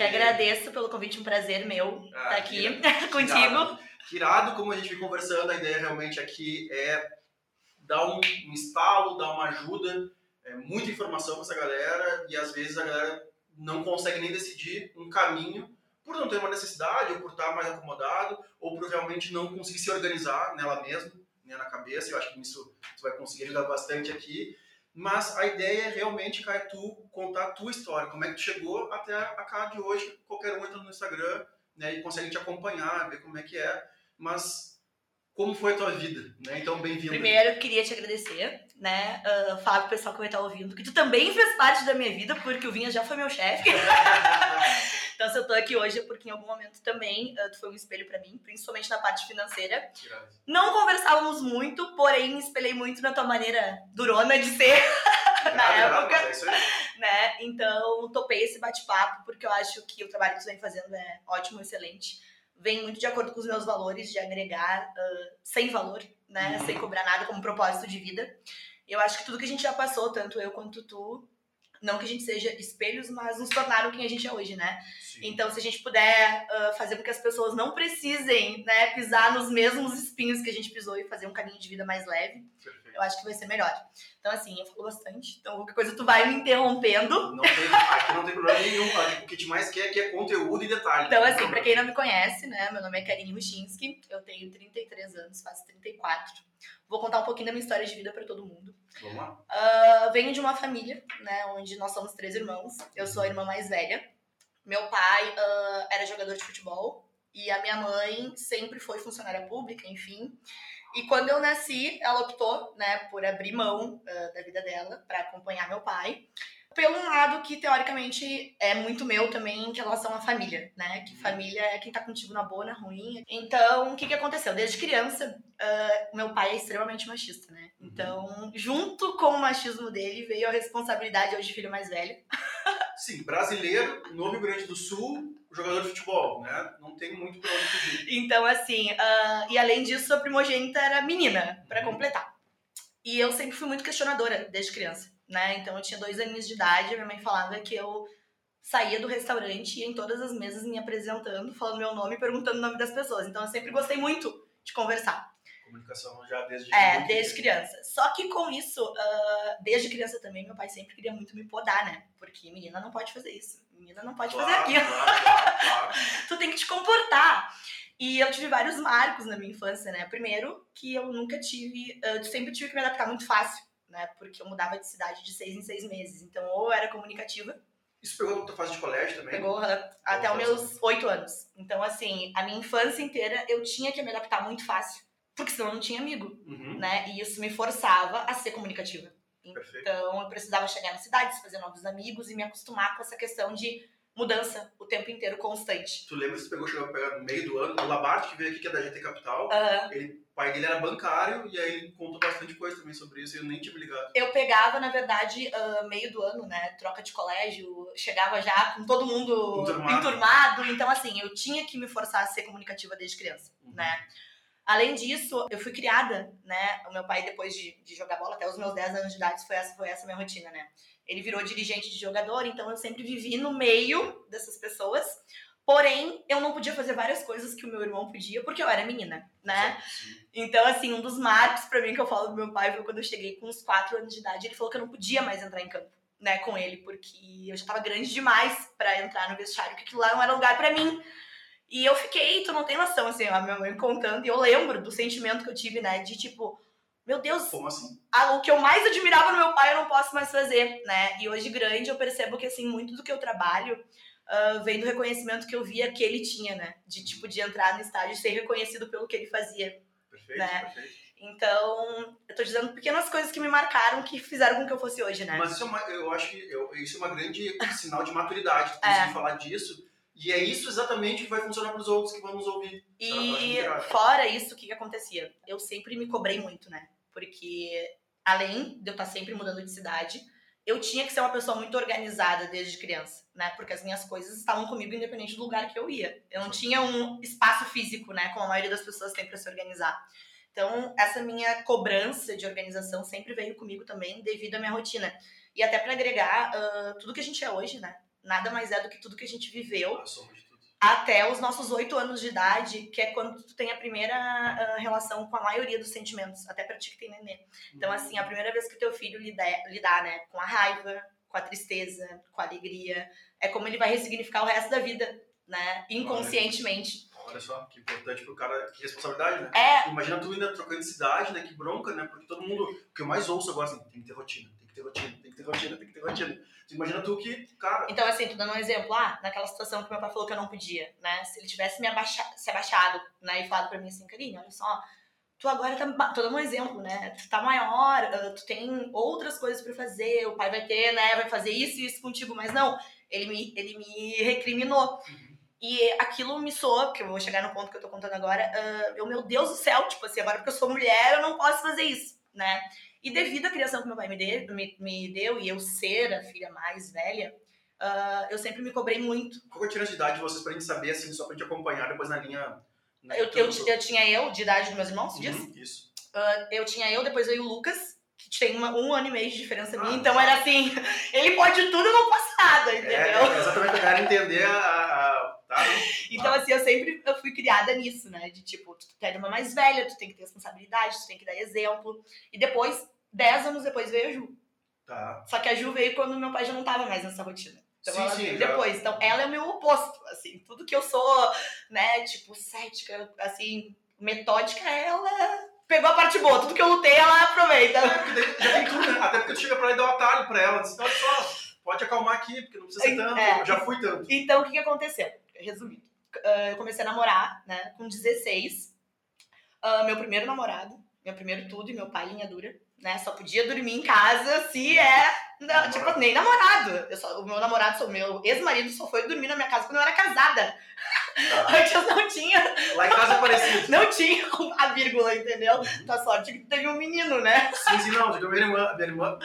que agradeço pelo convite, um prazer meu ah, estar aqui contigo. Irado. irado, como a gente vem conversando, a ideia realmente aqui é dar um, um estalo, dar uma ajuda, é, muita informação para essa galera e às vezes a galera não consegue nem decidir um caminho por não ter uma necessidade, ou por estar mais acomodado, ou por realmente não conseguir se organizar nela mesma, né, na cabeça. Eu acho que isso tu vai conseguir ajudar bastante aqui. Mas a ideia é realmente, Caio, tu contar a tua história, como é que tu chegou até a cá de hoje. Qualquer um entra no Instagram né, e consegue te acompanhar, ver como é que é. Mas como foi a tua vida, né? Então, bem-vindo. Primeiro, eu queria te agradecer, né? Uh, pro pessoal que vai estar ouvindo que tu também fez parte da minha vida, porque o Vinha já foi meu chefe. Então, se eu tô aqui hoje é porque em algum momento também uh, tu foi um espelho para mim, principalmente na parte financeira. Não conversávamos muito, porém me espelhei muito na tua maneira durona de ser na época. É né? Então, topei esse bate-papo porque eu acho que o trabalho que tu vem fazendo é ótimo, excelente. Vem muito de acordo com os meus valores de agregar uh, sem valor, né? Uhum. Sem cobrar nada como propósito de vida. Eu acho que tudo que a gente já passou, tanto eu quanto tu, não que a gente seja espelhos, mas nos tornaram quem a gente é hoje, né? Sim. Então, se a gente puder uh, fazer com que as pessoas não precisem, né, pisar nos mesmos espinhos que a gente pisou e fazer um caminho de vida mais leve, Perfeito. eu acho que vai ser melhor. Então, assim, eu falo bastante. Então, qualquer coisa tu vai me interrompendo. Não tem, aqui não tem problema nenhum. O que a gente mais quer aqui é conteúdo e detalhe. Então, assim, pra quem não me conhece, né, meu nome é Karine Ruchinski, eu tenho 33 anos, faço 34. Vou contar um pouquinho da minha história de vida para todo mundo. Vamos lá. Uh, venho de uma família, né, onde nós somos três irmãos. Eu sou a irmã mais velha. Meu pai uh, era jogador de futebol e a minha mãe sempre foi funcionária pública, enfim. E quando eu nasci, ela optou, né, por abrir mão uh, da vida dela para acompanhar meu pai pelo lado que teoricamente é muito meu também em relação à família, né? Que família é quem tá contigo na boa, na ruim. Então, o que que aconteceu? Desde criança, uh, meu pai é extremamente machista, né? Uhum. Então, junto com o machismo dele, veio a responsabilidade hoje de filho mais velho. Sim, brasileiro, no Rio Grande do Sul, jogador de futebol, né? Não tem muito pra onde fugir. Então, assim, uh, e além disso, a primogênita era menina, para uhum. completar. E eu sempre fui muito questionadora desde criança né? Então eu tinha dois aninhos de idade, minha mãe falava que eu saía do restaurante e ia em todas as mesas me apresentando, falando meu nome e perguntando o nome das pessoas. Então eu sempre gostei muito de conversar. Comunicação já desde É, desde criança. Só que com isso, uh, desde criança também, meu pai sempre queria muito me podar, né? Porque menina não pode fazer isso. Menina não pode claro, fazer aquilo. Claro, claro, tu tem que te comportar. E eu tive vários marcos na minha infância, né? Primeiro, que eu nunca tive, eu sempre tive que me adaptar muito fácil né? Porque eu mudava de cidade de seis em seis meses. Então, ou era comunicativa. Isso pegou na tua fase de colégio também? Pegou até os meus oito anos. Então, assim, a minha infância inteira eu tinha que me adaptar muito fácil. Porque senão eu não tinha amigo, uhum. né? E isso me forçava a ser comunicativa. Perfeito. Então, eu precisava chegar na cidade, fazer novos amigos e me acostumar com essa questão de mudança o tempo inteiro, constante. Tu lembra se pegou, chegou a pegar no meio do ano, o Labarte, que veio aqui, que é da GT Capital, uhum. ele, o pai dele era bancário, e aí ele contou bastante coisa também sobre isso, e eu nem tinha me ligado. Eu pegava, na verdade, uh, meio do ano, né, troca de colégio, chegava já com todo mundo enturmado. enturmado, então assim, eu tinha que me forçar a ser comunicativa desde criança, uhum. né. Além disso, eu fui criada, né? O meu pai, depois de, de jogar bola, até os meus 10 anos de idade, foi essa, foi essa minha rotina, né? Ele virou dirigente de jogador, então eu sempre vivi no meio dessas pessoas. Porém, eu não podia fazer várias coisas que o meu irmão podia, porque eu era menina, né? Então, assim, um dos marcos para mim que eu falo do meu pai foi quando eu cheguei com uns 4 anos de idade, ele falou que eu não podia mais entrar em campo, né, com ele, porque eu já tava grande demais para entrar no vestiário, que aquilo lá não era lugar para mim. E eu fiquei, tu não tem noção, assim, a minha mãe contando, e eu lembro do sentimento que eu tive, né, de tipo, meu Deus, Como assim? o que eu mais admirava no meu pai eu não posso mais fazer, né? E hoje grande eu percebo que assim muito do que eu trabalho uh, vem do reconhecimento que eu via que ele tinha, né? De tipo de entrar no estádio e ser reconhecido pelo que ele fazia. Perfeito, né? perfeito. Então, eu tô dizendo pequenas coisas que me marcaram, que fizeram com que eu fosse hoje, né? Mas isso é uma, eu acho que eu, isso é uma grande sinal de maturidade, tu conseguir é. falar disso. E é isso exatamente que vai funcionar para os outros que vão nos ouvir. E fora isso, o que, que acontecia? Eu sempre me cobrei muito, né? Porque além de eu estar sempre mudando de cidade, eu tinha que ser uma pessoa muito organizada desde criança, né? Porque as minhas coisas estavam comigo independente do lugar que eu ia. Eu não tinha um espaço físico, né? Como a maioria das pessoas tem para se organizar. Então, essa minha cobrança de organização sempre veio comigo também devido à minha rotina. E até para agregar uh, tudo que a gente é hoje, né? Nada mais é do que tudo que a gente viveu A soma de tudo. Até os nossos oito anos de idade, que é quando tu tem a primeira ah, relação com a maioria dos sentimentos, até pra ti que tem nenê. Então, assim, a primeira vez que teu filho lidar, lidar, né, com a raiva, com a tristeza, com a alegria, é como ele vai ressignificar o resto da vida, né, inconscientemente. Olha só, que importante pro cara, que responsabilidade, né? É, Imagina tu ainda trocando de cidade, né? Que bronca, né? Porque todo mundo, o que eu mais ouço agora, assim, tem que ter rotina, tem que ter rotina, tem que ter rotina, tem que ter rotina. Tu imagina tu que, cara, então, assim, tô dando um exemplo, ah, naquela situação que meu pai falou que eu não podia, né, se ele tivesse me abaixa, se abaixado, né, e falado pra mim assim, Karine, olha só, tu agora tá, tô dando um exemplo, né, tu tá maior, ah, tu tem outras coisas pra fazer, o pai vai ter, né, vai fazer isso e isso contigo, mas não, ele me, ele me recriminou. E aquilo me soou, porque eu vou chegar no ponto que eu tô contando agora, ah, eu, meu Deus do céu, tipo assim, agora porque eu sou mulher, eu não posso fazer isso, né? E devido à criação que meu pai me deu, me, me deu e eu ser a filha mais velha, ah, eu sempre me cobrei muito. qual é a diferença de idade de vocês pra gente saber, assim, só pra gente acompanhar depois na linha. né, Eu, eu, eu tinha eu, de idade dos meus irmãos, Uhum, diz? Isso. Ah, eu tinha eu, depois veio o Lucas, que tem uma- um ano e meio de diferença Ah, minha, então era assim, ele pode tudo, eu não posso nada, É, entendeu? é, exatamente, eu quero entender a. a- tá? Então, assim, eu sempre eu fui criada nisso, né? De tipo, tu é uma mais velha, tu tem que ter responsabilidade, tu tem que dar exemplo. E depois, dez anos depois, veio a Ju. Tá. Só que a Ju veio quando meu pai já não tava mais nessa rotina. Então Sim, ela sim, veio já- depois. Então ela é o meu oposto, assim. Tudo que eu sou, né, tipo, cética, assim, metódica, ela pegou a parte boa. Tudo que eu lutei, ela aproveita. É, porque daí já tem tudo, né? Até porque tu chega pra lá e dá um atalho pra ela. Diz, olha só, pode acalmar aqui, porque não precisa ser tanto. É. Eu já fui tanto. Então, o que, que aconteceu? Resumindo. ah, eu comecei a namorar, né, com 16. Ah, meu primeiro namorado, meu primeiro tudo, e meu pai linha dura, né? Só podia dormir em casa se é. Não, tipo, nem namorado. Eu só, o meu namorado, o meu ex-marido só foi dormir na minha casa quando eu era casada. Tá? Antes não tinha, Lá em casa é parecido. não tinha a vírgula, entendeu? Tua sorte é que teve um menino, né? Sim, sim, não. Minha irmã, minha irmã,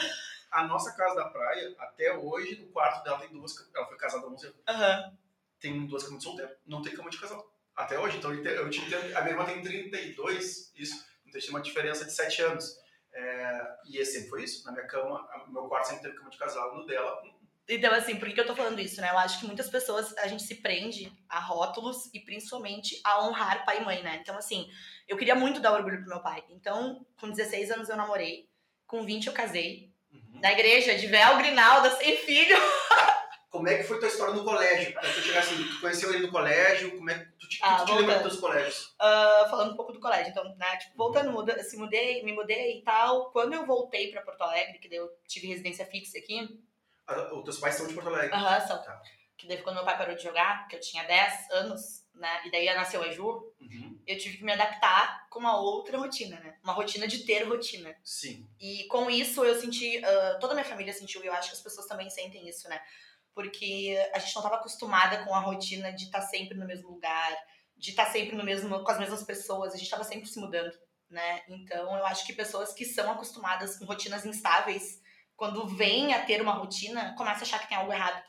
a nossa casa da praia, até hoje, no quarto dela tem duas. Ela foi casada há 11 anos. Aham. Tem duas camas de solteiro. Não tem cama de casal. Até hoje. Então eu te- entendo. A minha irmã tem 32, isso. Então tinha uma diferença de 7 anos. É, e sempre foi isso. Na minha cama, meu quarto sempre teve cama de casal. No dela, Então, assim, por que que eu tô falando isso, né? Eu acho que muitas pessoas, a gente se prende a rótulos e principalmente a honrar pai e mãe, né? Então, assim, eu queria muito dar orgulho pro meu pai. Então, com 16 anos eu namorei, com 20 eu casei. uhum. Na igreja, de véu, grinalda, sem filho. Como é que foi tua história no colégio? Pra tu chegar assim, tu conheceu ele no colégio, como é que tu te, Ah, tu te lembra dos teus colégios? Ah, falando um pouco do colégio, então, né? Tipo, voltando, muda, se mudei, me mudei e tal. Quando eu voltei pra Porto Alegre, que daí eu tive residência fixa aqui, Ah, Os teus pais são de Porto Alegre. aham, são. Tá. Que daí quando meu pai parou de jogar, que eu tinha 10 anos, né? E daí nasceu a Ju, Uhum. eu tive que me adaptar com uma outra rotina, né? Uma rotina de ter rotina. Sim. E com isso eu senti, ah, toda a minha família sentiu, e eu acho que as pessoas também sentem isso, né? Porque a gente não estava acostumada com a rotina de estar sempre no mesmo lugar, de estar sempre no mesmo, com as mesmas pessoas, a gente estava sempre se mudando, né? Então eu acho que pessoas que são acostumadas com rotinas instáveis, quando vêm a ter uma rotina, começam a achar que tem algo errado.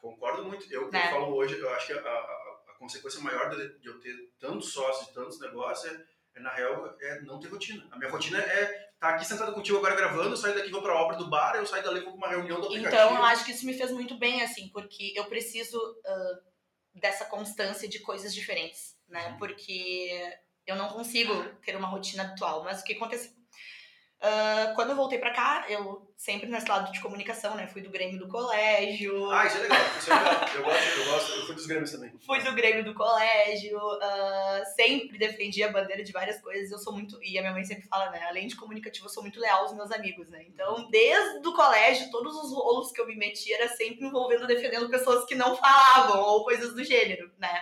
Concordo muito. Eu, Né? eu falo hoje, eu acho que a, a- a consequência maior de, de eu ter tantos sócios e tantos negócios é, na real, é não ter rotina. A minha rotina é estar aqui sentado contigo agora gravando, eu saio daqui, vou pra obra do bar, eu saio dali, vou pra uma reunião do aplicativo. Então, eu acho que isso me fez muito bem, assim, porque eu preciso ah, dessa constância de coisas diferentes, né? Uhum. Porque eu não consigo ter uma rotina habitual. Mas o que aconteceu? Ah, quando eu voltei pra cá, eu sempre nesse lado de comunicação, né? Fui do Grêmio do colégio, Ah, isso é legal, isso é legal. Eu gosto, eu gosto, eu fui dos Grêmios também. fui do Grêmio do colégio, ah, sempre defendi a bandeira de várias coisas. Eu sou muito, e a minha mãe sempre fala, né? Além de comunicativa, eu sou muito leal aos meus amigos, né? Então, desde o colégio, todos os rolos que eu me meti era sempre envolvendo, defendendo pessoas que não falavam ou coisas do gênero, né?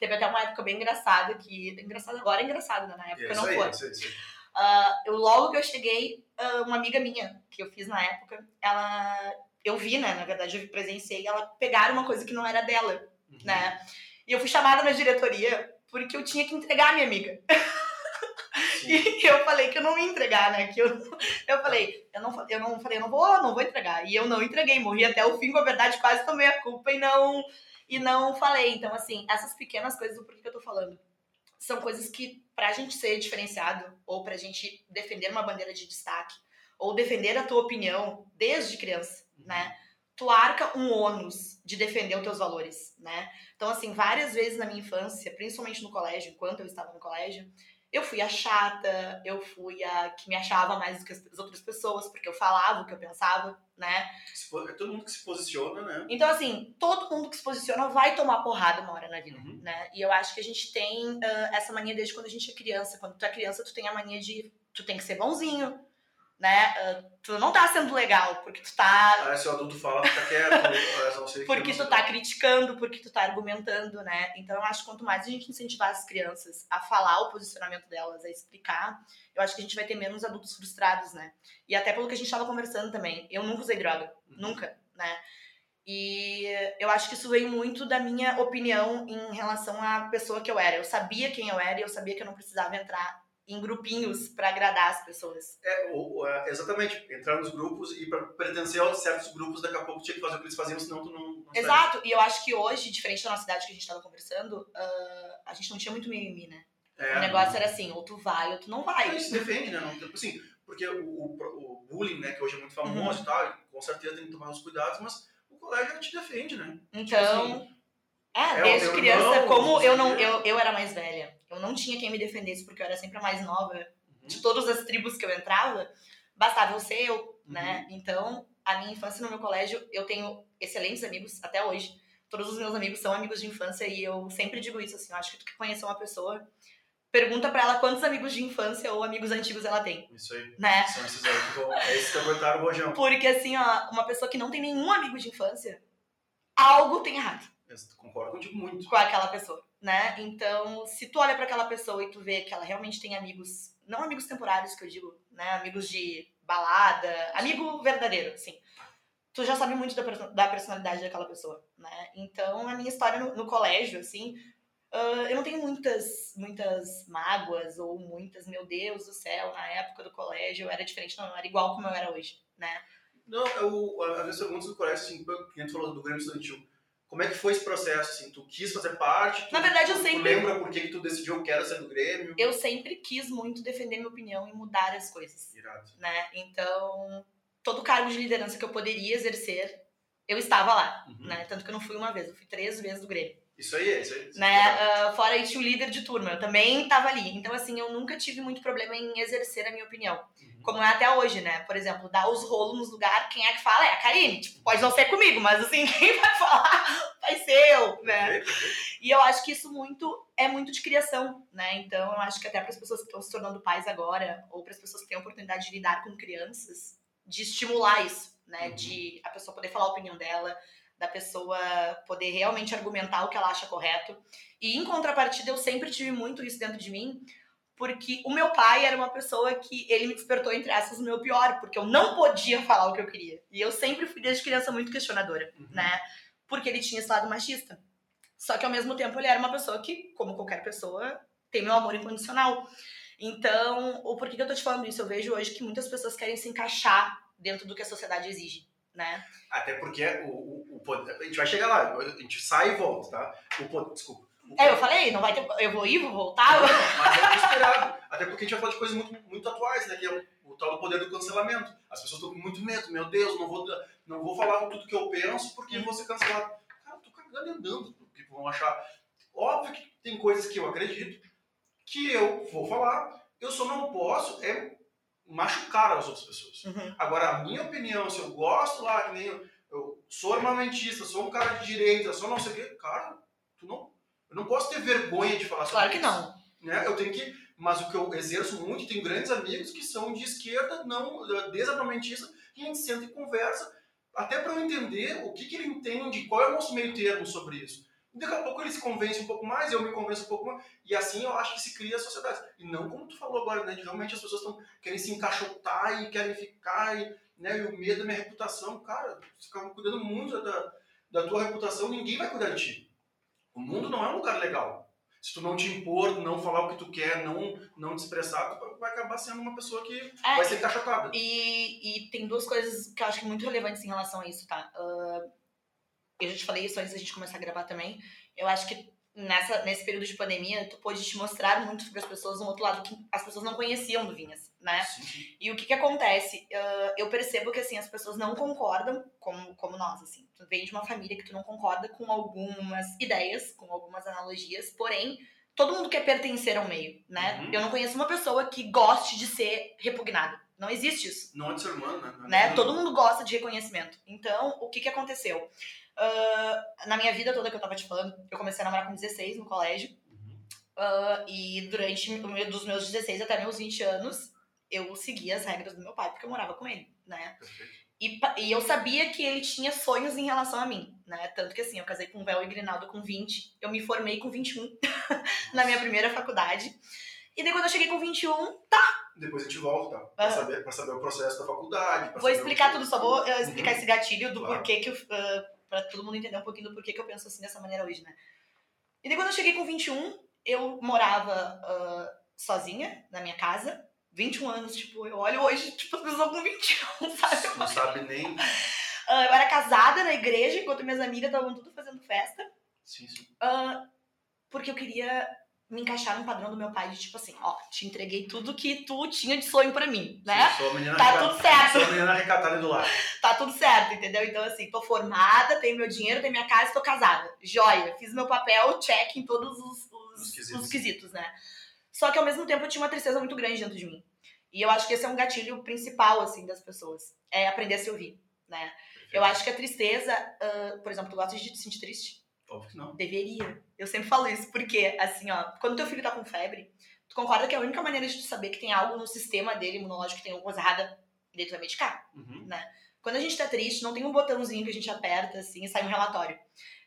Teve até uma época bem engraçada que. Engraçada agora é engraçada, né? Na É época isso não aí, foi. é isso aí, isso Ah, eu, logo que eu cheguei, ah, uma amiga minha, que eu fiz na época, ela. Eu vi, né? Na verdade, eu presenciei ela pegar uma coisa que não era dela Uhum. né? E eu fui chamada na diretoria porque eu tinha que entregar a minha amiga. E eu falei que eu não ia entregar, né? Que eu, eu falei, eu não, eu não falei, eu não vou, não vou entregar. E eu não entreguei, morri até o fim, com a verdade, quase tomei a culpa e não e não falei. Então, assim, essas pequenas coisas, por que que eu tô falando? São coisas que, pra gente ser diferenciado, ou pra gente defender uma bandeira de destaque, ou defender a tua opinião desde criança, né? Tu arca um ônus de defender os teus valores, né? Então, assim, várias vezes na minha infância, principalmente no colégio, enquanto eu estava no colégio, eu fui a chata, eu fui a que me achava mais do que as outras pessoas, porque eu falava o que eu pensava, né? É todo mundo que se posiciona, né? Então, assim, todo mundo que se posiciona vai tomar porrada uma hora na vida, uhum. né? E eu acho que a gente tem uh, essa mania desde quando a gente é criança. Quando tu é criança, tu tem a mania de... Tu tem que ser bonzinho, né? Uh, tu não tá sendo legal, porque tu tá. Ah, se o adulto fala, fica quieto. porque tu tá criticando, porque tu tá argumentando, né? Então eu acho que quanto mais a gente incentivar as crianças a falar o posicionamento delas, a explicar, eu acho que a gente vai ter menos adultos frustrados, né? E até pelo que a gente tava conversando também. Eu nunca usei droga. Uhum. Nunca, né? E eu acho que isso veio muito da minha opinião em relação à pessoa que eu era. Eu sabia quem eu era e eu sabia que eu não precisava entrar em grupinhos para agradar as pessoas. É, ou, é, exatamente, entrar nos grupos e para pertencer a certos grupos, daqui a pouco tinha que fazer o que eles faziam, senão tu não. não Exato, e eu acho que hoje, diferente da nossa cidade que a gente estava conversando, uh, a gente não tinha muito mimimi, né? É, o negócio era assim, ou tu vai ou tu não vai. Isso defende, né? Não, tipo assim, porque o, o, o, bullying, né, que hoje é muito famoso uhum. e tal, com certeza tem que tomar os cuidados, mas o colégio te defende, né? Então. Tipo assim, é, desde criança, irmão, como eu não, eu, eu era mais velha, eu não tinha quem me defendesse porque eu era sempre a mais nova uhum. de todas as tribos que eu entrava, bastava eu ser eu, uhum. né? Então, a minha infância no meu colégio, eu tenho excelentes amigos até hoje. Todos os meus amigos são amigos de infância e eu sempre digo isso assim, eu acho que tu que conhece uma pessoa, pergunta para ela quantos amigos de infância ou amigos antigos ela tem. Isso aí. Né? São esses aí que vão, é esses que aguentaram o rojão. Porque assim, ó, uma pessoa que não tem nenhum amigo de infância, algo tem errado. Eu concordo contigo muito. Com aquela pessoa né? Então, se tu olha para aquela pessoa e tu vê que ela realmente tem amigos, não amigos temporários que eu digo, né? Amigos de balada, amigo verdadeiro, assim. Tu já sabe muito da, da personalidade daquela pessoa, né? Então, a minha história no, no colégio, assim, uh, eu não tenho muitas, muitas mágoas ou muitas, meu Deus do céu, na época do colégio eu era diferente, não, eu era igual como eu era hoje, né? Não, eu, as minhas perguntas do colégio, assim, que a gente falou do Grêmio Estudantil, como é que foi esse processo, assim? Tu quis fazer parte? Tu, Na verdade, eu sempre... Tu lembra por que, que tu decidiu que era ser do Grêmio? Eu sempre quis muito defender minha opinião e mudar as coisas. Irado. Né? Então, todo cargo de liderança que eu poderia exercer, eu estava lá. Uhum. Né? Tanto que eu não fui uma vez, eu fui três vezes do Grêmio. Isso aí, isso aí. Né? Uh, fora isso, o líder de turma, eu também estava ali. Então, assim, eu nunca tive muito problema em exercer a minha opinião. Uhum. Como é até hoje, né? Por exemplo, dar os rolos nos lugares, quem é que fala é a Karine. Tipo, pode não ser comigo, mas assim, quem vai falar vai ser eu, né? E eu acho que isso muito é muito de criação, né? Então, eu acho que até para as pessoas que estão se tornando pais agora, ou para as pessoas que têm a oportunidade de lidar com crianças, de estimular isso, né? Uhum. De a pessoa poder falar a opinião dela, da pessoa poder realmente argumentar o que ela acha correto. E em contrapartida, eu sempre tive muito isso dentro de mim, porque o meu pai era uma pessoa que ele me despertou entre essas o meu pior, porque eu não podia falar o que eu queria. E eu sempre fui desde criança muito questionadora, uhum. né? Porque ele tinha esse lado machista. Só que ao mesmo tempo ele era uma pessoa que, como qualquer pessoa, tem meu amor incondicional. Então, o porquê que eu tô te falando isso? Eu vejo hoje que muitas pessoas querem se encaixar dentro do que a sociedade exige né? Até porque o, o, o poder, a gente vai chegar lá, a gente sai e volta, tá? O poder, desculpa. O é, eu falei, não vai ter, eu vou ir, vou voltar. Não, mas é. Até porque a gente vai falar de coisas muito, muito atuais, né? Que é o, o tal do poder do cancelamento. As pessoas estão com muito medo, meu Deus, não vou, não vou falar tudo que eu penso porque vou ser cancelado. Cara, eu tô cagando e andando, porque vão achar. Óbvio que tem coisas que eu acredito que eu vou falar, eu só não posso é machucar as outras pessoas. Uhum. Agora, a minha opinião, se eu gosto lá, que nem eu, eu sou armamentista, sou um cara de direita, sou não sei o quê, cara, tu não, eu não posso ter vergonha de falar sobre isso. Claro que não. Né? Eu tenho que, mas o que eu exerço muito, tenho grandes amigos que são de esquerda, não desarmamentista, e a gente senta e conversa, até para eu entender o que, que ele entende, qual é o nosso meio termo sobre isso. Daqui a pouco ele se convence um pouco mais, eu me convenço um pouco mais, e assim eu acho que se cria a sociedade. E não como tu falou agora, né? De realmente as pessoas estão querem se encaixotar e querem ficar, e, né? E o medo da minha reputação, cara, você fica cuidando muito da, da tua reputação, ninguém vai cuidar de ti. O mundo não é um lugar legal. Se tu não te impor, não falar o que tu quer, não, não te expressar, tu vai acabar sendo uma pessoa que é, vai ser encaixotada. E, e tem duas coisas que eu acho que muito relevantes em relação a isso, tá? Uh, eu já te falei isso antes da gente começar a gravar também. Eu acho que nessa, nesse período de pandemia, tu pôde te mostrar muito para as pessoas um outro lado que as pessoas não conheciam do Vinhas, né? Sim. E o que que acontece? Uh, eu percebo que, assim, as pessoas não concordam como, como nós, assim. Tu vem de uma família que tu não concorda com algumas ideias, com algumas analogias, porém, todo mundo quer pertencer ao meio, né? Uhum. Eu não conheço uma pessoa que goste de ser repugnada. Não existe isso Não é de ser humano, né? É né? Todo mundo gosta de reconhecimento. Então, o que que aconteceu? Ah, na minha vida toda que eu tava te falando, eu comecei a namorar com 16 no colégio. Uhum. ah, e durante dos meus 16 até meus 20 anos, eu seguia as regras do meu pai, porque eu morava com ele, né? E, e eu sabia que ele tinha sonhos em relação a mim, né? Tanto que assim, eu casei com o Véu e Grinaldo com 20, eu me formei com 21 na minha primeira faculdade. E daí quando eu cheguei com 21, Depois a gente volta, tá? Pra, Aham. saber, pra saber o processo da faculdade. Vou explicar tudo, só vou uh, explicar Uhum. esse gatilho do Claro. porquê que eu. Uh, pra todo mundo entender um pouquinho do porquê que eu penso assim dessa maneira hoje, né? E daí quando eu cheguei com 21, eu morava uh, sozinha na minha casa. 21 anos, tipo, eu olho hoje, tipo, as pessoas com 21, sabe? Não sabe nem. Uh, eu era casada na igreja, enquanto minhas amigas estavam tudo fazendo festa. Sim, sim. uh, porque eu queria me encaixar no padrão do meu pai de tipo assim, ó, te entreguei tudo que tu tinha de sonho pra mim, né? Sim, sou a menina Tá recata- tudo certo. Sou a menina recatada do lado. tá tudo certo, entendeu? Então, assim, tô formada, tenho meu dinheiro, tenho minha casa, tô casada. Joia, fiz meu papel, check em todos os, os, Os quesitos. os quesitos, né? Só que ao mesmo tempo eu tinha uma tristeza muito grande dentro de mim. E eu acho que esse é um gatilho principal, assim, das pessoas. É aprender a se ouvir, né? Eu acho que a tristeza, ah, por exemplo, tu gosta de te sentir triste? Óbvio que não. Deveria. Eu sempre falo isso, porque, assim, ó, quando teu filho tá com febre, tu concorda que a única maneira de tu saber que tem algo no sistema dele imunológico que tem alguma coisa errada, e daí tu vai medicar. Uhum. Quando a gente tá triste, não tem um botãozinho que a gente aperta assim e sai um relatório.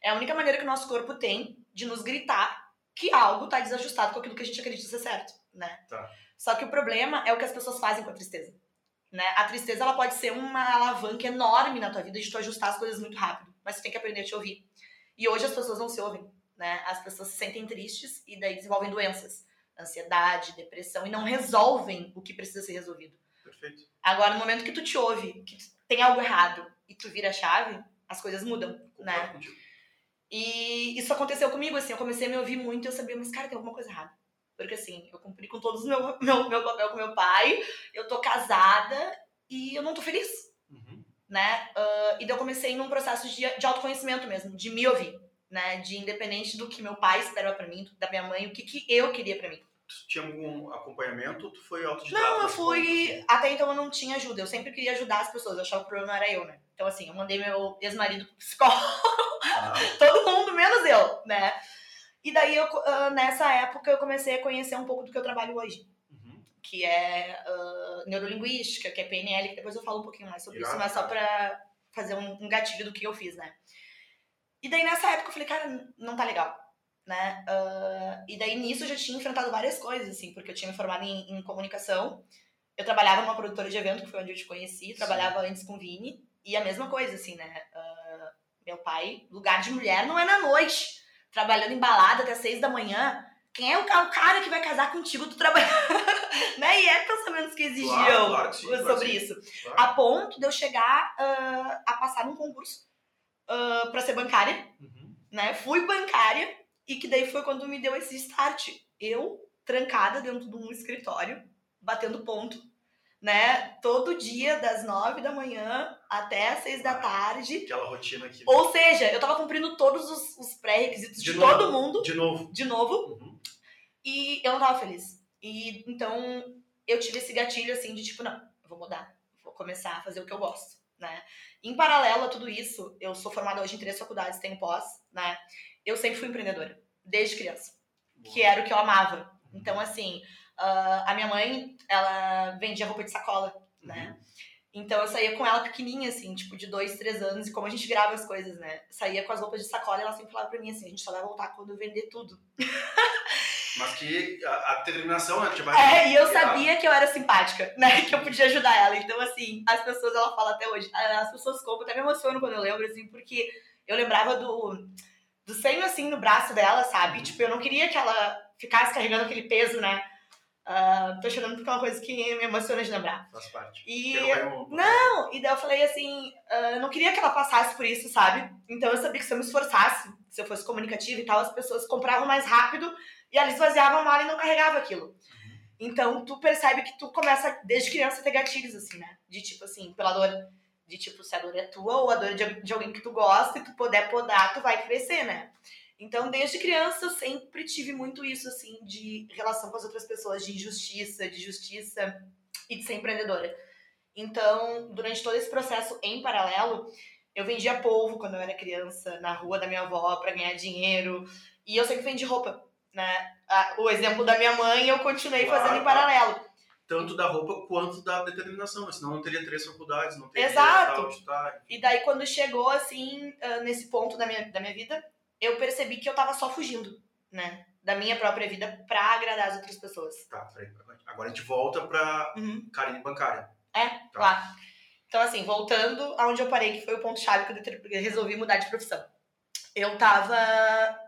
É a única maneira que o nosso corpo tem de nos gritar que algo tá desajustado com aquilo que a gente acredita ser certo, né? Tá. Só que o problema é o que as pessoas fazem com a tristeza. Né? A tristeza ela pode ser uma alavanca enorme na tua vida de tu ajustar as coisas muito rápido, mas tu tem que aprender a te ouvir. E hoje as pessoas não se ouvem, né? As pessoas se sentem tristes e daí desenvolvem doenças, ansiedade, depressão e não resolvem o que precisa ser resolvido. Perfeito. Agora, no momento que tu te ouve, que tem algo errado e tu vira a chave, as coisas mudam, né? contigo. E isso aconteceu comigo, assim, eu comecei a me ouvir muito e eu sabia, mas cara, tem alguma coisa errada. Porque assim, eu cumpri com todos o meu, meu, meu papel com meu pai, eu tô casada e eu não tô feliz. Né? Ah, e daí eu comecei num processo de, de autoconhecimento mesmo, de me ouvir, né? De independente do que meu pai esperava pra mim, da minha mãe, o que, que eu queria pra mim. Tu tinha algum acompanhamento ou tu foi autodidata? Não, eu fui. ponto? Até então eu não tinha ajuda. Eu sempre queria ajudar as pessoas. Eu achava que o problema era eu, né? Então, assim, eu mandei meu ex-marido pro psicólogo, Ah, todo mundo, menos eu, né? E daí, eu, ah, nessa época, eu comecei a conhecer um pouco do que eu trabalho hoje. Que é ah, neurolinguística, que é PNL, que depois eu falo um pouquinho mais sobre isso, Irado, mas só pra fazer um, um gatilho do que eu fiz, né? E daí, nessa época, eu falei, cara, não tá legal, né? Ah, e daí, nisso, eu já tinha enfrentado várias coisas, assim, porque eu tinha me formado em, em comunicação, eu trabalhava numa produtora de evento, que foi onde eu te conheci, trabalhava antes com o Vini, e a mesma coisa, assim, né? Ah, meu pai, lugar de mulher não é na noite, trabalhando em balada até seis da manhã. Quem é o, ca- o cara que vai casar contigo, tu trabalha. né? E é pensamentos que exigiam Claro, claro sim, claro sobre sim. isso. Claro. A ponto de eu chegar ah, a passar num concurso ah, pra ser bancária, Uhum. né? Fui bancária e que daí foi quando me deu esse start. Eu, trancada dentro de um escritório, batendo ponto, né? Todo dia, das nove da manhã até as seis da tarde. Aquela rotina aqui. Ou seja, eu tava cumprindo todos os, os pré-requisitos de, De todo mundo, De novo. de novo, Uhum. E eu não tava feliz. E então eu tive esse gatilho assim de tipo, não, eu vou mudar, vou começar a fazer o que eu gosto, né? Em paralelo a tudo isso, eu sou formada hoje em três faculdades, tenho pós, né? Eu sempre fui empreendedora, desde criança, que era o que eu amava. Então, assim, ah, a minha mãe, ela vendia roupa de sacola, né? Então eu saía com ela pequenininha, assim, tipo, de dois, três anos, e como a gente grava as coisas, né? Saía com as roupas de sacola e ela sempre falava pra mim assim, a gente só vai voltar quando eu vender tudo. Mas que a, a determinação, né? vai É, e eu sabia que eu era simpática, né? Que eu podia ajudar ela. Então, assim, as pessoas, ela fala até hoje, as pessoas compram, até me emociono quando eu lembro, assim, porque eu lembrava do, do senho, assim, no braço dela, sabe? Uhum. Tipo, eu não queria que ela ficasse carregando aquele peso, né? Uh, tô chorando porque é uma coisa que me emociona de lembrar. Faz parte. E. Não, e daí eu falei assim, uh, eu não queria que ela passasse por isso, sabe? Então eu sabia que se eu me esforçasse, se eu fosse comunicativa e tal, as pessoas compravam mais rápido e elas esvaziavam mal e não carregavam aquilo. Então tu percebe que tu começa desde criança a ter gatilhos, assim, né? De tipo assim, pela dor. De tipo, se a dor é tua ou a dor de, de alguém que tu gosta e tu puder podar, tu vai crescer, né? Então, desde criança, sempre tive muito isso, assim, de relação com as outras pessoas, de injustiça, de justiça e de ser empreendedora. Então, durante todo esse processo em paralelo, eu vendia polvo quando eu era criança, na rua da minha avó, para ganhar dinheiro. E eu sempre vendi roupa, né? O exemplo da minha mãe eu continuei claro, fazendo em paralelo. Tanto da roupa quanto da determinação, senão não teria três faculdades, não teria Exato. Tal, e daí, quando chegou, assim, nesse ponto da minha, da minha vida, eu percebi que eu tava só fugindo, né? Da minha própria vida pra agradar as outras pessoas. Tá, peraí. Agora a gente volta pra uhum. Karine bancária. É, tá. lá. Então, assim, voltando aonde eu parei, que foi o ponto-chave que eu resolvi mudar de profissão. Eu tava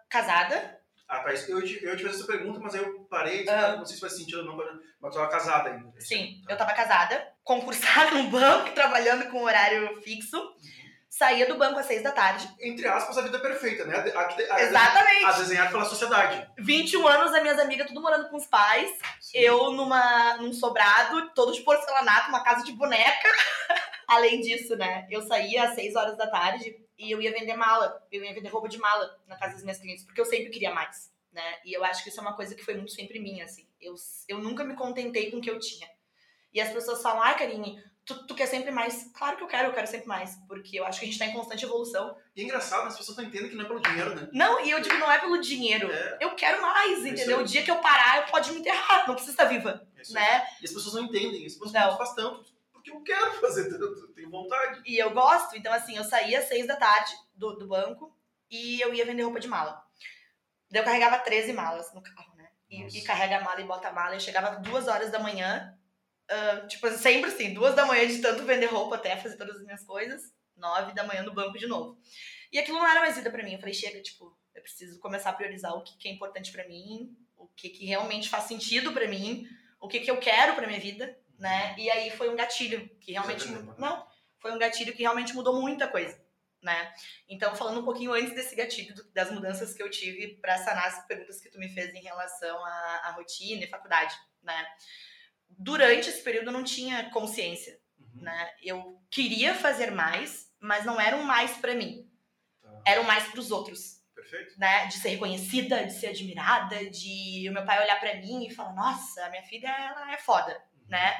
casada. Ah, tá. Eu, eu te fiz essa pergunta, mas aí eu parei, uhum. não sei se faz sentido ou não, mas eu tava casada ainda. Sim, tá. eu tava casada, concursada no banco, trabalhando com horário fixo. Uhum saía do banco às seis da tarde. Entre aspas, a vida é perfeita, né? A, a, a, Exatamente. A desenhada pela sociedade. 21 anos, as minhas amigas tudo morando com os pais. Sim. Eu numa, num sobrado, todo de porcelanato, uma casa de boneca. Além disso, né? Eu saía às seis horas da tarde e eu ia vender mala. Eu ia vender roupa de mala na casa das minhas clientes, porque eu sempre queria mais, né? E eu acho que isso é uma coisa que foi muito sempre minha, assim. Eu, eu nunca me contentei com o que eu tinha. E as pessoas falam, ai, Karine, tu, tu quer sempre mais. Claro que eu quero, eu quero sempre mais. Porque eu acho que a gente tá em constante evolução. E é engraçado, as pessoas não entendem que não é pelo dinheiro, né? Não, e eu digo, não é pelo dinheiro. É. Eu quero mais, é entendeu? O dia que eu parar, eu pode me enterrar, não precisa estar viva. É né? E as pessoas não entendem, as pessoas não faz tanto. Porque eu quero fazer tanto, tenho vontade. E eu gosto, então assim, eu saía às seis da tarde do, do banco e eu ia vender roupa de mala. Daí eu carregava 13 malas no carro, né? E, e carrega a mala e bota a mala. Eu chegava duas horas da manhã Uh, tipo, sempre assim, duas da manhã de tanto vender roupa até fazer todas as minhas coisas, nove da manhã no banco de novo. E aquilo não era mais vida para mim. Eu falei, chega, tipo, eu preciso começar a priorizar o que, que é importante para mim, o que, que realmente faz sentido para mim, o que, que eu quero pra minha vida, né? E aí foi um gatilho que realmente. Não, foi um gatilho que realmente mudou muita coisa, né? Então, falando um pouquinho antes desse gatilho, das mudanças que eu tive para sanar as perguntas que tu me fez em relação à, à rotina e faculdade, né? durante esse período eu não tinha consciência, uhum. né? Eu queria fazer mais, mas não era um mais para mim. Tá. Era um mais para os outros. Perfeito. Né? De ser reconhecida, de ser admirada, de o meu pai olhar para mim e falar: "Nossa, minha filha ela é foda". Né?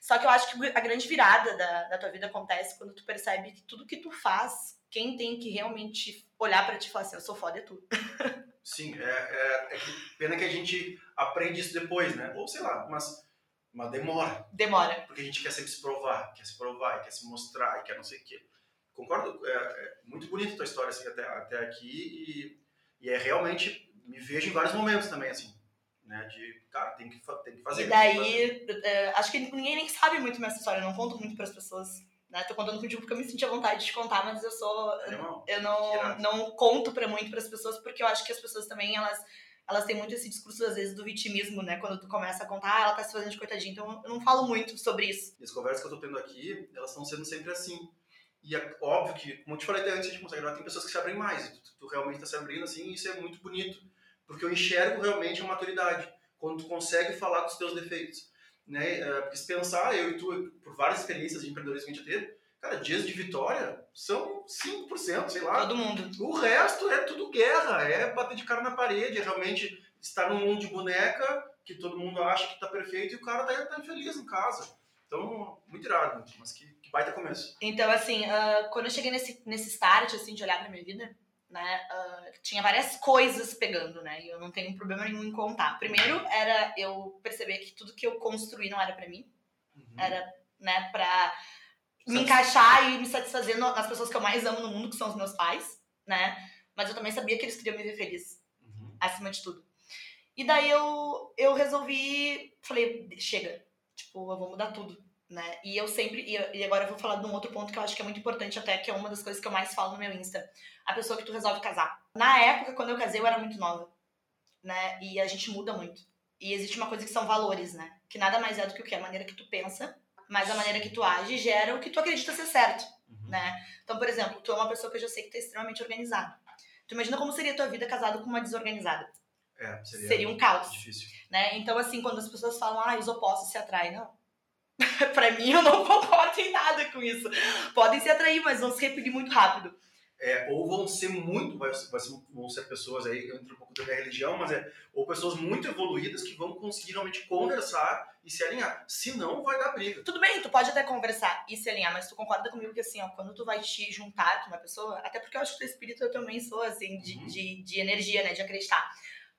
Só que eu acho que a grande virada da, da tua vida acontece quando tu percebe que tudo que tu faz, quem tem que realmente olhar para ti e falar assim, eu sou foda é tu. Sim, é, é, é pena que a gente aprende isso depois, né? Ou sei lá, mas mas demora. Demora. Porque a gente quer sempre se provar, quer se provar, quer se mostrar, quer não sei o quê. Concordo, é, é muito bonita a tua história assim, até, até aqui e, e é realmente, me vejo em vários momentos também, assim, né, de, cara, tem que, tem que fazer. E daí, fazer. É, acho que ninguém nem sabe muito minha história, eu não conto muito para as pessoas. Né? Tô contando contigo porque eu me senti à vontade de contar, mas eu sou. eu, eu não, não conto para muito para as pessoas porque eu acho que as pessoas também elas elas têm muito esse discurso, às vezes, do vitimismo, né? Quando tu começa a contar, ah, ela tá se fazendo de coitadinha. Então, eu não falo muito sobre isso. E as conversas que eu tô tendo aqui, elas estão sendo sempre assim. E é óbvio que, como eu te falei até antes, a gente consegue gravar, tem pessoas que se abrem mais. Tu, tu realmente tá se abrindo assim, e isso é muito bonito. Porque eu enxergo realmente a maturidade. Quando tu consegue falar dos teus defeitos. Né? É, porque se pensar, eu e tu, por várias experiências de empreendedorismo que a gente teve, Cara, dias de vitória são 5%, sei lá. Todo mundo. O resto é tudo guerra, é bater de cara na parede, é realmente estar num mundo de boneca que todo mundo acha que tá perfeito e o cara tá, tá infeliz em casa. Então, muito irado, mas que, que baita começo. Então, assim, uh, quando eu cheguei nesse, nesse start, assim, de olhar pra minha vida, né, uh, tinha várias coisas pegando, né, e eu não tenho problema nenhum em contar. Primeiro, era eu perceber que tudo que eu construí não era para mim, uhum. era, né, pra me encaixar e me satisfazer nas pessoas que eu mais amo no mundo, que são os meus pais, né? Mas eu também sabia que eles queriam me ver feliz, uhum. acima de tudo. E daí eu, eu resolvi, falei, chega, tipo, eu vou mudar tudo, né? E eu sempre, e, agora eu vou falar de um outro ponto que eu acho que é muito importante até, que é uma das coisas que eu mais falo no meu Insta. A pessoa que tu resolve casar. Na época, quando eu casei, eu era muito nova, né? E a gente muda muito. E existe uma coisa que são valores, né? Que nada mais é do que o que? A maneira que tu pensa, mas a maneira que tu age gera o que tu acredita ser certo, Uhum. né? Então, por exemplo, tu é uma pessoa que eu já sei que tu é extremamente organizada. Tu imagina como seria a tua vida casado com uma desorganizada. É, seria, Seria um caos, difícil. né? Então, assim, quando as pessoas falam, ah, os opostos se atraem, não. pra mim, eu não concordo em nada com isso. Podem se atrair, mas vão se repelir muito rápido. É, ou vão ser muito, vai, vai ser- vão ser pessoas aí, entra um pouco da minha religião, mas é, ou pessoas muito evoluídas que vão conseguir realmente conversar e se alinhar. Se não, vai dar briga. Tudo bem, tu pode até conversar e se alinhar, mas tu concorda comigo que assim, ó, quando tu vai te juntar com uma pessoa, até porque eu acho que o espírito eu também sou, assim, de, Uhum. de, de energia, né, de acreditar.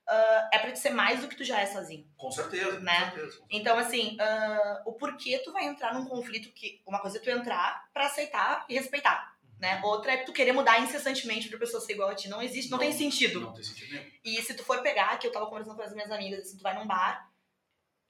Ah, é pra tu ser mais do que tu já é sozinho. Com certeza, Né? com certeza. Então, assim, ah, o porquê tu vai entrar num conflito que. Uma coisa é tu entrar pra aceitar e respeitar. Né? Outra é tu querer mudar incessantemente pra pessoa ser igual a ti. Não existe, não, tem sentido. Não tem sentido nenhum. E se tu for pegar, que eu tava conversando com as minhas amigas, assim, tu vai num bar,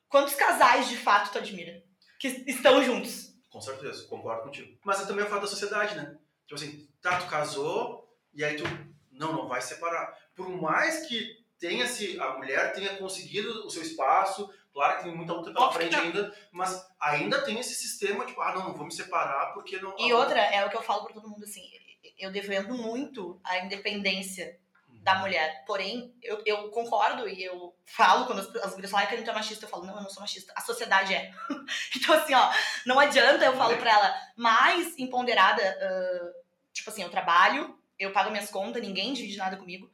quantos casais de fato tu admira? Que estão juntos. Com certeza, concordo contigo. Mas é também o fato da sociedade, né? Tipo assim, tá, tu casou, e aí tu, não, não vai separar. Por mais que tenha se a mulher tenha conseguido o seu espaço, claro que tem muita luta pela frente ainda, mas ainda tem esse sistema, tipo, ah, não, não vou me separar porque não... E outra, é o que eu falo pra todo mundo, assim, eu defendo muito a independência da mulher. Porém, eu, eu concordo e eu falo, quando as, as mulheres falam "Ai, que a gente é machista, eu falo, não, eu não sou machista. A sociedade é. então, assim, ó, não adianta eu falo pra ela, mais empoderada, ah, tipo assim, eu trabalho, eu pago minhas contas, ninguém divide nada comigo.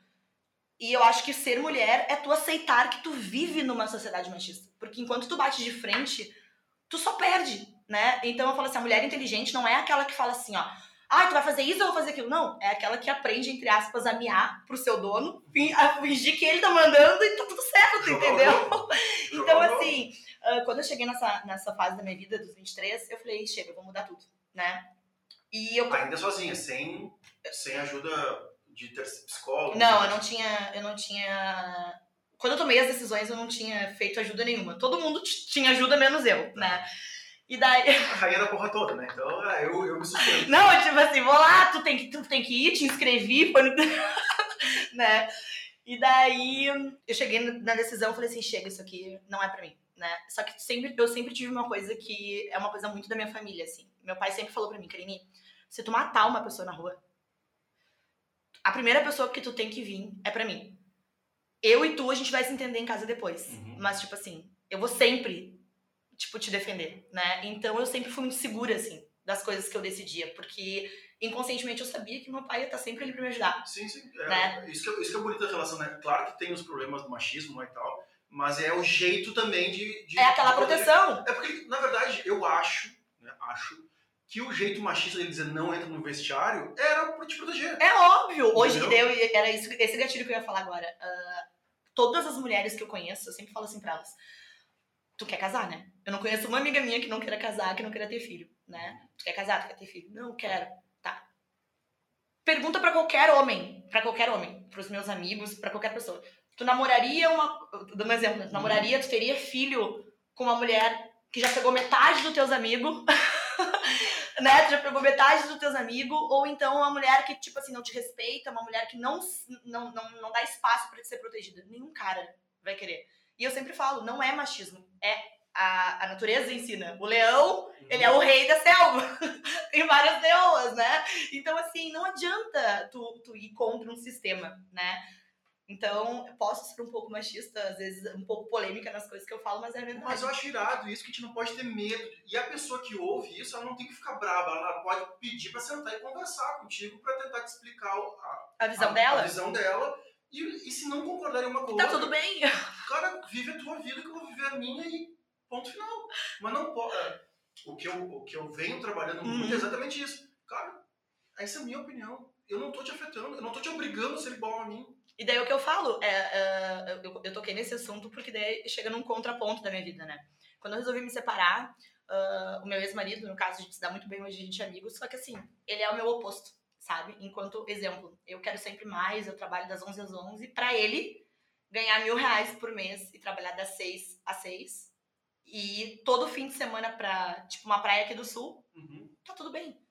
E eu acho que ser mulher é tu aceitar que tu vive numa sociedade machista. Porque enquanto tu bate de frente, tu só perde, né? Então eu falo assim, a mulher inteligente não é aquela que fala assim, ó, ah, tu vai fazer isso ou eu vou fazer aquilo. Não, é aquela que aprende, entre aspas, a miar pro seu dono, a fingir que ele tá mandando e tá tudo certo, entendeu? Então, assim, ah, quando eu cheguei nessa, nessa fase da minha vida, dos 23, eu falei, chega, eu vou mudar tudo, né? E eu. Ainda sozinha, sem, sem ajuda de ter psicólogo. Não, eu não tinha. Eu não tinha. Quando eu tomei as decisões, eu não tinha feito ajuda nenhuma. Todo mundo tinha ajuda, menos eu, né? E daí. A rainha da porra toda, né? Então ah, eu, eu me sustento. Não, tipo assim, vou lá, tu tem que, tu tem que ir, te inscrevi, foi né? E daí eu cheguei na decisão e falei assim, chega, isso aqui não é pra mim, né? Só que sempre, eu sempre tive uma coisa que é uma coisa muito da minha família, assim. Meu pai sempre falou pra mim, Karine, se tu matar uma pessoa na rua, a primeira pessoa que tu tem que vir é pra mim. Eu e tu, a gente vai se entender em casa depois. Uhum. Mas, tipo assim, eu vou sempre, tipo, te defender, né? Então eu sempre fui muito segura, assim, das coisas que eu decidia. Porque inconscientemente eu sabia que meu pai ia estar sempre ali pra me ajudar. Sim, sim. É, Né? isso, que, é- isso que é bonito da relação, né? Claro que tem os problemas do machismo né, e tal, mas é o jeito também de. de É aquela proteção. É porque, na verdade, eu acho, né, acho, que o jeito machista dele dizer não entra no vestiário era pra te proteger. É óbvio. Hoje, Entendeu? eu, era isso, esse gatilho que eu ia falar agora. Ah, todas as mulheres que eu conheço, eu sempre falo assim pra elas. Tu quer casar, né? Eu não conheço uma amiga minha que não queira casar, que não queira ter filho, né? Tu quer casar, tu quer ter filho? Não, quero. Tá. Pergunta pra qualquer homem, pra qualquer homem, pros meus amigos, pra qualquer pessoa. Tu namoraria uma, dando um exemplo, né? tu namoraria, tu teria filho com uma mulher que já pegou metade dos teus amigos, né? Tu já pegou metade dos teus amigos, ou então uma mulher que, tipo assim, não te respeita, uma mulher que não, não, não, não dá espaço pra te ser protegida. Nenhum cara vai querer. E eu sempre falo, não é machismo, é a, a natureza ensina. O leão, ele é o rei da selva. Tem várias leoas, né? Então, assim, não adianta tu, tu ir contra um sistema, né? Então, eu posso ser um pouco machista, às vezes um pouco polêmica nas coisas que eu falo, mas é verdade. Mas eu acho irado isso que a gente não pode ter medo. E a pessoa que ouve isso, ela não tem que ficar brava. Ela pode pedir pra sentar e conversar contigo pra tentar te explicar a, A visão a- dela, a visão dela. E, e se não concordarem uma com a tá outra, tudo bem. cara, vive a tua vida que eu vou viver a minha e ponto final. Mas não pode. O que eu, o que eu venho trabalhando Uhum. muito é exatamente isso. Cara, essa é a minha opinião. Eu não tô te afetando, eu não tô te obrigando a ser igual a mim. E daí o que eu falo, é, é, eu, eu toquei nesse assunto porque daí chega num contraponto da minha vida, né? Quando eu resolvi me separar, ah, o meu ex-marido, no caso, a gente se dá muito bem hoje, a gente é amigo, só que assim, ele é o meu oposto, sabe? Enquanto, exemplo, eu quero sempre mais, eu trabalho das 11 às 11, pra ele, ganhar mil reais por mês e trabalhar das 6 às 6, e todo fim de semana pra, tipo, uma praia aqui do sul, Uhum. tá tudo bem.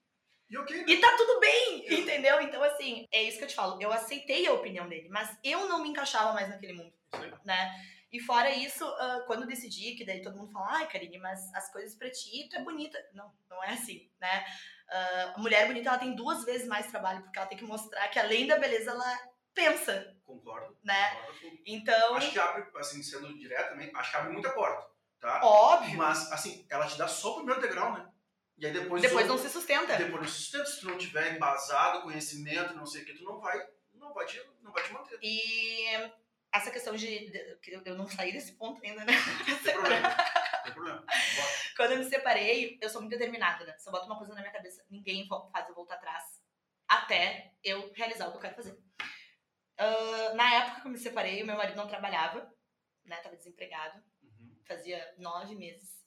E ok, né? E tá tudo bem, entendeu? Então, assim, é isso que eu te falo. Eu aceitei a opinião dele, mas eu não me encaixava mais naquele mundo, aí. né? E fora isso, uh, quando eu decidi, que daí todo mundo fala, ai, Karine, mas as coisas pra ti, tu é bonita. Não, não é assim, né? Uh, a mulher bonita, ela tem duas vezes mais trabalho, porque ela tem que mostrar que além da beleza, ela pensa. Concordo. Né? Concordo. Então... Acho que abre, assim, sendo direto também, acho que abre muita porta, tá? Óbvio. Mas, assim, ela te dá só o primeiro degrau, né? E aí depois... Depois não se sustenta. Depois não se sustenta. Se tu não tiver embasado, conhecimento, não sei o que, tu não vai, não vai, te, não vai te manter. E essa questão de, eu não saí desse ponto ainda, né? Não tem problema. Não tem problema. Bora. Quando eu me separei, eu sou muito determinada, né? Se eu boto uma coisa na minha cabeça, ninguém faz eu voltar atrás até eu realizar o que eu quero fazer. Uh, na época que eu me separei, o meu marido não trabalhava, né? Tava desempregado. Uhum. Fazia nove meses.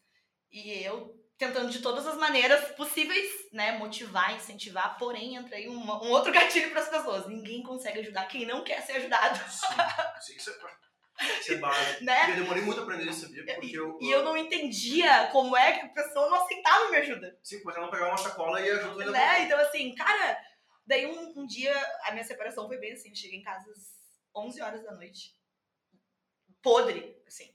E eu tentando de todas as maneiras possíveis, né, motivar, incentivar, porém entra aí um, um outro gatilho para as pessoas. Ninguém consegue ajudar quem não quer ser ajudado. Sim, sim isso é, isso é básico. Né? Eu demorei muito a aprender isso, sabia? Porque eu, E eu não entendia como é que a pessoa não aceitava minha ajuda. Sim, porque ela não pegava uma sacola e ajuda ainda Né? Então, assim, cara, daí um, um dia a minha separação foi bem assim, eu cheguei em casa às 11 horas da noite. Podre, assim.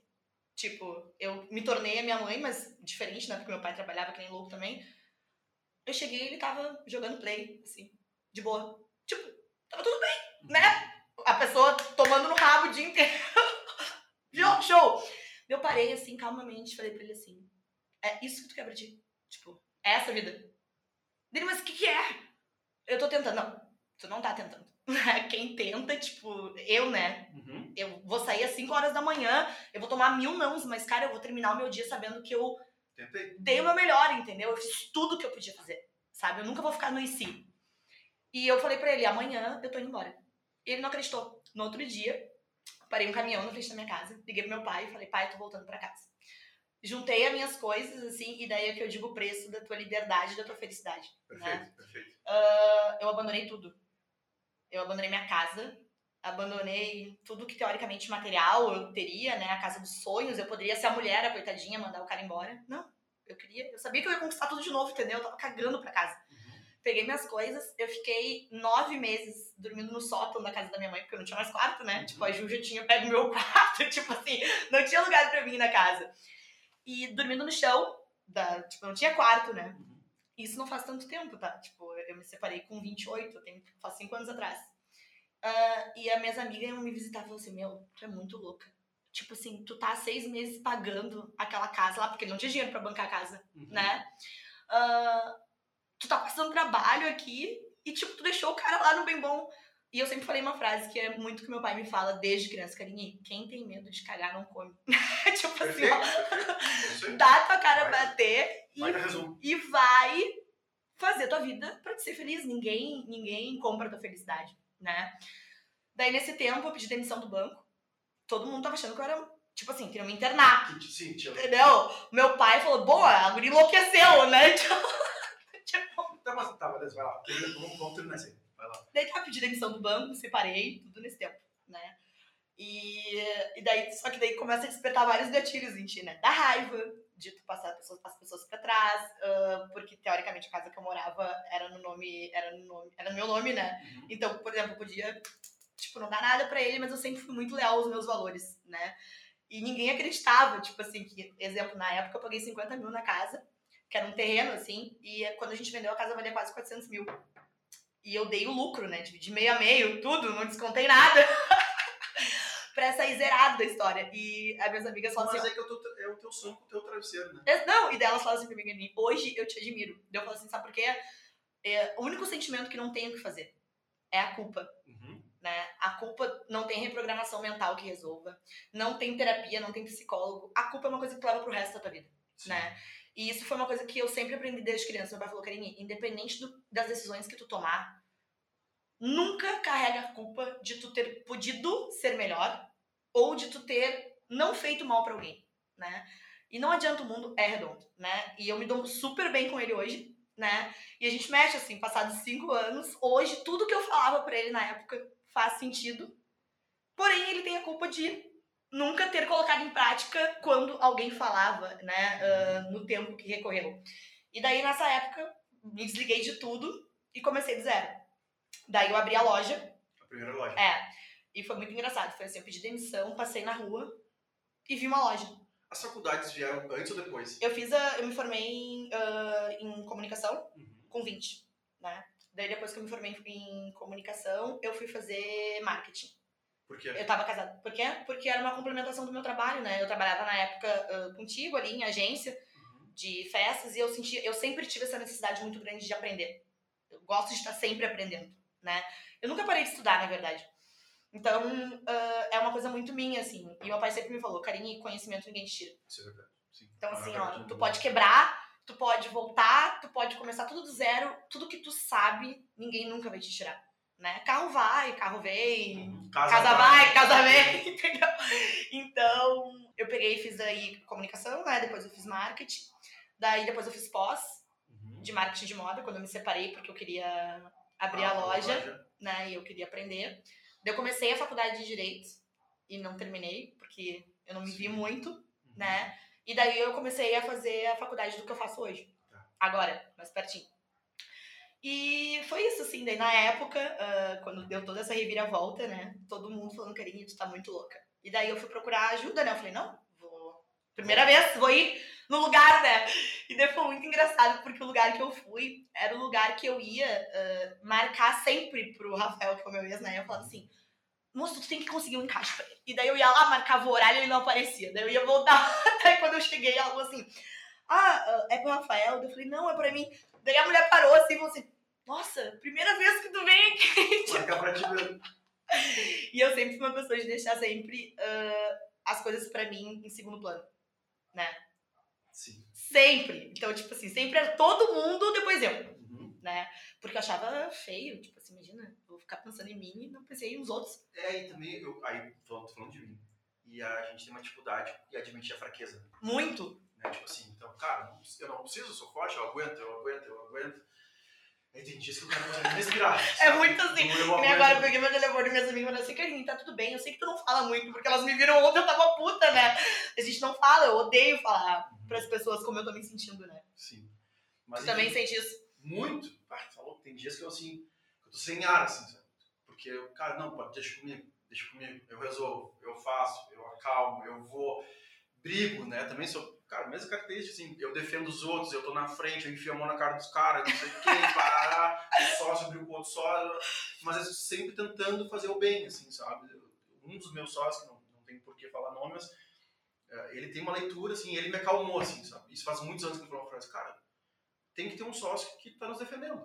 Tipo, eu me tornei a minha mãe, mas diferente, né? Porque meu pai trabalhava que nem louco também. Eu cheguei e ele tava jogando play, assim, de boa. Tipo, tava tudo bem, né? A pessoa tomando no rabo o dia inteiro. Show! Eu parei, assim, calmamente, falei pra ele assim, é isso que tu quer pra ti? Tipo, é essa vida? Dele, mas o que que é? Eu tô tentando. Não, tu não tá tentando. Quem tenta, tipo, eu, né? Uhum. Eu vou sair às 5 horas da manhã, eu vou tomar mil nãos, mas, cara, eu vou terminar o meu dia sabendo que eu Tentei. dei o meu melhor, entendeu? Eu fiz tudo que eu podia fazer, sabe? Eu nunca vou ficar no IC. E eu falei pra ele, amanhã eu tô indo embora. Ele não acreditou. No outro dia, parei um caminhão na frente da minha casa, liguei pro meu pai e falei, pai, eu tô voltando pra casa. Juntei as minhas coisas, assim, e daí é que eu digo o preço da tua liberdade e da tua felicidade. Perfeito, Né? perfeito. Ah, eu abandonei tudo. Eu abandonei minha casa, abandonei tudo que teoricamente material eu teria, né? A casa dos sonhos, eu poderia ser a mulher, a coitadinha, mandar o cara embora. Não, eu queria, eu sabia que eu ia conquistar tudo de novo, entendeu? Eu tava cagando pra casa. Uhum. Peguei minhas coisas, eu fiquei nove meses dormindo no sótão da casa da minha mãe, porque eu não tinha mais quarto, né? Uhum. Tipo, a Ju já tinha pego meu quarto, tipo assim, não tinha lugar pra mim na casa. E dormindo no chão, da, tipo, não tinha quarto, né? Uhum. Isso não faz tanto tempo, tá? Tipo, eu me separei com 28, eu tenho, faz 5 anos atrás. Ah, e as minhas amigas iam me visitar e falaram assim, meu, tu é muito louca. Tipo assim, tu tá há seis meses pagando aquela casa lá, porque não tinha dinheiro pra bancar a casa, Uhum. né? Ah, tu tá passando trabalho aqui e, tipo, tu deixou o cara lá no bem bom. E eu sempre falei uma frase que é muito que meu pai me fala desde criança, Carinha, quem tem medo de cagar não come. tipo assim, ó, dá tua cara a Vai. bater e Vai resumo. e vai fazer tua vida pra te ser feliz. Ninguém, ninguém compra tua felicidade, né? Daí, nesse tempo, eu pedi demissão do banco. Todo mundo tava achando que eu era, tipo assim, queria me internar, Sim, tio. entendeu? Meu pai falou, boa, a guria enlouqueceu, né? Tipo, Tá, mas tá, beleza, vai lá. Vamos, vamos terminar isso aí. Vai lá. daí, tá, pedi demissão do banco, separei, tudo nesse tempo, né? E, e daí, só que daí começa a despertar vários gatilhos em ti, né? Da raiva, de tu passar as pessoas, as pessoas pra trás, ah, porque teoricamente a casa que eu morava era no nome, era no nome, era no meu nome, né? Uhum. Então, por exemplo, eu podia, tipo, não dar nada pra ele, mas eu sempre fui muito leal aos meus valores, né? E ninguém acreditava, tipo assim, que, exemplo, na época eu paguei 50 mil na casa, que era um terreno, assim, e quando a gente vendeu a casa valia quase 400 mil. E eu dei o lucro, né? Dividi meio a meio, tudo, não descontei nada. pra sair zerado da história. E as minhas amigas falam Mas assim, é que eu tô, é o teu sonho com o teu travesseiro, né? Não, e delas falam assim pra mim, hoje eu te admiro. Daí eu falo assim, sabe por quê? É, o único sentimento que não tenho o que fazer é a culpa. Uhum. Né? A culpa não tem reprogramação mental que resolva. Não tem terapia, não tem psicólogo. A culpa é uma coisa que tu leva pro resto da tua vida, Sim. né? E isso foi uma coisa que eu sempre aprendi desde criança. Meu pai falou, Karine, independente do- das decisões que tu tomar, nunca carrega a culpa de tu ter podido ser melhor ou de tu ter não feito mal pra alguém, né? E não adianta o mundo é redondo, né? E eu me dou super bem com ele hoje, né? E a gente mexe assim, passados cinco anos, hoje tudo que eu falava pra ele na época faz sentido. Porém, ele tem a culpa de nunca ter colocado em prática quando alguém falava, né? ah, no tempo que recorreu. E daí, nessa época, me desliguei de tudo e comecei do zero. Daí eu abri a loja, A primeira loja. é. E foi muito engraçado. Foi assim, eu pedi demissão, passei na rua e vi uma loja. As faculdades vieram antes ou depois? Eu fiz a, eu me formei em, ah, em comunicação Uhum. com 20, né? Daí depois que eu me formei em comunicação, eu fui fazer marketing. Por quê? Eu tava casada. Por quê? Porque era uma complementação do meu trabalho, né? Eu trabalhava na época ah, contigo ali em agência Uhum. de festas e eu senti, eu sempre tive essa necessidade muito grande de aprender. Eu gosto de estar sempre aprendendo, né? Eu nunca parei de estudar, na verdade. Então, ah, é uma coisa muito minha, assim. E meu pai sempre me falou, carinho e conhecimento ninguém te tira. Isso é verdade. Sim. Então, assim, ó, tu bom. pode quebrar, tu pode voltar, tu pode começar tudo do zero, tudo que tu sabe, ninguém nunca vai te tirar, né? Carro vai, carro vem, Uhum. casa vai, casa vem, entendeu? Então, eu peguei e fiz aí comunicação, né? Depois eu fiz marketing, daí depois eu fiz pós Uhum. de marketing de moda, quando eu me separei, porque eu queria abrir Ah, a loja, né? E eu queria aprender. Daí eu comecei a faculdade de Direito e não terminei, porque eu não me vi Sim. muito Uhum. né? E daí eu comecei a fazer a faculdade do que eu faço hoje. Tá. Agora, mais pertinho. E foi isso, assim. Daí na época, ah, quando deu toda essa reviravolta, né? Todo mundo falando, carinha, tu tá muito louca. E daí eu fui procurar ajuda, né? Eu falei, não. Primeira vez, vou ir no lugar, né? E daí foi muito engraçado, porque o lugar que eu fui era o lugar que eu ia ah, marcar sempre pro Rafael, que foi meu ex, né? Eu falava assim, moço, tu tem que conseguir um encaixe pra ele. E daí eu ia lá, marcava o horário e ele não aparecia. Daí eu ia voltar. Daí quando eu cheguei, ela falou assim, ah, é pro Rafael? Daí Eu falei, não, é pra mim. Daí a mulher parou assim e falou assim, nossa, primeira vez que tu vem aqui. Marcar pra ti mesmo. E eu sempre fui uma pessoa de deixar sempre ah, as coisas pra mim em segundo plano, né? Sim. Sempre. Então, tipo assim, sempre era todo mundo, depois eu, Uhum. né? Porque eu achava feio, tipo assim, imagina, vou ficar pensando em mim e não pensei nos outros. É, e também, eu, aí, falando, tô falando de mim. E a gente tem uma dificuldade em admitir a fraqueza. Muito. Né? Tipo assim, então, cara, eu não preciso, eu sou forte, eu aguento, eu aguento, eu aguento. Aí tem dias que eu não consigo nem respirar. É muito assim. E agora eu peguei meu telefone e minhas amigas falaram assim, Karine, tá tudo bem, eu sei que tu não fala muito, porque elas me viram ontem, eu tava puta, né? A gente não fala, eu odeio falar Uhum. pras pessoas como eu tô me sentindo, né? Sim. Mas Tu também enfim, sente isso? Muito. Ah, falou, tem dias que eu assim, eu tô sem ar, assim, sabe? Porque, eu, cara, não, pode, deixa comigo, deixa comigo, eu resolvo, eu faço, eu acalmo, eu vou, brigo, né? Também sou, cara, mesma característica, assim, eu defendo os outros, eu tô na frente, eu enfio a mão na cara dos caras, não sei o que, parará, o sócio com o outro sócio, mas eu sempre tentando fazer o bem, assim, sabe? Eu- Um dos meus sócios, que não, não tem por que falar nome, mas eh, ele tem uma leitura, assim, ele me acalmou, assim, sabe? Isso faz muitos anos que ele falou uma frase, cara, tem que ter um sócio que tá nos defendendo.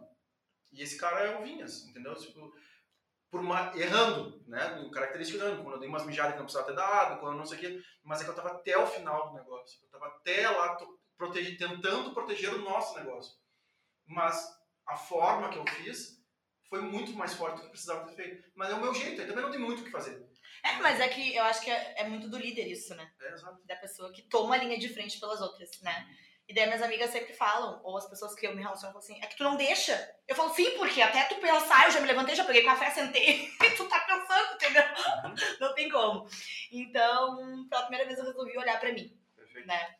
E esse cara é o Vinhas, entendeu? Tipo, por uma, errando, né? No característica errando. Quando eu dei umas mijadas que não precisava ter dado, quando não sei o quê. Mas é que eu tava até o final do negócio. Eu tava até lá protege, tentando proteger o nosso negócio. Mas a forma que eu fiz foi muito mais forte do que precisava ter feito. Mas é o meu jeito, aí também não tem muito o que fazer. É, mas é que eu acho que é, é muito do líder isso, né? É, exato. Da pessoa que toma a linha de frente pelas outras, né? E daí minhas amigas sempre falam, ou as pessoas que eu me relaciono falam assim, é que tu não deixa. Eu falo, sim, porque até tu pensar, eu já me levantei, já peguei café, sentei, tu tá pensando, entendeu? Não tem como. Então, pela primeira vez eu resolvi olhar pra mim, Perfeito. né?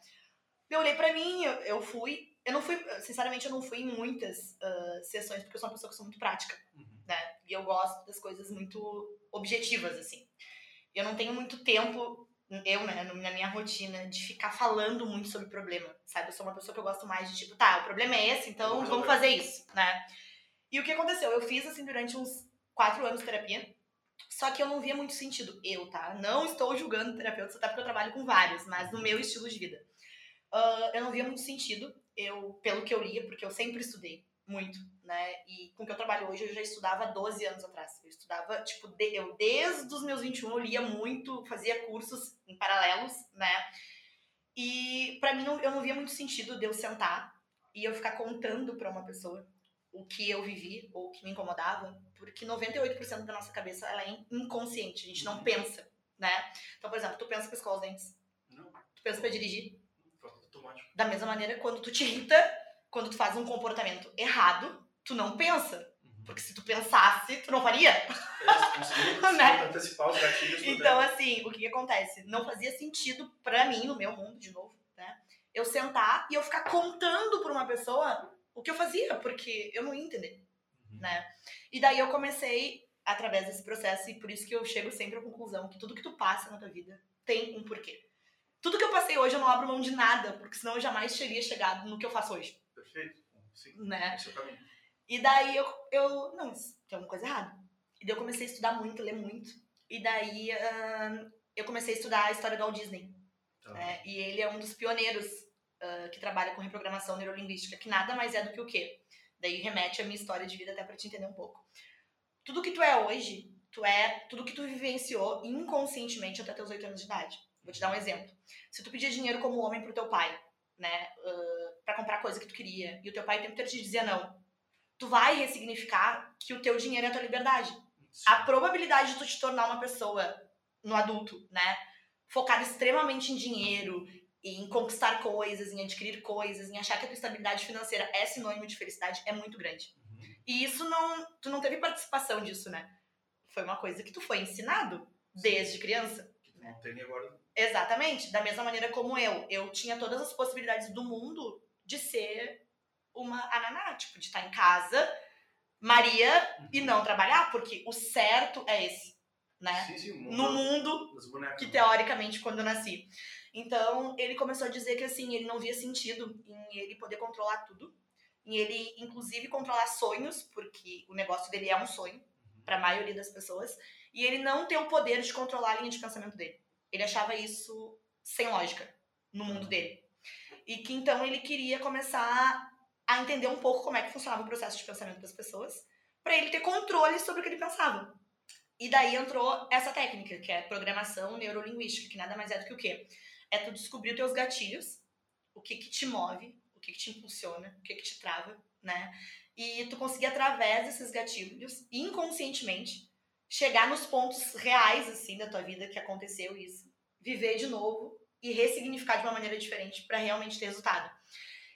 Eu olhei pra mim, eu, eu fui. Eu não fui, sinceramente, eu não fui em muitas ah, sessões, porque eu sou uma pessoa que sou muito prática, Uhum. né? E eu gosto das coisas muito objetivas, assim. Eu não tenho muito tempo, eu, né, na minha rotina, de ficar falando muito sobre problema, sabe? Eu sou uma pessoa que eu gosto mais de, tipo, tá, o problema é esse, então Vamos vamos resolver. fazer isso, né? E o que aconteceu? Eu fiz, assim, durante uns quatro anos de terapia, só que eu não via muito sentido. Eu, tá? Não estou julgando terapeutas, até porque eu trabalho com vários, mas no meu estilo de vida. Ah, eu não via muito sentido, eu, pelo que eu lia, porque eu sempre estudei muito, né? E com o que eu trabalho hoje, eu já estudava há 12 anos atrás. Eu estudava, tipo, de- eu desde os meus 21 eu lia muito, fazia cursos em paralelos, né? E pra mim não, eu não via muito sentido de eu sentar e eu ficar contando pra uma pessoa o que eu vivi ou o que me incomodava, porque 98% da nossa cabeça ela é inconsciente, a gente não pensa, né? Então, por exemplo, tu pensa pra escovar os dentes, Não, tu pensa pra dirigir, automático. da mesma maneira, quando tu te irrita, quando tu faz um comportamento errado, tu não pensa. Uhum. Porque se tu pensasse, tu não faria. É, conseguiu Né? antecipar os gatilhos. do Então, assim, o que, que acontece? Não fazia sentido pra mim, no meu mundo, de novo, né? Eu sentar e eu ficar contando pra uma pessoa o que eu fazia, porque eu não ia entender, Uhum. né? E daí eu comecei, através desse processo, e por isso que eu chego sempre à conclusão que tudo que tu passa na tua vida tem um porquê. tudo que eu passei hoje eu não abro mão de nada, porque senão eu jamais teria chegado no que eu faço hoje. Perfeito. Sim. Né? É. E daí eu, eu não, tem alguma coisa errada. E daí eu comecei a estudar muito, ler muito. E daí uh, eu comecei a estudar a história do Walt Disney. Tá. né? E ele é um dos pioneiros uh, que trabalha com reprogramação neurolinguística, que nada mais é do que o quê? Daí remete a minha história de vida até para te entender um pouco. Tudo que tu é hoje, tu é tudo que tu vivenciou inconscientemente até teus 8 anos de idade. Vou te dar um exemplo. Se tu pedir dinheiro como homem pro teu pai, né, uh, comprar coisa que tu queria, e o teu pai o tempo inteiro te dizia não, tu vai ressignificar que o teu dinheiro é a tua liberdade. A probabilidade de tu te tornar uma pessoa no adulto, né, focada extremamente em dinheiro, em conquistar coisas, em adquirir coisas, em achar que a tua estabilidade financeira é sinônimo de felicidade é muito grande. Uhum. E isso não, tu não teve participação disso, né? Foi uma coisa que tu foi ensinado desde criança. Tu não tem agora. Exatamente, da mesma maneira como eu. Eu tinha todas as possibilidades do mundo de ser uma ananá, tipo, de estar em casa, Maria, e não trabalhar, porque o certo é esse, né? Sim, sim. No mundo que teoricamente quando eu nasci. Então, ele começou a dizer que assim, ele não via sentido em ele poder controlar tudo, em ele inclusive controlar sonhos, porque o negócio dele é um sonho para a maioria das pessoas, e ele não ter o poder de controlar a linha de pensamento dele. Ele achava isso sem lógica no mundo dele. E que então ele queria começar a entender um pouco como é que funcionava o processo de pensamento das pessoas, para ele ter controle sobre o que ele pensava. E daí entrou essa técnica, que é programação neurolinguística, que nada mais é do que o quê? É tu descobrir os teus gatilhos, o que que te move, o que que te impulsiona, o que que te trava, né? E tu conseguir, através desses gatilhos, inconscientemente, chegar nos pontos reais, assim, da tua vida que aconteceu isso, viver de novo e ressignificar de uma maneira diferente para realmente ter resultado.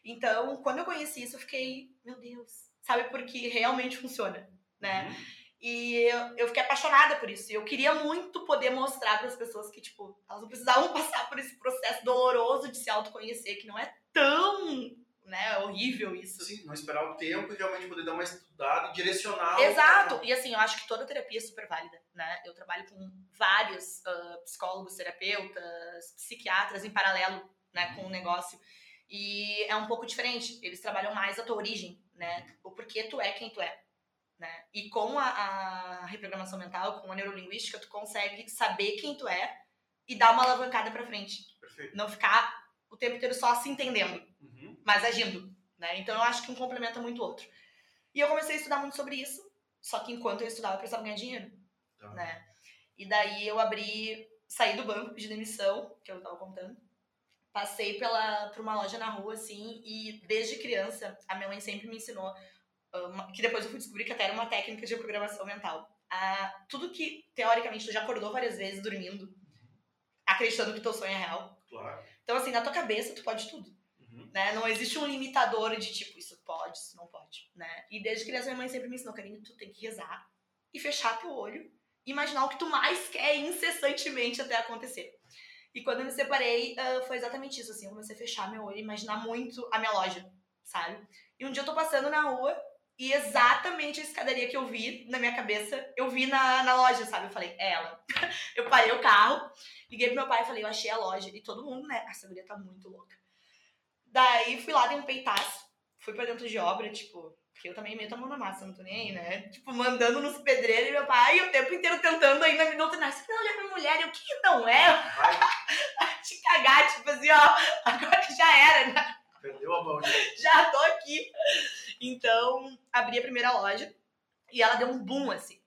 Então, quando eu conheci isso, eu fiquei, meu Deus, sabe? Porque realmente funciona, né? Uhum. E eu, eu fiquei apaixonada por isso. E eu queria muito poder mostrar para as pessoas que, tipo, elas não precisavam passar por esse processo doloroso de se autoconhecer, que não é tão, né, horrível isso. Sim, não esperar o tempo e realmente poder dar uma estudada e direcionar. o- Exato. E assim, eu acho que toda terapia é super válida, né? Eu trabalho com vários ah, psicólogos, terapeutas, psiquiatras em paralelo, né, com o negócio. E é um pouco diferente. Eles trabalham mais a tua origem, né? O porquê tu é quem tu é. Né? E com a, a reprogramação mental, com a neurolinguística, tu consegue saber quem tu é e dar uma alavancada pra frente. Perfeito. Não ficar o tempo inteiro só se entendendo Uhum. Mas agindo, né? Então eu acho que um complementa muito o outro. E eu comecei a estudar muito sobre isso, só que enquanto eu estudava eu precisava ganhar dinheiro, Tá. né? E daí eu abri, saí do banco, pedi demissão, que eu tava contando. Passei pela, por uma loja na rua, assim, e desde criança a minha mãe sempre me ensinou, uma- que depois eu fui descobrir que até era uma técnica de programação mental. Ah, tudo que, teoricamente, tu já acordou várias vezes dormindo, acreditando que teu sonho é real. Claro. Então, assim, na tua cabeça tu pode tudo. Né? Não existe um limitador de tipo, isso pode, isso não pode, né? E desde criança minha mãe sempre me ensinou, Karine, tu tem que rezar e fechar teu olho e imaginar o que tu mais quer incessantemente até acontecer. E quando eu me separei, ah, foi exatamente isso, assim, eu comecei a fechar meu olho e imaginar muito a minha loja, sabe? E um dia eu tô passando na rua e exatamente a escadaria que eu vi na minha cabeça, eu vi na, na loja, sabe? Eu falei, é ela. eu parei o carro, liguei pro meu pai e falei, eu achei a loja. E todo mundo, né? Essa guria tá muito louca. Daí fui lá, dei um peitaço, fui pra dentro de obra, tipo, porque eu também meto a mão na massa, não tô nem aí, né? Tipo, mandando nos pedreiros e meu pai o tempo inteiro tentando ainda me doutrinar. Você não olha pra mulher, e o que não é? Te cagar, tipo assim, ó, agora já era, né? perdeu a mão. gente. já tô aqui. Então, abri a primeira loja e ela deu um boom, assim.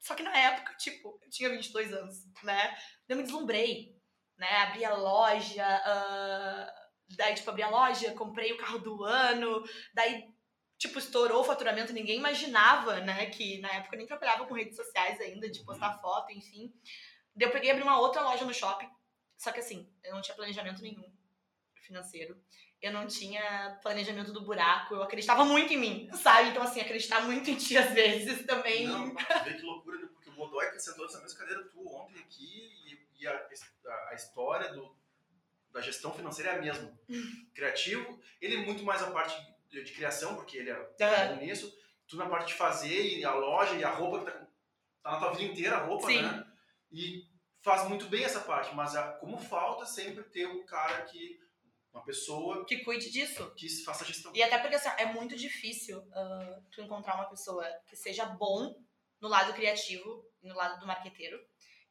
Só que na época, tipo, eu tinha 22 anos, né? Eu me deslumbrei, né? Abri a loja, ah, daí, tipo, abri a loja, comprei o carro do ano, daí, tipo, estourou o faturamento, ninguém imaginava, né? Que na época eu nem trabalhava com redes sociais ainda, de postar foto, enfim. Daí eu peguei e abri uma outra loja no shopping, só que assim, eu não tinha planejamento nenhum financeiro eu não tinha planejamento do buraco, eu acreditava muito em mim, sabe? Então, assim, acreditar muito em ti às vezes também. Não, vê que loucura, né? Porque o Godoy que sentou nessa mesma cadeira tu ontem aqui e, e a, a- a história do, da gestão financeira é a mesma. Criativo, ele é muito mais a parte de, de criação, porque ele é bom nisso. Tu na parte de fazer e a loja e a roupa que tá, tá na tua vida inteira, a roupa, Sim. né? E faz muito bem essa parte, mas a, como falta sempre ter um cara que uma pessoa que cuide disso. que faça gestão. E até porque assim, é muito difícil uh, tu encontrar uma pessoa que seja bom no lado criativo, no lado do marqueteiro,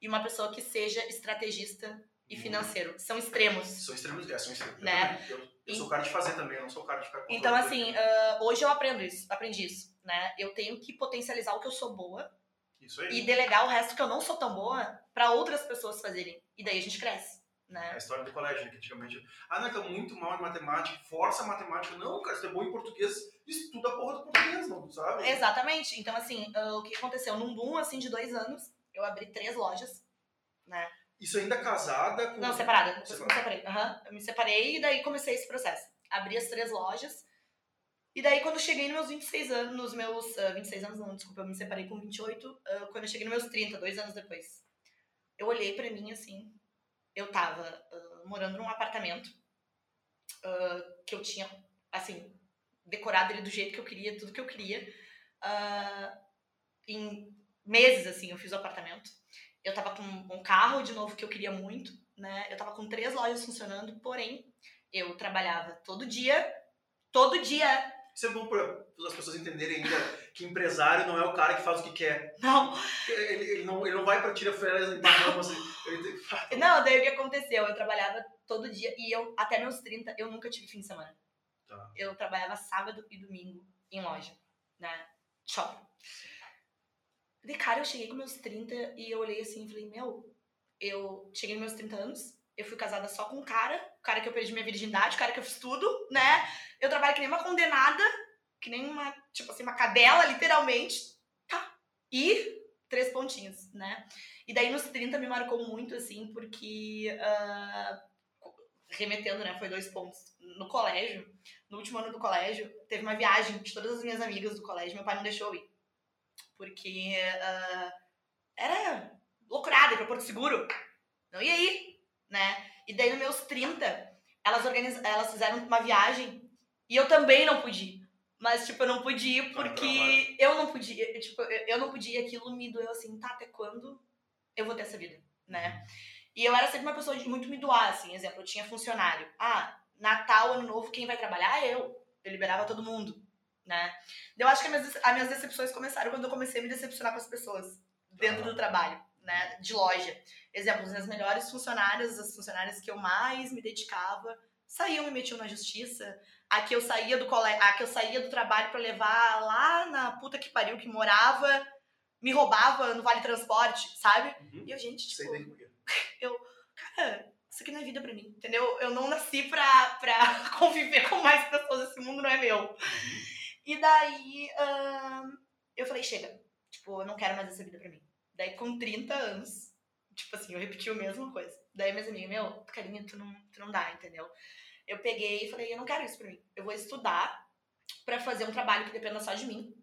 e uma pessoa que seja estrategista e financeiro. São extremos. São extremos, é, são extremos. Né? Eu, eu sou cara de fazer também, eu não sou cara de ficar Então, assim, uh, hoje eu aprendo isso, aprendi isso, né? Eu tenho que potencializar o que eu sou boa isso aí. e delegar o resto que eu não sou tão boa para outras pessoas fazerem. E daí a gente cresce. Né? É a história do colégio, né? Que antigamente. Ah, não, tá muito mal em matemática, força a matemática. Não, cara, você é bom em português, estuda a porra do português, não, sabe? Exatamente. Então, assim, uh, o que aconteceu? Num boom, assim, de dois anos, eu abri três lojas, né? Isso ainda casada com. Não, separada. Depois me separei. Uhum. Eu me separei e daí comecei esse processo. Abri as três lojas. E daí, quando eu cheguei nos meus 26 anos, nos meus. Uh, 26 anos, não, desculpa, eu me separei com 28. Uh, quando eu cheguei nos meus 30, dois anos depois. Eu olhei pra mim assim. Eu tava uh, morando num apartamento uh, que eu tinha, assim, decorado ele do jeito que eu queria, tudo que eu queria. Em meses, assim, eu fiz o apartamento. Eu tava com um carro, de novo, que eu queria muito, né? Eu tava com três lojas funcionando, porém, eu trabalhava todo dia, todo dia. Isso é bom para as pessoas entenderem ainda que empresário não é o cara que faz o que quer. Não. Ele, ele não, ele não vai para tirar férias em ele tem... Não, daí o que aconteceu? Eu trabalhava todo dia e eu, até meus 30, eu nunca tive fim de semana. Tá. Eu trabalhava sábado e domingo em loja, né? Shopping. De cara, eu cheguei com meus 30 e eu olhei assim e falei, meu, eu cheguei nos meus 30 anos, eu fui casada só com um cara, o cara que eu perdi minha virgindade, o cara que eu fiz tudo, né? Eu trabalho que nem uma condenada, que nem uma, tipo assim, uma cadela, literalmente. Tá. E três pontinhos, né? E daí nos 30 me marcou muito, assim, porque. Uh, remetendo, né? Foi dois pontos. No colégio, no último ano do colégio, teve uma viagem de todas as minhas amigas do colégio, meu pai não deixou eu ir. Porque uh, era loucurada ir pra Porto Seguro. Não ia ir, né? E daí, nos meus 30, elas, organiz... elas fizeram uma viagem e eu também não pude ir. Mas, tipo, eu não pude ir porque eu não podia. Tipo, eu não podia e aquilo me doeu assim, tá, até quando eu vou ter essa vida, né? E eu era sempre uma pessoa de muito me doar, assim. Exemplo, eu tinha funcionário. Ah, Natal, Ano Novo, quem vai trabalhar? Eu. Eu liberava todo mundo, né? Eu acho que as minhas, as minhas decepções começaram quando eu comecei a me decepcionar com as pessoas dentro do trabalho, né? De loja. Exemplo, as minhas melhores funcionárias, as funcionárias que eu mais me dedicava, saíam e me metiam na justiça. A que eu saía do colégio, a que eu saía do trabalho para levar lá na puta que pariu que morava, me roubava no Vale Transporte, sabe? Uhum. E eu, gente, tipo, Sei eu, cara, isso aqui não é vida pra mim, entendeu? Eu não nasci pra, pra conviver com mais pessoas, esse mundo não é meu. Uhum. E daí, hum, eu falei, chega, tipo, eu não quero mais essa vida pra mim. Daí, com 30 anos, tipo assim, eu repeti a mesma coisa. Daí, minhas amigas, meu, carinha, tu não, tu não dá, entendeu? Eu peguei e falei, eu não quero isso pra mim. Eu vou estudar pra fazer um trabalho que dependa só de mim,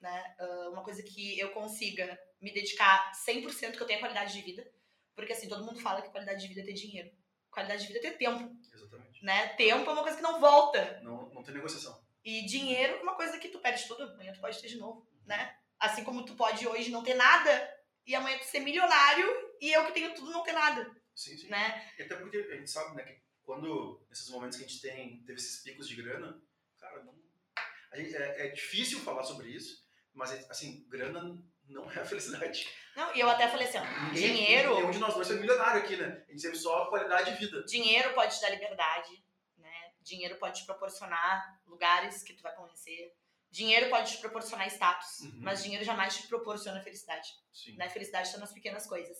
né? Uh, uma coisa que eu consiga me dedicar 100% que eu tenha qualidade de vida. Porque, assim, todo mundo fala que qualidade de vida é ter dinheiro. Qualidade de vida é ter tempo, Exatamente. né? Tempo é uma coisa que não volta. Não, não tem negociação. E dinheiro é uma coisa que tu perde tudo, amanhã tu pode ter de novo, né? Assim como tu pode hoje não ter nada e amanhã tu ser milionário e eu que tenho tudo não ter nada, Sim, sim. né? E até porque a gente sabe, né, que quando, nesses momentos que a gente tem, teve esses picos de grana, cara, não, gente- é, é difícil falar sobre isso, mas, assim, grana não é a felicidade. Não, e eu até falei assim, ó, dinheiro, Nenhum de nós dois é milionário aqui, né? A gente teve só qualidade de vida. dinheiro pode te dar liberdade? Dinheiro pode te proporcionar lugares que tu vai conhecer. Dinheiro pode te proporcionar status, Uhum. mas dinheiro jamais te proporciona felicidade. Sim. né? Felicidade está nas pequenas coisas.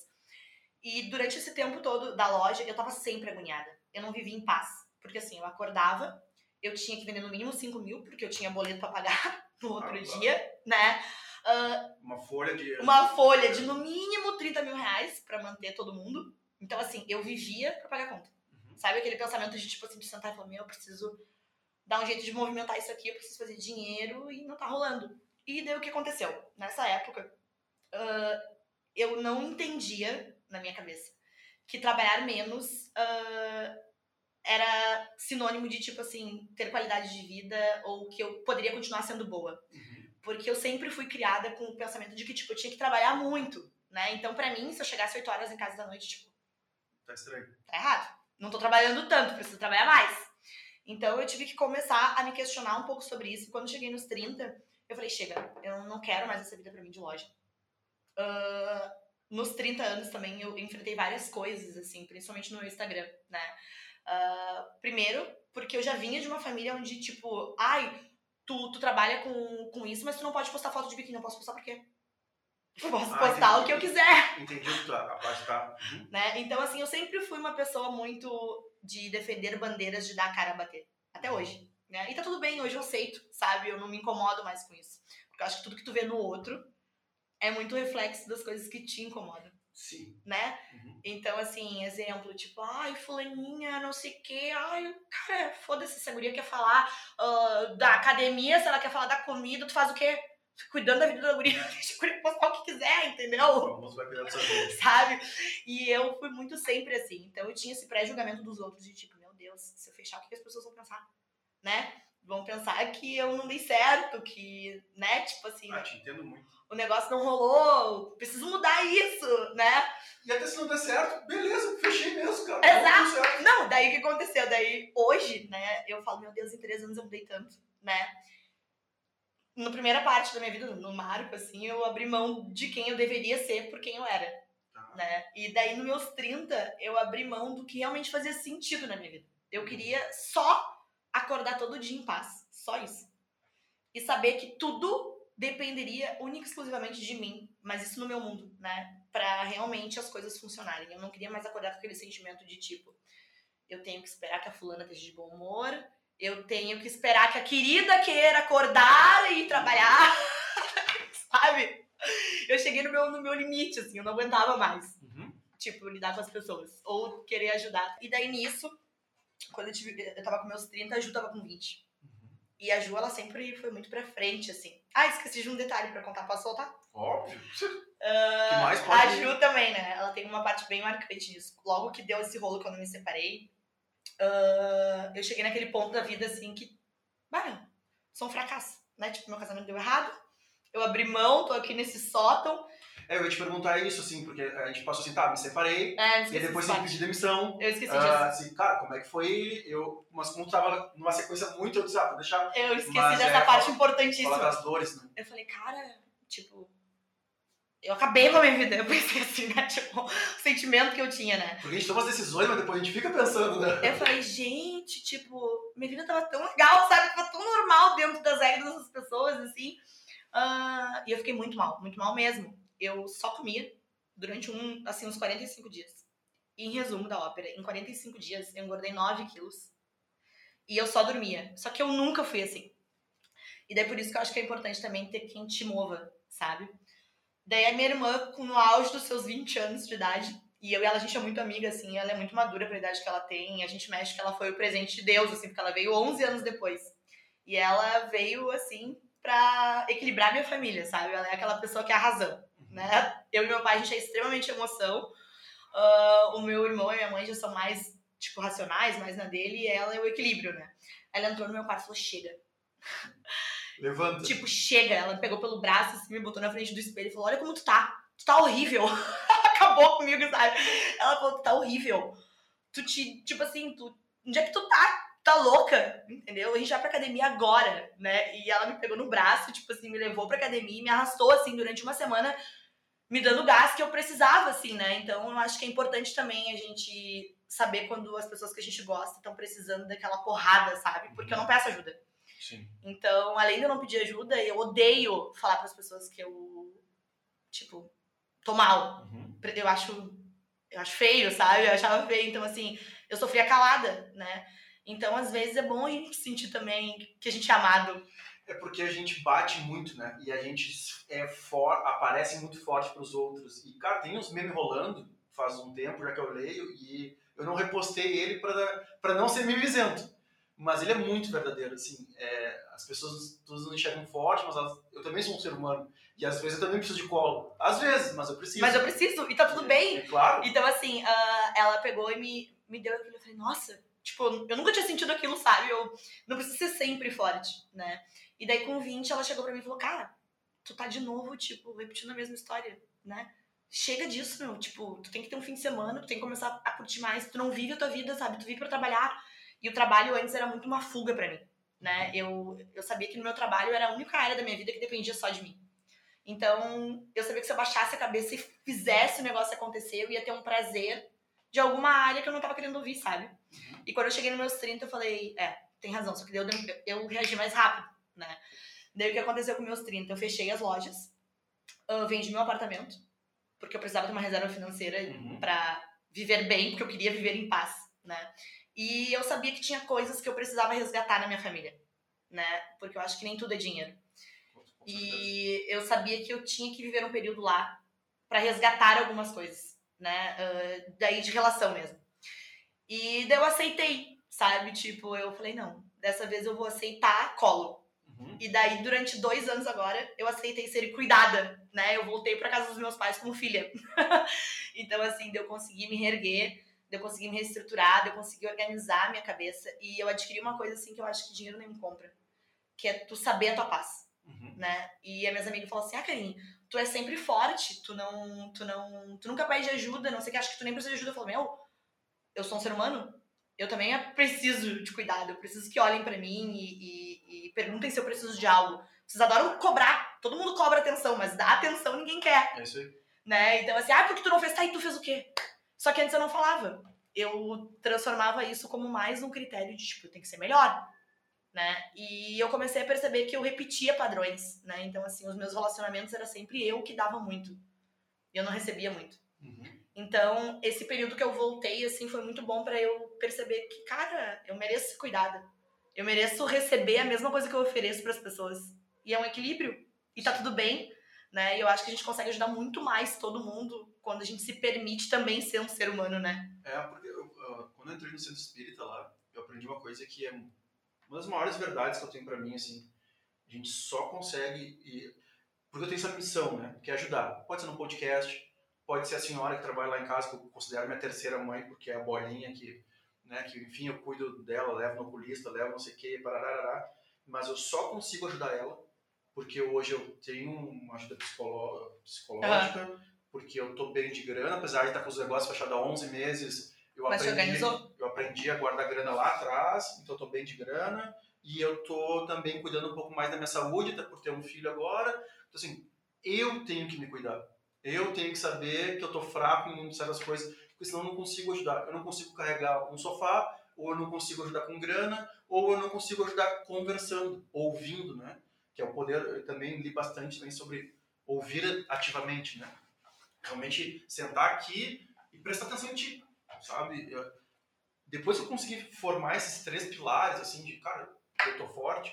E durante esse tempo todo da loja, eu tava sempre agoniada. Eu não vivia em paz. Porque assim, eu acordava, eu tinha que vender no mínimo 5 mil, porque eu tinha boleto pra pagar no outro Ah, dia, né? Ah, Uma folha de... uma folha de no mínimo 30 mil reais pra manter todo mundo. Então, assim, eu vivia pra pagar conta. Sabe aquele pensamento de, tipo assim, de sentar e falar, meu, eu preciso dar um jeito de movimentar isso aqui, eu preciso fazer dinheiro e não tá rolando. E daí o que aconteceu? Nessa época, ah, eu não entendia, na minha cabeça, que trabalhar menos ah, era sinônimo de, tipo assim, ter qualidade de vida ou que eu poderia continuar sendo boa. Uhum. Porque eu sempre fui criada com o pensamento de que, tipo, eu tinha que trabalhar muito, né? Então, pra mim, se eu chegasse 8 horas em casa da noite, tipo, Tá estranho. tá errado. Não tô trabalhando tanto, preciso trabalhar mais. Então eu tive que começar a me questionar um pouco sobre isso. Quando cheguei nos 30, eu falei, chega, eu não quero mais essa vida pra mim de loja. Ah, nos 30 anos também eu enfrentei várias coisas, assim, principalmente no Instagram, né? Ah, primeiro, porque eu já vinha de uma família onde, tipo, ai, tu, tu trabalha com, com isso, mas tu não pode postar foto de biquíni. Não posso postar por quê? Eu posso Ah, postar entendi. o que eu quiser Entendi o que tu- a parte tá. Uhum. né? Então, assim, eu sempre fui uma pessoa muito de defender bandeiras, de dar a cara a bater. Até hoje, né? E tá tudo bem, hoje eu aceito, sabe? Eu não me incomodo mais com isso. Porque eu acho que tudo que tu vê no outro é muito reflexo das coisas que te incomodam, Sim. né? Uhum. Então, assim, exemplo, tipo, ai, fulaninha, não sei o quê, ai, cara, foda-se, se a guria quer falar ah, da academia, se ela quer falar da comida, tu faz o quê? Cuidando da vida da guria, deixa a guria postar o que quiser, entendeu? O almoço vai cuidar da sua vida. sabe? E eu fui muito sempre assim. Então eu tinha esse pré-julgamento dos outros de tipo, meu Deus, se eu fechar, o que que as pessoas vão pensar? Né? Vão pensar que eu não dei certo, que, né? Tipo assim, Ah, te entendo muito. o negócio não rolou, preciso mudar isso, né? E até se não der certo, beleza, fechei mesmo, cara. Exato. Não. Não, daí o que aconteceu? Daí hoje, né, eu falo, meu Deus, em três anos eu mudei tanto, né? Na primeira parte da minha vida, no marco, assim, eu abri mão de quem eu deveria ser por quem eu era. Tá. né? E daí, nos meus 30, eu abri mão do que realmente fazia sentido na minha vida. Eu queria só acordar todo dia em paz. Só isso. E saber que tudo dependeria única e exclusivamente de mim. Mas isso no meu mundo, né? Pra realmente as coisas funcionarem. Eu não queria mais acordar com aquele sentimento de tipo, eu tenho que esperar que a fulana esteja de bom humor. Eu tenho que esperar que a querida queira acordar e ir trabalhar. Sabe? Eu cheguei no meu, no meu limite, assim, eu não aguentava mais Uhum. tipo, lidar com as pessoas. Ou querer ajudar. E daí nisso, quando eu, tive, eu tava com meus 30, a Ju tava com 20. Uhum. E a Ju, ela sempre foi muito pra frente, assim. Ah, esqueci de um detalhe pra contar. Posso soltar? Óbvio. Ah, que mais A pode Ju também, né? Ela tem uma parte bem marcante nisso. Logo que deu esse rolo quando eu me separei, ah, eu cheguei naquele ponto da vida, assim, que... Bah, sou um fracasso, né? Tipo, meu casamento deu errado. Eu abri mão, tô aqui nesse sótão. É, eu ia te perguntar isso, assim, porque a gente passou assim, tá, me separei, É, e depois eu pedi demissão. Eu esqueci Ah, disso. assim, cara, como é que foi? Eu, mas como tu tava numa sequência muito, eu disse, ah, vou deixar Eu esqueci Mas dessa é, parte importantíssima. falar das dores, né? Eu falei, cara, tipo. Eu acabei com a minha vida. Eu pensei assim, né? Tipo, o sentimento que eu tinha, né? Porque a gente toma as decisões, mas depois a gente fica pensando, né? Eu falei, gente, tipo, minha vida tava tão legal, sabe? Tava tão normal dentro das regras dessas pessoas, assim. Ah, e eu fiquei muito mal, muito mal mesmo. Eu só comia durante um, assim, uns 45 dias. E em resumo da ópera, em 45 dias eu engordei 9 quilos. E eu só dormia. Só que eu nunca fui assim. E daí por isso que eu acho que é importante também ter quem te mova, sabe? Daí a minha irmã, com no auge dos seus 20 anos de idade, e eu e ela, a gente é muito amiga, assim, ela é muito madura pra idade que ela tem, a gente mexe que ela foi o presente de Deus, assim, porque ela veio 11 anos depois. E ela veio, assim, pra equilibrar minha família, sabe? Ela é aquela pessoa que é a razão, né? Eu e meu pai, a gente é extremamente emoção. Ah, o meu irmão e minha mãe já são mais, tipo, racionais, mais na dele, e ela é o equilíbrio, né? Ela entrou no meu quarto e falou, chega. Levanta. Tipo, chega. Ela me pegou pelo braço, assim, me botou na frente do espelho e falou: Olha como tu tá. Tu tá horrível. Acabou comigo, sabe? Ela falou: Tu tá horrível. Tu te. Tipo assim, tu. Onde é que tu tá? Tá louca, entendeu? A gente vai pra academia agora, né? E ela me pegou no braço, tipo assim, me levou pra academia e me arrastou, assim, durante uma semana, me dando gás que eu precisava, assim, né? Então eu acho que é importante também a gente saber quando as pessoas que a gente gosta estão precisando daquela porrada, sabe? Porque eu não peço ajuda. Sim. Então, além de eu não pedir ajuda, eu odeio falar para as pessoas que eu, tipo, tô mal. Uhum. Eu acho, eu acho feio, sabe? Eu achava feio. Então, assim, eu sofria calada, né? Então, às vezes, é bom a gente sentir também que a gente é amado. É porque a gente bate muito, né? E a gente é for, aparece muito forte pros outros. E, cara, tem uns memes rolando faz um tempo já que eu leio e eu não repostei ele pra, pra não ser mimizento. Mas ele é muito verdadeiro, assim. É, as pessoas todas não enxergam forte, mas elas- eu também sou um ser humano. E às vezes eu também preciso de colo. Às vezes, mas eu preciso. Mas eu preciso, e tá tudo bem. É, claro. Então, assim, ah, ela pegou e me, me deu aquilo. Eu falei, nossa, tipo, eu nunca tinha sentido aquilo, sabe? Eu não preciso ser sempre forte, né? E daí, com 20, ela chegou pra mim e falou, cara, tu tá de novo, tipo, repetindo a mesma história, né? chega disso, meu. Tipo, tu tem que ter um fim de semana, tu tem que começar a curtir mais. Tu não vive a tua vida, sabe? Tu vive pra trabalhar. E o trabalho antes era muito uma fuga pra mim, né? Eu, eu sabia que no meu trabalho era a única área da minha vida que dependia só de mim. Então, eu sabia que se eu baixasse a cabeça e fizesse o negócio acontecer, eu ia ter um prazer de alguma área que eu não tava querendo ouvir, sabe? E quando eu cheguei nos meus 30, eu falei, é, tem razão, só que eu, eu reagi mais rápido, né? Daí o que aconteceu com meus 30? Eu fechei as lojas, eu vendi meu apartamento, porque eu precisava de uma reserva financeira uhum. para viver bem, porque eu queria viver em paz, né? E eu sabia que tinha coisas que eu precisava resgatar na minha família, né? Porque eu acho que nem tudo é dinheiro. E eu sabia que eu tinha que viver um período lá para resgatar algumas coisas, né? Uh, daí de relação mesmo. E daí eu aceitei, sabe? Tipo, eu falei, não, dessa vez eu vou aceitar colo. Uhum. E daí, durante dois anos agora, eu aceitei ser cuidada, né? Eu voltei para casa dos meus pais como filha. então, assim, eu consegui me reerguer de eu conseguir me reestruturar, de eu conseguir organizar a minha cabeça. E eu adquiri uma coisa assim que eu acho que dinheiro nem compra, que é tu saber a tua paz, uhum. né? E a minhas amigas falam assim, ah, Karine, tu é sempre forte, tu não, tu não, tu nunca pede ajuda, não sei o que, acho que tu nem precisa de ajuda. Eu falo, meu, eu sou um ser humano, eu também preciso de cuidado, eu preciso que olhem para mim e, e, e, perguntem se eu preciso de algo. Vocês adoram cobrar, todo mundo cobra atenção, mas dar atenção ninguém quer. É isso aí. Né? Então, assim, ah, porque tu não fez, tá, e tu fez o quê? Só que antes eu não falava. Eu transformava isso como mais um critério de, tipo, tem que ser melhor, né? E eu comecei a perceber que eu repetia padrões, né? Então, assim, os meus relacionamentos era sempre eu que dava muito. E eu não recebia muito. Uhum. Então, esse período que eu voltei, assim, foi muito bom para eu perceber que, cara, eu mereço ser cuidada. Eu mereço receber a mesma coisa que eu ofereço para as pessoas. E é um equilíbrio. E tá tudo bem, né? E eu acho que a gente consegue ajudar muito mais todo mundo quando a gente se permite também ser um ser humano, né? É, porque eu, eu, quando eu entrei no centro espírita lá, eu aprendi uma coisa que é uma das maiores verdades que eu tenho para mim, assim. A gente só consegue. E, porque eu tenho essa missão, né? Que é ajudar. Pode ser no podcast, pode ser a senhora que trabalha lá em casa, que eu considero minha terceira mãe, porque é a bolinha que, né, que enfim, eu cuido dela, levo no oculista, levo não sei o que, parará, mas eu só consigo ajudar ela porque hoje eu tenho uma ajuda psicológica, uhum porque eu tô bem de grana, apesar de estar com os negócios fechados há 11 meses, eu Mas aprendi, eu aprendi a guardar grana lá atrás, então eu tô bem de grana, e eu tô também cuidando um pouco mais da minha saúde, até por ter um filho agora. Então assim, eu tenho que me cuidar. Eu tenho que saber que eu tô fraco em certas coisas, porque senão eu não consigo ajudar. Eu não consigo carregar um sofá, ou eu não consigo ajudar com grana, ou eu não consigo ajudar conversando, ouvindo, né? Que é o poder, eu também li bastante também sobre ouvir ativamente, né? Realmente sentar aqui e prestar atenção em ti, sabe? Eu, depois que eu consegui formar esses três pilares, assim, de, cara, eu tô forte,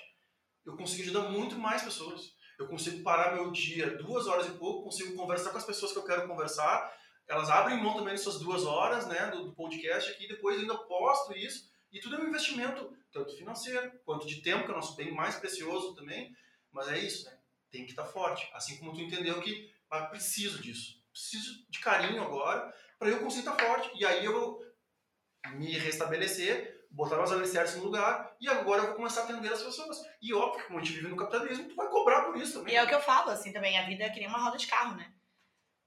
eu consegui ajudar muito mais pessoas. Eu consigo parar meu dia duas horas e pouco, consigo conversar com as pessoas que eu quero conversar, elas abrem mão também dessas duas horas, né, do, do podcast aqui, depois ainda posto isso, e tudo é um investimento, tanto financeiro, quanto de tempo, que é o nosso bem mais precioso também, mas é isso, né, tem que estar tá forte, assim como tu entendeu que ah, preciso disso, preciso de carinho agora para eu conseguir estar forte. E aí eu me restabelecer, botar meus alicerces no lugar e agora eu vou começar a atender as pessoas. E óbvio, como a gente vive no capitalismo, tu vai cobrar por isso também. E é o que eu falo, assim, também. A vida é que nem uma roda de carro, né?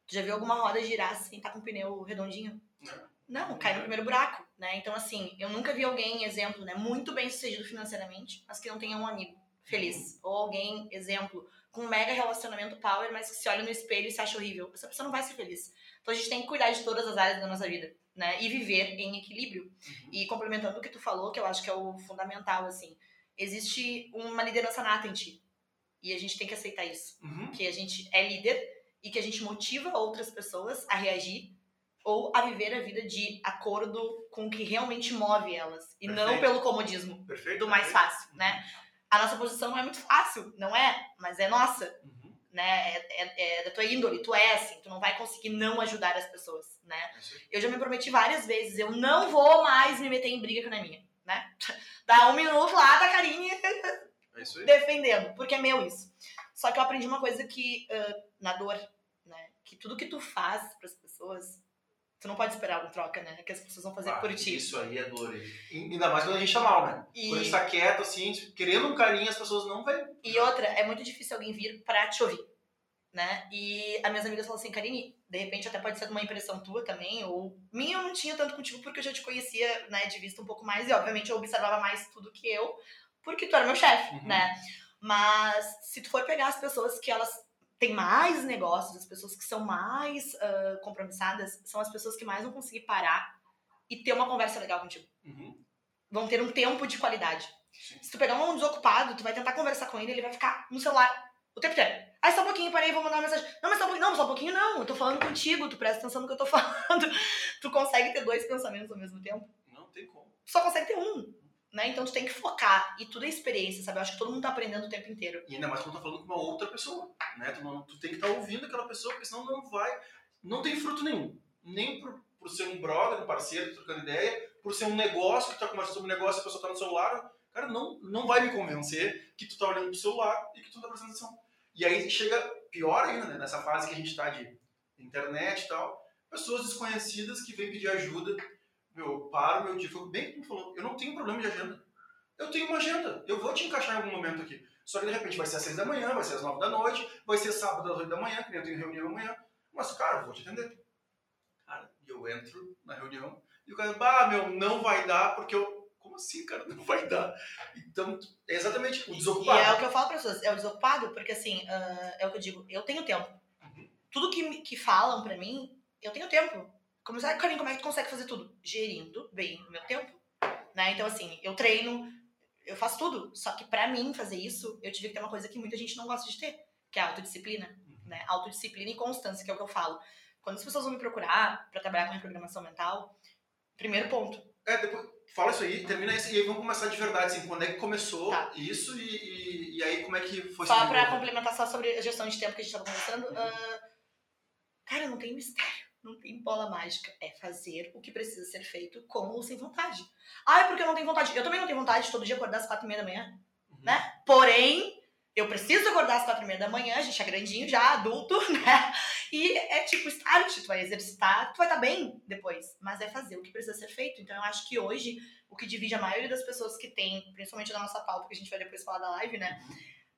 Tu já viu alguma roda girar sem estar tá com o pneu redondinho? Não. Não, cai no primeiro buraco, né? Então, assim, eu nunca vi alguém, exemplo, né, muito bem sucedido financeiramente, mas que não tenha um amigo feliz. Uhum. Ou alguém, exemplo, com um mega relacionamento power, mas que se olha no espelho e se acha horrível. Essa pessoa não vai ser feliz. Então a gente tem que cuidar de todas as áreas da nossa vida, né? E viver em equilíbrio. Uhum. E complementando o que tu falou, que eu acho que é o fundamental, assim, existe uma liderança nata em ti. E a gente tem que aceitar isso. Uhum. Que a gente é líder e que a gente motiva outras pessoas a reagir ou a viver a vida de acordo com o que realmente move elas. E Perfeito. não pelo comodismo Perfeito. do mais fácil, né? A nossa posição não é muito fácil, não é? Mas é nossa. Uhum. Né? É, é, é, da tua índole, tu é assim, tu não vai conseguir não ajudar as pessoas, né? Eu já me prometi várias vezes, eu não vou mais me meter em briga que não é minha, né? Dá um minuto lá, da carinha é defendendo, porque é meu isso. Só que eu aprendi uma coisa que, uh, na dor, né? Que tudo que tu faz para as pessoas, Tu não pode esperar uma troca, né? Que as pessoas vão fazer ah, por ti. Isso aí é dolorido. Ainda mais quando a gente tá mal, né? E... Quando a gente tá quieto, assim, querendo um carinho, as pessoas não vêm. E outra, é muito difícil alguém vir pra te ouvir. né? E as minhas amigas falam assim, Karine, de repente até pode ser uma impressão tua também, ou minha eu não tinha tanto contigo porque eu já te conhecia, né, de vista um pouco mais, e obviamente eu observava mais tudo que eu, porque tu era meu chefe, Uhum. né? Mas se tu for pegar as pessoas que elas têm mais negócios, as pessoas que são mais ah, compromissadas, são as pessoas que mais vão conseguir parar e ter uma conversa legal contigo. Uhum. Vão ter um tempo de qualidade. Sim. Se tu pegar um desocupado, tu vai tentar conversar com ele, ele vai ficar no celular o tempo inteiro. Aí só um pouquinho, parei, vou mandar uma mensagem. Não, mas só um pouquinho, não, só um pouquinho não. Eu tô falando contigo, tu presta atenção no que eu tô falando. Tu consegue ter dois pensamentos ao mesmo tempo? Não tem como. Tu só consegue ter um. Né? Então tu tem que focar. E tudo é experiência, sabe? Eu acho que todo mundo tá aprendendo o tempo inteiro. E ainda mais quando tá falando com uma outra pessoa, né? Tu, não- tu tem que estar ouvindo aquela pessoa, porque senão não vai... Não tem fruto nenhum. Nem por, por ser um brother, um parceiro, trocando ideia, por ser um negócio, que tu tá conversando sobre um negócio e a pessoa tá no celular, cara, não, não vai me convencer que tu tá olhando pro celular e que tu tá prestando atenção. E aí chega pior ainda, né? Nessa fase que a gente tá de internet e tal, pessoas desconhecidas que vêm pedir ajuda. Meu, eu paro meu dia, bem como falou, eu não tenho problema de agenda. Eu tenho uma agenda, eu vou te encaixar em algum momento aqui. Só que de repente vai ser às seis da manhã, vai ser às nove da noite, vai ser sábado às oito da manhã, que nem eu tenho reunião amanhã. Mas, cara, eu vou te atender. Cara, e eu entro na reunião e o cara, bah, meu, não vai dar porque eu. Como assim, cara? Não vai dar. Então, é exatamente o E desocupado. é o que eu falo para pessoas, é o desocupado, porque assim, ah, é o que eu digo, eu tenho tempo. Uhum. Tudo que, que falam pra mim, eu tenho tempo. Como, sabe, Karine, como é que tu consegue fazer tudo? Gerindo bem o meu tempo. Né? Então, assim, eu treino, eu faço tudo. Só que pra mim fazer isso, eu tive que ter uma coisa que muita gente não gosta de ter, que é a autodisciplina. Uhum. Né? Autodisciplina e constância, que é o que eu falo. Quando as pessoas vão me procurar pra trabalhar com reprogramação mental, primeiro ponto, É, depois fala isso aí, termina isso e aí vamos começar de verdade, assim, quando é que começou Tá. isso e, e, e aí como é que foi Só pra complementar só sobre a gestão de tempo que a gente tava conversando. Uhum. ah, cara, não tem mistério. Não tem bola mágica. É fazer o que precisa ser feito com ou sem vontade. Ah, é porque eu não tenho vontade. Eu também não tenho vontade de todo dia acordar às quatro e meia da manhã. Uhum. né? Porém, eu preciso acordar às quatro e meia da manhã, a gente é grandinho já, adulto, né? E é tipo start, tu vai exercitar, tu vai estar bem depois. Mas é fazer o que precisa ser feito. Então eu acho que hoje, o que divide a maioria das pessoas que tem, principalmente na nossa pauta, que a gente vai depois falar da live, né?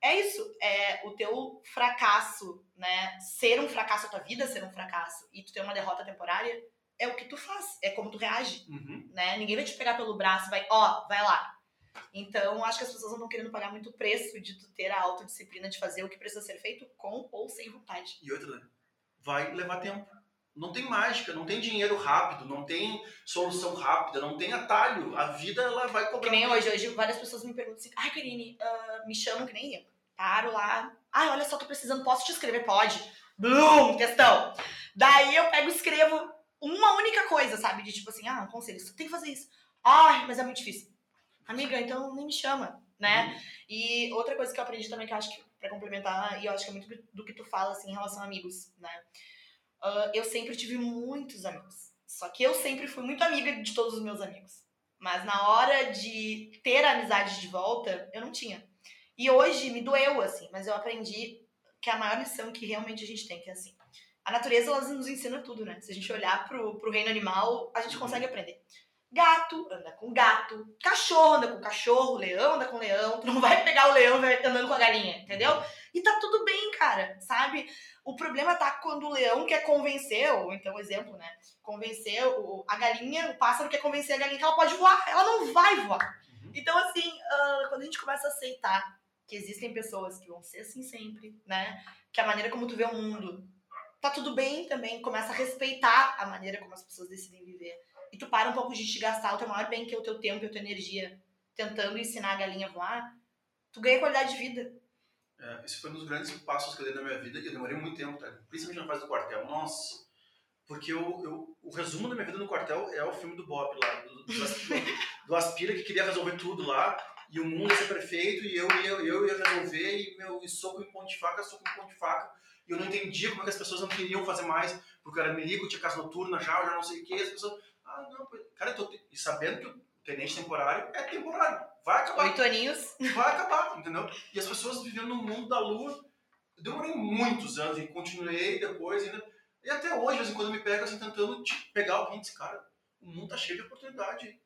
É isso, é o teu fracasso, né? Ser um fracasso a tua vida, ser um fracasso, e tu ter uma derrota temporária, é o que tu faz, é como tu reage Uhum. né? Ninguém vai te pegar pelo braço e vai, ó, vai lá. Então, acho que as pessoas não estão querendo pagar muito preço de tu ter a autodisciplina de fazer o que precisa ser feito com ou sem vontade. E outra, vai levar tempo. Não tem mágica, não tem dinheiro rápido, não tem solução rápida, não tem atalho. A vida ela vai Que cobrar. nem hoje, hoje várias pessoas me perguntam assim, ai, Karine, ah, me chamam que nem eu. Paro lá, ai, olha só, tô precisando, posso te escrever? Pode. Blum, questão. Daí eu pego e escrevo uma única coisa, sabe? De tipo assim, ah, um conselho, você tem que fazer isso. Ai, mas é muito difícil. Amiga, então nem me chama, né? E outra coisa que eu aprendi também, que eu acho que, pra complementar, e eu acho que é muito do que tu fala, assim, em relação a amigos, né? Ah, eu sempre tive muitos amigos. Só que eu sempre fui muito amiga de todos os meus amigos. Mas na hora de ter a amizade de volta, eu não tinha. E hoje me doeu, assim, mas eu aprendi que a maior lição que realmente a gente tem, que é assim. A natureza, ela nos ensina tudo, né? Se a gente olhar pro, pro reino animal, a gente Uhum. consegue aprender. Gato anda com gato, cachorro anda com cachorro, leão anda com leão. Tu não vai pegar o leão vai andando com a galinha, entendeu? E tá tudo bem, cara, sabe? O problema tá quando o leão quer convencer, ou então, exemplo, né? Convencer o, a galinha, o pássaro quer convencer a galinha que ela pode voar. Ela não vai voar. Uhum. Então, assim, ah, quando a gente começa a aceitar que existem pessoas que vão ser assim sempre, né? Que a maneira como tu vê o mundo tá tudo bem também. Começa a respeitar a maneira como as pessoas decidem viver. E tu para um pouco de te gastar o teu maior bem, que é o teu tempo e a tua energia, tentando ensinar a galinha a voar, tu ganha qualidade de vida. É, esse foi um dos grandes passos que eu dei na minha vida e eu demorei muito tempo, tá? principalmente na fase do quartel. Nossa, porque eu, eu, o resumo da minha vida no quartel é o filme do Bob lá, do, do, Aspira, do Aspira que queria resolver tudo lá e o mundo ia ser perfeito e eu ia, eu ia resolver e meu e soco em ponte de faca, soco em ponte de faca. E eu não entendia como é que as pessoas não queriam fazer mais, porque eu era milico, tinha casa noturna já, eu já não sei o que, as pessoas, ah, não, cara, eu tô, e sabendo que o tenente temporário é temporário, vai acabar Oito aninhos. vai acabar, entendeu? E as pessoas vivendo no mundo da lua. Eu demorei muitos anos e continuei depois ainda. E até hoje, de vez em quando, eu me pego assim, tentando te pegar alguém e dizer, cara, o mundo tá cheio de oportunidade.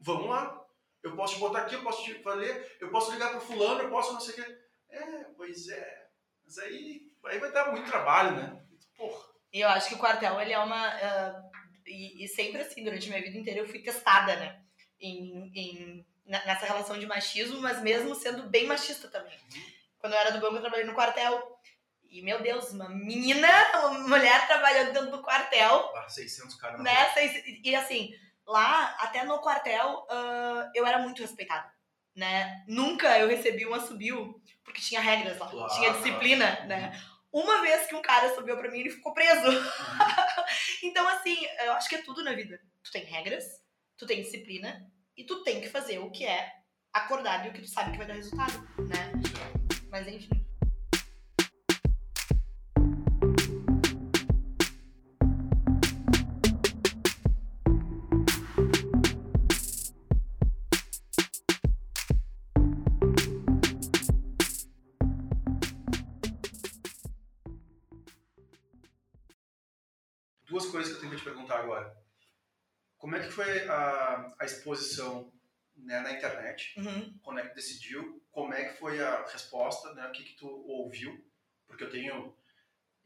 Vamos lá. Eu posso te botar aqui, eu posso te valer, eu posso ligar pro fulano, eu posso não sei o quê. É, pois é. Mas aí, aí vai dar muito trabalho, né? Porra. E eu acho que o quartel, ele é uma... Uh, e, e, sempre assim, durante minha vida inteira, eu fui testada, né? Em, em, nessa relação de machismo, mas mesmo sendo bem machista também. Uhum. Quando eu era do banco, eu trabalhei no quartel. E, meu Deus, uma menina, uma mulher trabalhando dentro do quartel. Ah, 600 caras. Né? E, assim, lá, até no quartel, uh, eu era muito respeitada. Né? Nunca eu recebi um assobio, porque tinha regras lá, claro. tinha disciplina, né? Uma vez que um cara subiu pra mim, ele ficou preso. Então, assim, eu acho que é tudo na vida. Tu tem regras, tu tem disciplina, e tu tem que fazer o que é acordado e o que tu sabe que vai dar resultado, né? Mas enfim. Foi a, a exposição né, na internet? Uhum. Quando é que decidiu? Como é que foi a resposta? Né? O que, que tu ouviu? Porque eu tenho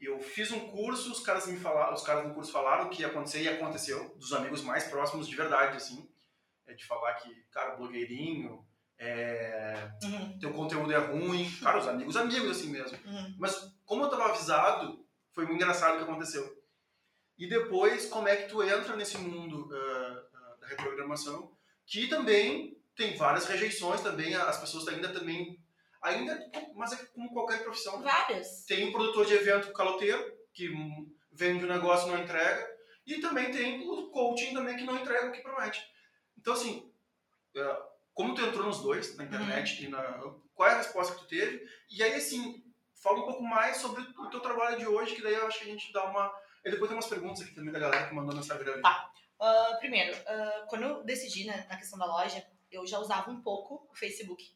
eu fiz um curso, os caras me falaram, os caras do curso falaram que ia acontecer e aconteceu, dos amigos mais próximos de verdade, assim, é de falar que, cara, blogueirinho, é, uhum. teu conteúdo é ruim, cara, os amigos, amigos assim mesmo. Uhum. Mas como eu tava avisado, foi muito engraçado o que aconteceu. E depois, como é que tu entra nesse mundo uh, reprogramação, que também tem várias rejeições também, as pessoas ainda também, ainda, mas é como qualquer profissão. Né? Várias. Tem um produtor de evento caloteiro, que vende o um negócio e não entrega, e também tem o coaching também que não entrega o que promete. Então, assim, uh, como tu entrou nos dois, na internet, uhum. e na, qual é a resposta que tu teve? E aí, assim, fala um pouco mais sobre o teu trabalho de hoje, que daí eu acho que a gente dá uma e depois tem umas perguntas aqui também da galera que mandou no Instagram. Tá. Uh, primeiro, uh, quando eu decidi né, na questão da loja, eu já usava um pouco o Facebook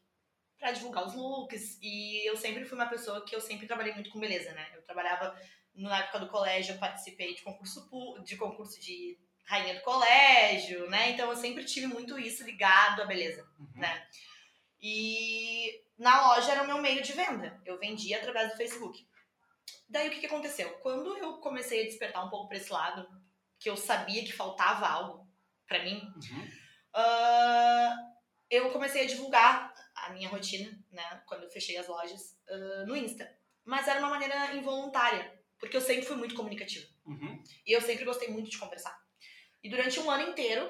para divulgar os looks e eu sempre fui uma pessoa que eu sempre trabalhei muito com beleza, né? Eu trabalhava na época do colégio, eu participei de concurso de concurso de rainha do colégio, né? Então eu sempre tive muito isso ligado à beleza, uhum. né? E na loja era o meu meio de venda. Eu vendia através do Facebook. Daí o que, que aconteceu? Quando eu comecei a despertar um pouco para esse lado, que eu sabia que faltava algo para mim, uhum. uh, eu comecei a divulgar a minha rotina, né, quando eu fechei as lojas, uh, no Insta. Mas era uma maneira involuntária, porque eu sempre fui muito comunicativa. Uhum. E eu sempre gostei muito de conversar. E durante um ano inteiro,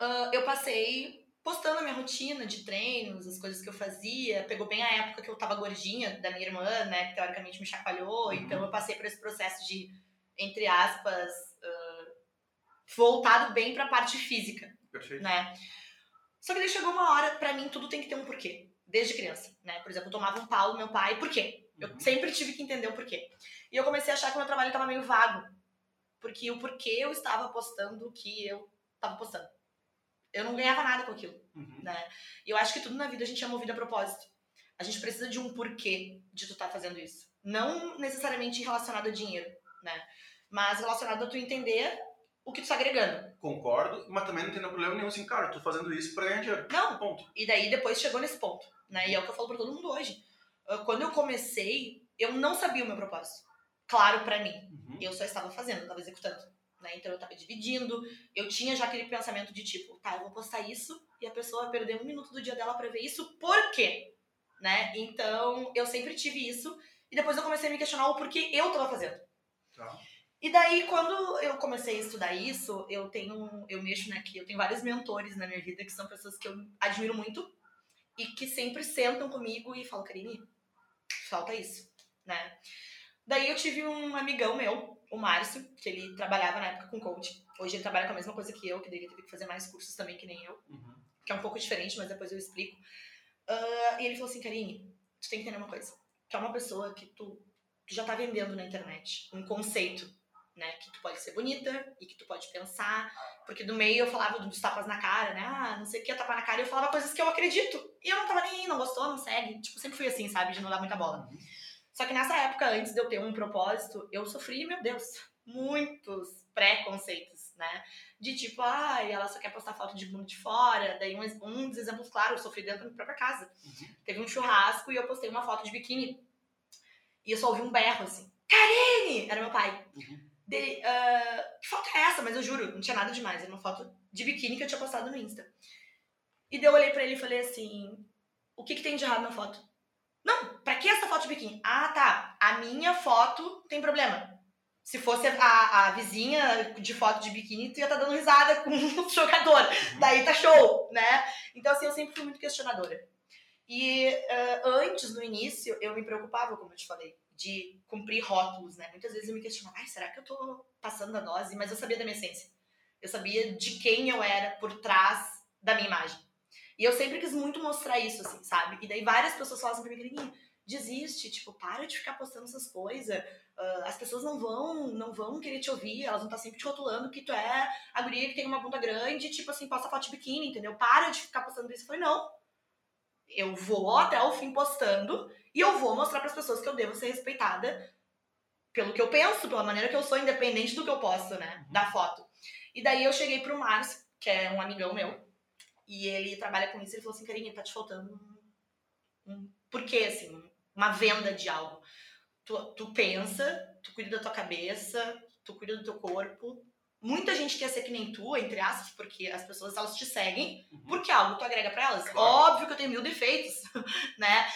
uh, eu passei postando a minha rotina de treinos, as coisas que eu fazia. Pegou bem a época que eu tava gordinha da minha irmã, né? Que teoricamente me chacoalhou. Uhum. Então eu passei por esse processo de, entre aspas, voltado bem pra parte física. Perfeito. Né? Só que daí chegou uma hora, pra mim, tudo tem que ter um porquê. Desde criança, né? Por exemplo, eu tomava um pau do meu pai, por quê? Eu uhum. sempre tive que entender o porquê. E eu comecei a achar que o meu trabalho tava meio vago. Porque o porquê eu estava postando o que eu tava postando eu não ganhava nada com aquilo, uhum. né? E eu acho que tudo na vida a gente é movido a propósito. A gente precisa de um porquê de tu estar tá fazendo isso. Não necessariamente relacionado a dinheiro, né? Mas relacionado a tu entender o que tu tá agregando. Concordo, mas também não tem problema nenhum assim, cara, eu tô fazendo isso pra ganhar dinheiro. Não. Ponto. E daí depois chegou nesse ponto, né? E é o que eu falo pra todo mundo hoje. Ah, quando eu comecei, eu não sabia o meu propósito. Claro para mim. Uhum. Eu só estava fazendo, estava executando. Né? Então eu tava dividindo, eu tinha já aquele pensamento de tipo, tá, eu vou postar isso e a pessoa vai perder um minuto do dia dela para ver isso, por quê? Né? Então eu sempre tive isso e depois eu comecei a me questionar o porquê eu tava fazendo. Tá. E daí, quando eu comecei a estudar isso, eu tenho, eu mexo, que eu tenho vários mentores na minha vida que são pessoas que eu admiro muito e que sempre sentam comigo e falam, Karine, falta isso, né? Daí eu tive um amigão meu, o Márcio, que ele trabalhava na época com coaching. Hoje ele trabalha com a mesma coisa que eu, que daí ele teve que fazer mais cursos também, que nem eu. Uhum. Que é um pouco diferente, mas depois eu explico. Uh, e ele falou assim, Karine, tu tem que entender uma coisa. Que é uma pessoa que tu, tu já tá vendendo na internet. Um conceito, né? Que tu pode ser bonita e que tu pode pensar. Porque do meio eu falava dos tapas na cara, né? Ah, não sei o que é tapar na cara. E eu falava coisas que eu acredito. E eu não tava nem, não gostou, não segue. Tipo, sempre fui assim, sabe? De não dar muita bola. Uhum. Só que nessa época, antes de eu ter um propósito, eu sofri, meu Deus, muitos preconceitos, né? De tipo, ai, ah, ela só quer postar foto de bunda de fora. Daí um, um dos exemplos, claro, eu sofri dentro da minha própria casa. Uhum. Teve um churrasco e eu postei uma foto de biquíni. E eu só ouvi um berro assim. Karine! Era meu pai. Uhum. Dele, ah, que foto é essa? Mas eu juro, não tinha nada demais. Era uma foto de biquíni que eu tinha postado no Insta. E daí eu olhei pra ele e falei assim: o que, que tem de errado na foto? Não, pra que essa foto de biquíni? Ah, tá. A minha foto tem problema. Se fosse a, a vizinha de foto de biquíni, tu ia estar tá dando risada com o jogador. Daí tá show, né? Então, assim, eu sempre fui muito questionadora. E uh, antes, no início, eu me preocupava, como eu te falei, de cumprir rótulos, né? Muitas vezes eu me questionava, será que eu tô passando a dose? Mas eu sabia da minha essência. Eu sabia de quem eu era por trás da minha imagem. E eu sempre quis muito mostrar isso, assim, sabe? E daí várias pessoas falam assim pra mim, desiste, tipo, para de ficar postando essas coisas. Uh, as pessoas não vão, não vão querer te ouvir, elas vão estar tá sempre te rotulando que tu é a guria que tem uma bunda grande, tipo assim, posta foto de biquíni, entendeu? Para de ficar postando isso. Eu falei, não. Eu vou até o fim postando e eu vou mostrar para as pessoas que eu devo ser respeitada pelo que eu penso, pela maneira que eu sou, independente do que eu posto, né? Uhum. Da foto. E daí eu cheguei pro Márcio, que é um amigão meu, e ele trabalha com isso, ele falou assim, Carinha, tá te faltando um, um porquê, assim, uma venda de algo. Tu, tu pensa, tu cuida da tua cabeça, tu cuida do teu corpo. Muita gente quer ser que nem tu, entre aspas, porque as pessoas elas te seguem, uhum. porque algo tu agrega para elas. Claro. Óbvio que eu tenho mil defeitos, né?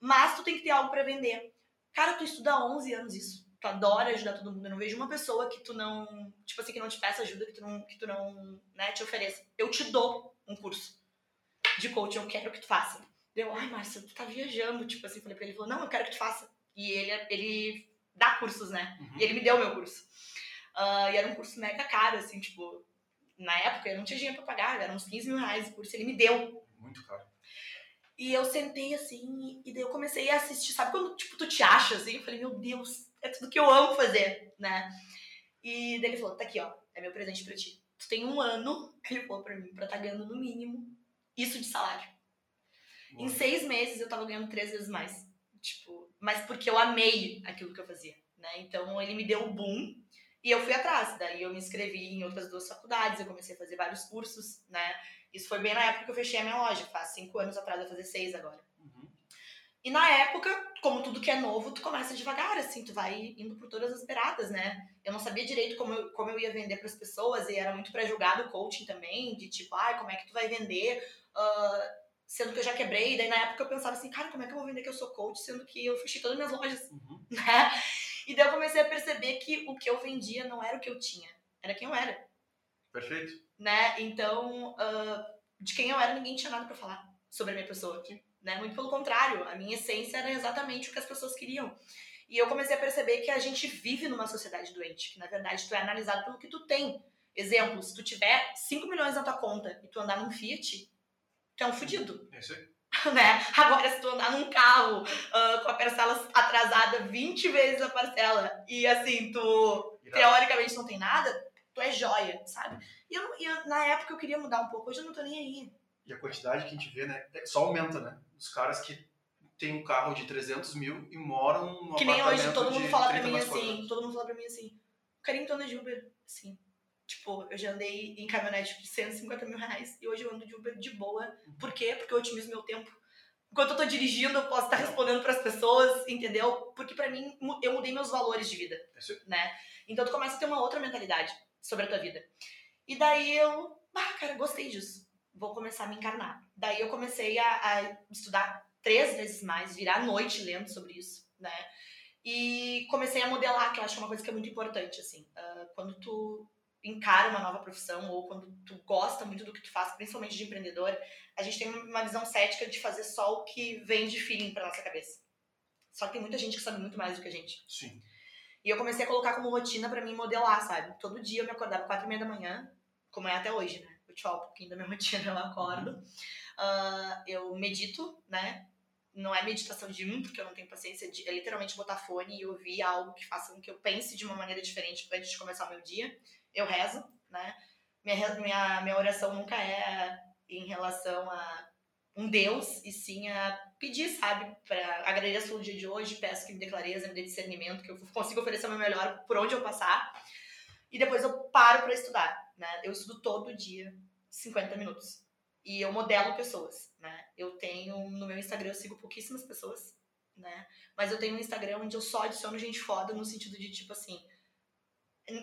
Mas tu tem que ter algo para vender. Cara, tu estuda há 11 anos isso. Tu adora ajudar todo mundo. Eu não vejo uma pessoa que tu não, tipo assim, que não te peça ajuda, que tu não, que tu não, né, te ofereça. Eu te dou um curso de coaching, eu quero que tu faça. Deu, ai, Márcia, tu tá viajando, tipo assim, falei pra ele, ele falou, não, eu quero que tu faça. E ele, ele dá cursos, né? Uhum. E ele me deu o meu curso. Uh, e era um curso mega caro, assim, tipo, na época eu não tinha dinheiro pra pagar, era uns 15 mil reais o curso, ele me deu. Muito caro. E eu sentei assim, e daí eu comecei a assistir, sabe quando, tipo, tu te acha, assim? Eu falei, meu Deus, é tudo que eu amo fazer, né? E daí ele falou, tá aqui, ó, é meu presente pra ti. Tu tem um ano, ele falou pra mim, pra tá ganhando no mínimo isso de salário. Em seis meses eu tava ganhando três vezes mais. Tipo, mas porque eu amei aquilo que eu fazia, né? Então ele me deu o boom e eu fui atrás. Daí eu me inscrevi em outras duas faculdades, eu comecei a fazer vários cursos, né? Isso foi bem na época que eu fechei a minha loja, faz cinco anos atrás, eu fazer seis agora. Uhum. E na época, como tudo que é novo, tu começa devagar, assim, tu vai indo por todas as beiradas, né? Eu não sabia direito como eu, como eu ia vender para as pessoas e era muito pré-julgado o coaching também, de tipo, ai, como é que tu vai vender? Uh, sendo que eu já quebrei, e daí na época eu pensava assim, cara, como é que eu vou vender que eu sou coach, sendo que eu fechei todas as minhas lojas, uhum. né? E daí eu comecei a perceber que o que eu vendia não era o que eu tinha, era quem eu era. Perfeito. Né? Então, uh, de quem eu era, ninguém tinha nada para falar sobre a minha pessoa. Né? Muito pelo contrário, a minha essência era exatamente o que as pessoas queriam. E eu comecei a perceber que a gente vive numa sociedade doente, que na verdade tu é analisado pelo que tu tem. Exemplo, se tu tiver 5 milhões na tua conta e tu andar num Fiat, tu é um fudido. É isso aí. né? Agora, se tu andar num carro uh, com a parcela atrasada 20 vezes a parcela e assim, tu Irado. teoricamente não tem nada, tu é joia, sabe? E eu, eu, na época eu queria mudar um pouco, hoje eu não tô nem aí. E a quantidade que a gente vê, né? É só aumenta, né? Os caras que têm um carro de 300 mil e moram no Que nem hoje, todo mundo fala pra mim assim, todo mundo fala pra mim assim, o carinho tô de Uber, assim. Tipo, eu já andei em caminhonete de 150 mil reais e hoje eu ando de Uber de boa. Por quê? Porque eu otimizo meu tempo. Enquanto eu tô dirigindo, eu posso estar respondendo para as pessoas, entendeu? Porque para mim, eu mudei meus valores de vida, é né? Então tu começa a ter uma outra mentalidade sobre a tua vida. E daí eu, ah, cara, gostei disso. Vou começar a me encarnar. Daí eu comecei a, a estudar três vezes mais, virar noite lendo sobre isso, né? E comecei a modelar, que eu acho que é uma coisa que é muito importante, assim. Uh, quando tu encara uma nova profissão ou quando tu gosta muito do que tu faz, principalmente de empreendedor, a gente tem uma visão cética de fazer só o que vem de feeling pra nossa cabeça. Só que tem muita gente que sabe muito mais do que a gente. Sim. E eu comecei a colocar como rotina para mim modelar, sabe? Todo dia eu me acordava quatro e meia da manhã, como é até hoje, né? Eu te um pouquinho da minha rotina, eu acordo. Uh, eu medito, né? Não é meditação de um, porque eu não tenho paciência, de, é literalmente botar fone e ouvir algo que faça com que eu pense de uma maneira diferente antes de começar o meu dia eu rezo, né? Minha, minha, minha oração nunca é em relação a um Deus, e sim a pedir, sabe? Para agradecer o dia de hoje, peço que me dê clareza, me dê discernimento, que eu consiga oferecer o meu melhor por onde eu passar. E depois eu paro para estudar, né? Eu estudo todo dia 50 minutos. E eu modelo pessoas, né? Eu tenho no meu Instagram eu sigo pouquíssimas pessoas, né? Mas eu tenho um Instagram onde eu só adiciono gente foda no sentido de, tipo assim,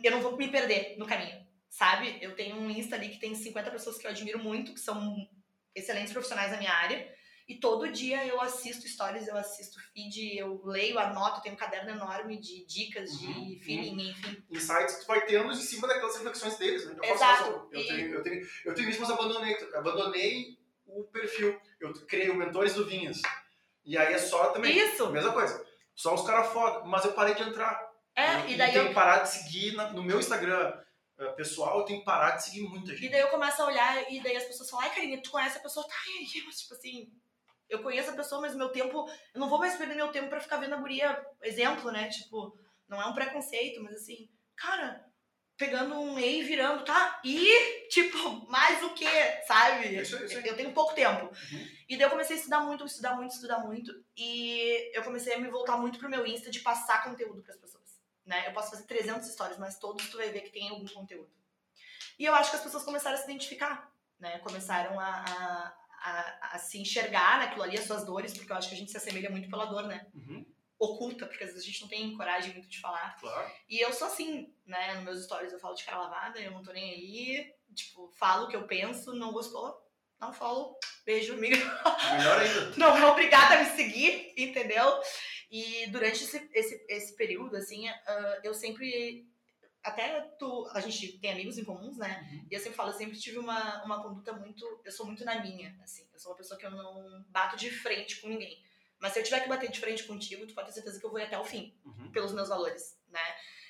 eu não vou me perder no caminho, sabe? Eu tenho um Insta ali que tem 50 pessoas que eu admiro muito, que são excelentes profissionais da minha área. E todo dia eu assisto stories, eu assisto feed, eu leio, anoto, tenho um caderno enorme de dicas, de uhum, feeling, uhum. enfim. Insights que tu vai tendo em cima daquelas reflexões deles, né? Eu Exato. eu, e... tenho, eu, tenho, eu tenho isso, mas abandonei. Abandonei o perfil. Eu criei o Mentores do Vinhas. E aí é só também. Isso! Mesma coisa. Só os caras foda. Mas eu parei de entrar. É, eu, e daí. Eu tenho que parar de seguir na, no meu Instagram uh, pessoal, eu tenho que parar de seguir muita gente. E daí eu começo a olhar e daí as pessoas falam, ai, Karine, tu conhece a pessoa? Tá, e mas tipo assim eu conheço a pessoa, mas meu tempo. Eu não vou mais perder meu tempo pra ficar vendo a guria. Exemplo, né? Tipo, não é um preconceito, mas assim, cara, pegando um E e virando, tá? E, tipo, mais o quê? Sabe? Isso, isso. Eu tenho pouco tempo. Uhum. E daí eu comecei a estudar muito, estudar muito, estudar muito. E eu comecei a me voltar muito pro meu Insta de passar conteúdo pras pessoas. Né? Eu posso fazer 300 histórias, mas todos tu vai ver que tem algum conteúdo. E eu acho que as pessoas começaram a se identificar, né? Começaram a, a a, a, se enxergar naquilo ali, as suas dores, porque eu acho que a gente se assemelha muito pela dor, né? Uhum. Oculta, porque às vezes a gente não tem coragem muito de falar. Claro. E eu sou assim, né? Nos meus stories eu falo de cara lavada, eu não tô nem aí. Tipo, falo o que eu penso, não gostou, não follow, beijo, amiga. Melhor ainda. não é obrigada a me seguir, entendeu? E durante esse, esse, esse período, assim, uh, eu sempre até tu, a gente tem amigos em comuns, né? Uhum. E eu sempre falo, eu sempre tive uma, uma conduta muito, eu sou muito na minha, assim. Eu sou uma pessoa que eu não bato de frente com ninguém. Mas se eu tiver que bater de frente contigo, tu pode ter certeza que eu vou ir até o fim, uhum. pelos meus valores, né?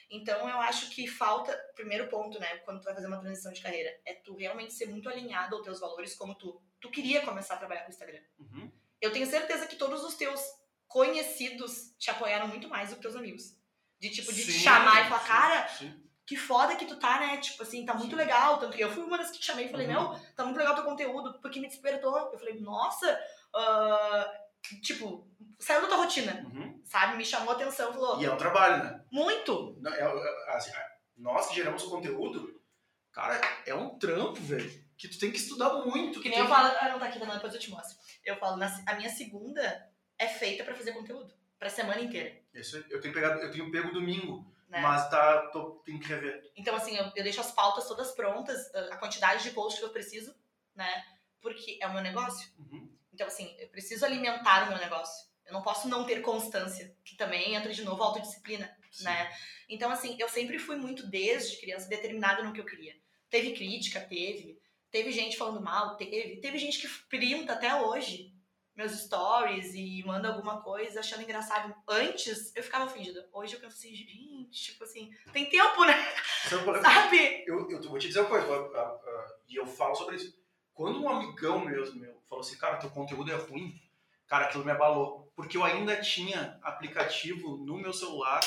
Então eu acho que falta, primeiro ponto, né, quando tu vai fazer uma transição de carreira, é tu realmente ser muito alinhado aos teus valores como tu, tu queria começar a trabalhar com o Instagram. Uhum. Eu tenho certeza que todos os teus conhecidos te apoiaram muito mais do que teus amigos. De tipo, de sim, te chamar e falar, cara, sim que foda que tu tá, né? Tipo assim, tá muito legal. Tanto que eu fui uma das que te chamei e falei, uhum. meu, tá muito legal teu conteúdo, porque me despertou. Eu falei, nossa, uh, tipo, saiu da tua rotina, uhum. sabe? Me chamou a atenção, falou. E é um trabalho, né? Muito! É, é, assim, nós que geramos o conteúdo, cara, é um trampo, velho. Que tu tem que estudar muito. Que nem eu falo, ah, não tá aqui, não, depois eu te mostro. Eu falo, a minha segunda é feita pra fazer conteúdo. Pra semana inteira. Isso, eu tenho pegado, eu tenho pego domingo né? Mas tá, tô, tem que rever. Então, assim, eu, eu deixo as pautas todas prontas, a quantidade de posts que eu preciso, né? Porque é o meu negócio. Uhum. Então, assim, eu preciso alimentar o meu negócio. Eu não posso não ter constância, que também entra de novo a autodisciplina, Sim. né? Então, assim, eu sempre fui muito, desde criança, determinada no que eu queria. Teve crítica, teve. Teve gente falando mal, teve. Teve gente que printa até hoje meus stories e manda alguma coisa achando engraçado. Antes eu ficava ofendida. Hoje eu penso assim, gente, tipo assim, tem tempo, né? Sabe? Eu, eu vou te dizer uma coisa, e eu falo sobre isso. Quando um amigão mesmo meu falou assim, cara, teu conteúdo é ruim, cara, aquilo me abalou. Porque eu ainda tinha aplicativo no meu celular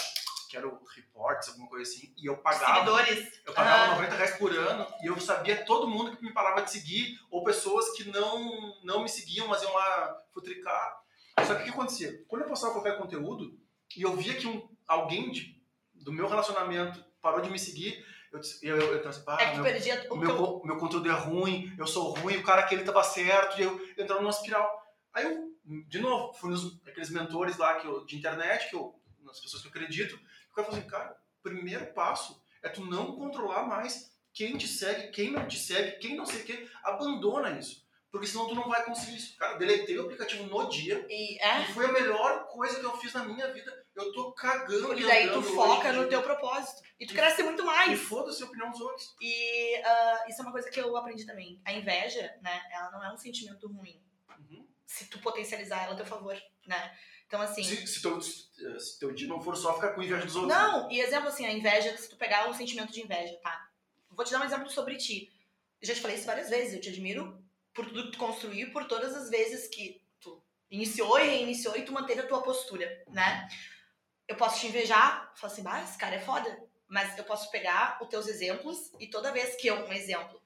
que era o Reports, alguma coisa assim, e eu pagava. Seguidores. Eu pagava ah. 90 reais por ano e eu sabia todo mundo que me parava de seguir, ou pessoas que não, não me seguiam, mas iam lá futricar. Só que o que acontecia? Quando eu postava qualquer conteúdo e eu via que um, alguém de, do meu relacionamento parou de me seguir, eu, eu, eu, eu ah, é meu, perdia o meu, teu... meu conteúdo é ruim, eu sou ruim, o cara aquele tava certo, e eu entrava numa espiral. Aí eu, de novo, fui nos aqueles mentores lá que eu, de internet, que eu, nas pessoas que eu acredito, o cara falou assim, cara, o primeiro passo é tu não controlar mais quem te segue, quem não te segue, quem não sei o que, abandona isso. Porque senão tu não vai conseguir isso. Cara, deletei o aplicativo no dia e, é? e foi a melhor coisa que eu fiz na minha vida. Eu tô cagando. Porque daí tu foca no teu propósito. E tu e, cresce muito mais. E foda-se a opinião dos outros. E uh, isso é uma coisa que eu aprendi também. A inveja, né, ela não é um sentimento ruim. Uhum. Se tu potencializar ela a teu favor, né? Então, assim. Se, se, teu, se teu dia não for só ficar com inveja dos outros. Não, e exemplo assim, a inveja, se tu pegar um sentimento de inveja, tá? Vou te dar um exemplo sobre ti. Eu já te falei isso várias vezes, eu te admiro por tudo que tu construiu, por todas as vezes que tu iniciou e reiniciou e tu manteve a tua postura, né? Eu posso te invejar, falar assim, bah, esse cara é foda. Mas eu posso pegar os teus exemplos e toda vez que eu, um exemplo,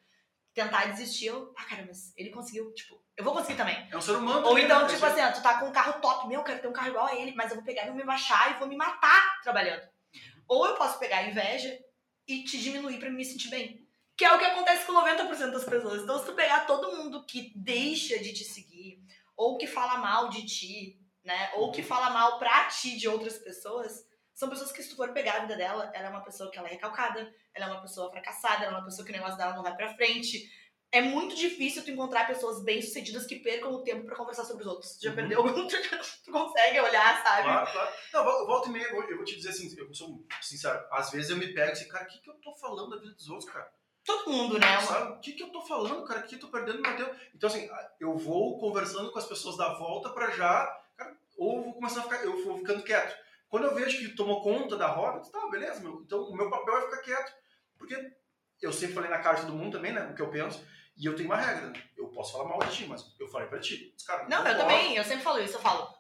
tentar desistir, eu, ah, cara, mas ele conseguiu, tipo, eu vou conseguir também. É um ser humano. Ou então, tipo assim, ó, tu tá com um carro top, meu, eu quero ter um carro igual a ele, mas eu vou pegar e vou me baixar e vou me matar trabalhando. Uhum. Ou eu posso pegar a inveja e te diminuir para me sentir bem. Que é o que acontece com 90% das pessoas. Então, se tu pegar todo mundo que deixa de te seguir, ou que fala mal de ti, né? Ou que fala mal pra ti de outras pessoas, são pessoas que, se tu for pegar a vida dela, ela é uma pessoa que ela é recalcada, ela é uma pessoa fracassada, ela é uma pessoa que o negócio dela não vai pra frente. É muito difícil tu encontrar pessoas bem-sucedidas que percam o tempo pra conversar sobre os outros. Tu já Uhum. perdeu algum? Tu consegue olhar, sabe? Claro, claro. Não, vol- volta e meia, eu vou te dizer assim, eu sou sincero, às vezes eu me pego assim, cara, o que, que eu tô falando da vida dos outros, cara? Todo mundo, né? Sabe? O que, que eu tô falando, cara? O que eu tô perdendo meu tempo? Então, assim, eu vou conversando com as pessoas da volta pra já. Cara, ou vou começar a ficar. Eu vou ficando quieto. Quando eu vejo que tomou conta da roda, tá, beleza, meu. Então o meu papel é ficar quieto. Porque eu sempre falei na cara de todo mundo também, né? O que eu penso. E eu tenho uma regra, né? Eu posso falar mal de ti, mas eu falei pra ti. Cara, Não, eu também, eu sempre falo isso, eu falo.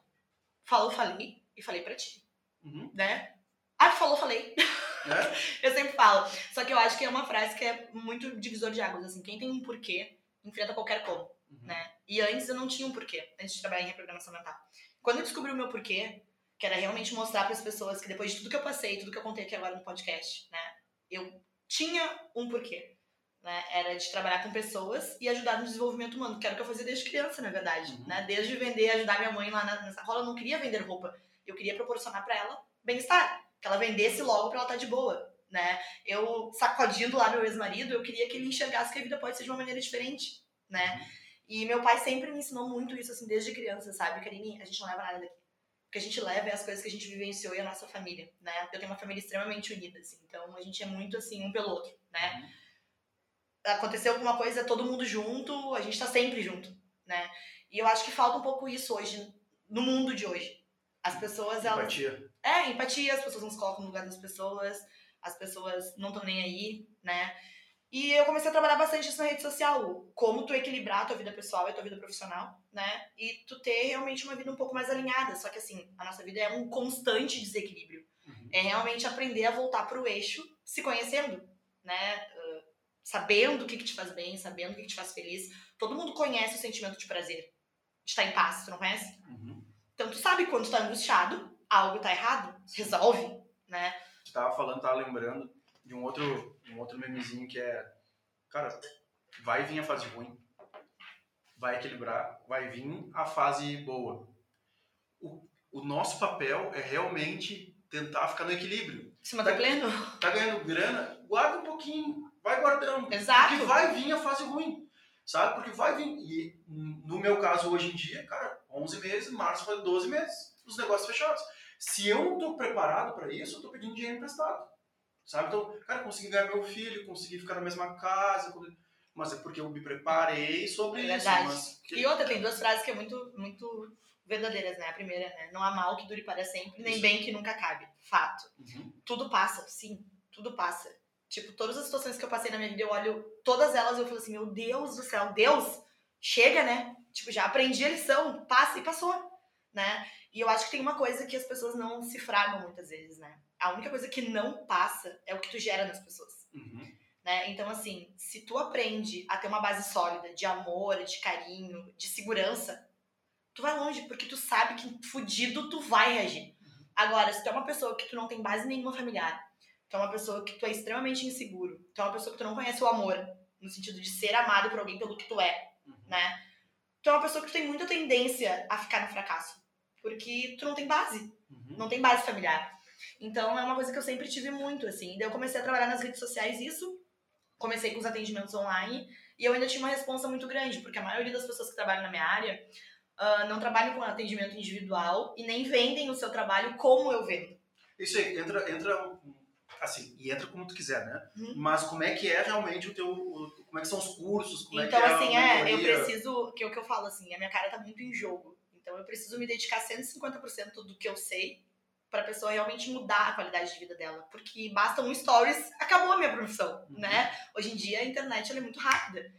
Falou, falei, e falei pra ti, Uhum. né? Ah, falou, falei. Né? Eu sempre falo. Só que eu acho que é uma frase que é muito divisor de águas, assim. Quem tem um porquê, enfrenta qualquer como, Uhum. né? E antes eu não tinha um porquê, antes de trabalhar em reprogramação mental. Quando eu descobri o meu porquê, que era realmente mostrar para as pessoas que depois de tudo que eu passei, tudo que eu contei aqui agora no podcast, né? Eu tinha um porquê, né? Era de trabalhar com pessoas e ajudar no desenvolvimento humano, que era o que eu fazia desde criança, na verdade, Uhum. né? Desde vender, ajudar minha mãe lá na, nessa rola, eu não queria vender roupa. Eu queria proporcionar para ela bem-estar, que ela vendesse logo para ela estar de boa, né? Eu sacodindo lá meu ex-marido, eu queria que ele enxergasse que a vida pode ser de uma maneira diferente, né? E meu pai sempre me ensinou muito isso, assim, desde criança, sabe? Karine, a gente não leva nada daqui. O que a gente leva é as coisas que a gente vivenciou e a nossa família, né? Eu tenho uma família extremamente unida, assim, então a gente é muito, assim, um pelo outro, né? Aconteceu alguma coisa, todo mundo junto, a gente tá sempre junto, né? E eu acho que falta um pouco isso hoje, no mundo de hoje. As pessoas, elas... Empatia. É, empatia, as pessoas não se colocam no lugar das pessoas, as pessoas não estão nem aí, né? E eu comecei a trabalhar bastante isso na rede social, como tu equilibrar a tua vida pessoal e a tua vida profissional, né? E tu ter realmente uma vida um pouco mais alinhada. Só que assim, a nossa vida é um constante desequilíbrio. Uhum. É realmente aprender a voltar pro eixo, se conhecendo, né? Sabendo o que, que te faz bem, sabendo o que, que te faz feliz. Todo mundo conhece o sentimento de prazer, de estar em paz, tu não conhece? Uhum. Então tu sabe quando tu tá angustiado, algo tá errado, resolve, né? Você tava falando, tava lembrando de um outro, um outro memezinho que é, cara, vai vir a fase ruim, vai equilibrar, vai vir a fase boa. O, o nosso papel é realmente tentar ficar no equilíbrio. Se manter pleno. Tá ganhando grana, guarda um pouquinho, vai guardando. Exato. Porque vai vir a fase ruim, sabe? Porque vai vir. E no meu caso, hoje em dia, cara, 11 meses, março faz 12 meses, os negócios fechados. Se eu não tô preparado para isso, eu tô pedindo dinheiro emprestado. Sabe? Então, cara, consegui ganhar meu filho, consegui ficar na mesma casa, mas é porque eu me preparei sobre É isso. verdade. Mas E outra, tem duas frases que é muito, muito verdadeiras, né? A primeira, né? Não há mal que dure para sempre, nem Isso. bem que nunca acabe. Fato. Uhum. Tudo passa, sim. Tudo passa. Tipo, todas as situações que eu passei na minha vida, eu olho todas elas e eu falo assim, meu Deus do céu, Deus, chega, né? Tipo, já aprendi a lição, passa e passou, né? E eu acho que tem uma coisa que as pessoas não se fragam muitas vezes, né? A única coisa que não passa é o que tu gera nas pessoas Uhum. né? Então, assim, se tu aprende a ter uma base sólida de amor, de carinho, de segurança, tu vai longe, porque tu sabe que fudido tu vai reagir. Agora, se tu é uma pessoa que tu não tem base nenhuma familiar, tu é uma pessoa que tu é extremamente inseguro, tu é uma pessoa que tu não conhece o amor, no sentido de ser amado por alguém pelo que tu é, Uhum. né? Tu é uma pessoa que tem muita tendência a ficar no fracasso, porque tu não tem base Uhum. não tem base familiar. Então é uma coisa que eu sempre tive muito, assim. Daí eu comecei a trabalhar nas redes sociais isso, comecei com os atendimentos online, e eu ainda tinha uma responsa muito grande, porque a maioria das pessoas que trabalham na minha área ah, não trabalham com atendimento individual e nem vendem o seu trabalho como eu vendo. Isso aí, entra, entra um- assim, e entra como tu quiser, né? Uhum. Mas como é que é realmente o teu, o- como é que são os cursos, como então, é que é assim, a é, eu preciso, que é o que eu falo, assim, a minha cara tá muito em jogo. Então eu preciso me dedicar 150% do que eu sei pra pessoa realmente mudar a qualidade de vida dela. Porque basta um stories, acabou a minha profissão, Uhum. né? Hoje em dia a internet é muito rápida.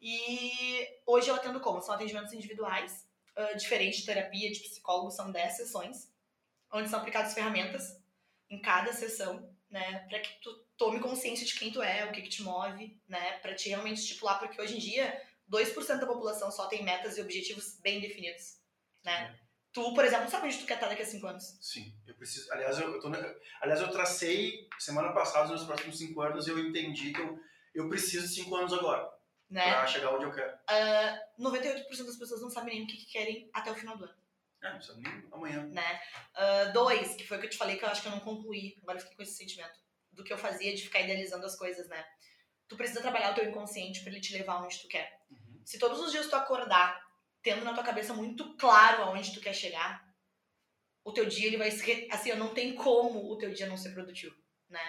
E hoje eu atendo como? São atendimentos individuais, ah, diferente de terapia, de psicólogo, são 10 sessões, onde são aplicadas ferramentas em cada sessão, né? Pra que tu tome consciência de quem tu é, o que, que te move, né? Pra te realmente estipular, porque hoje em dia 2% da população só tem metas e objetivos bem definidos, né? Tu, por exemplo, sabe onde tu quer estar daqui a 5 anos? Sim, eu preciso. Aliás, eu, eu tô, aliás, eu tracei semana passada os meus próximos cinco anos e eu entendi que eu, eu preciso de cinco anos agora Né? pra chegar onde eu quero. 98% das pessoas não sabem nem o que, que querem até o final do ano. É, não precisa nem amanhã. Né? Uh, dois, que foi o que eu te falei que eu acho que eu não concluí. Agora eu fiquei com esse sentimento. Do que eu fazia de ficar idealizando as coisas, né? Tu precisa trabalhar o teu inconsciente para ele te levar onde tu quer. Uhum. Se todos os dias tu acordar tendo na tua cabeça muito claro aonde tu quer chegar, o teu dia ele vai ser assim, não tem como o teu dia não ser produtivo, né?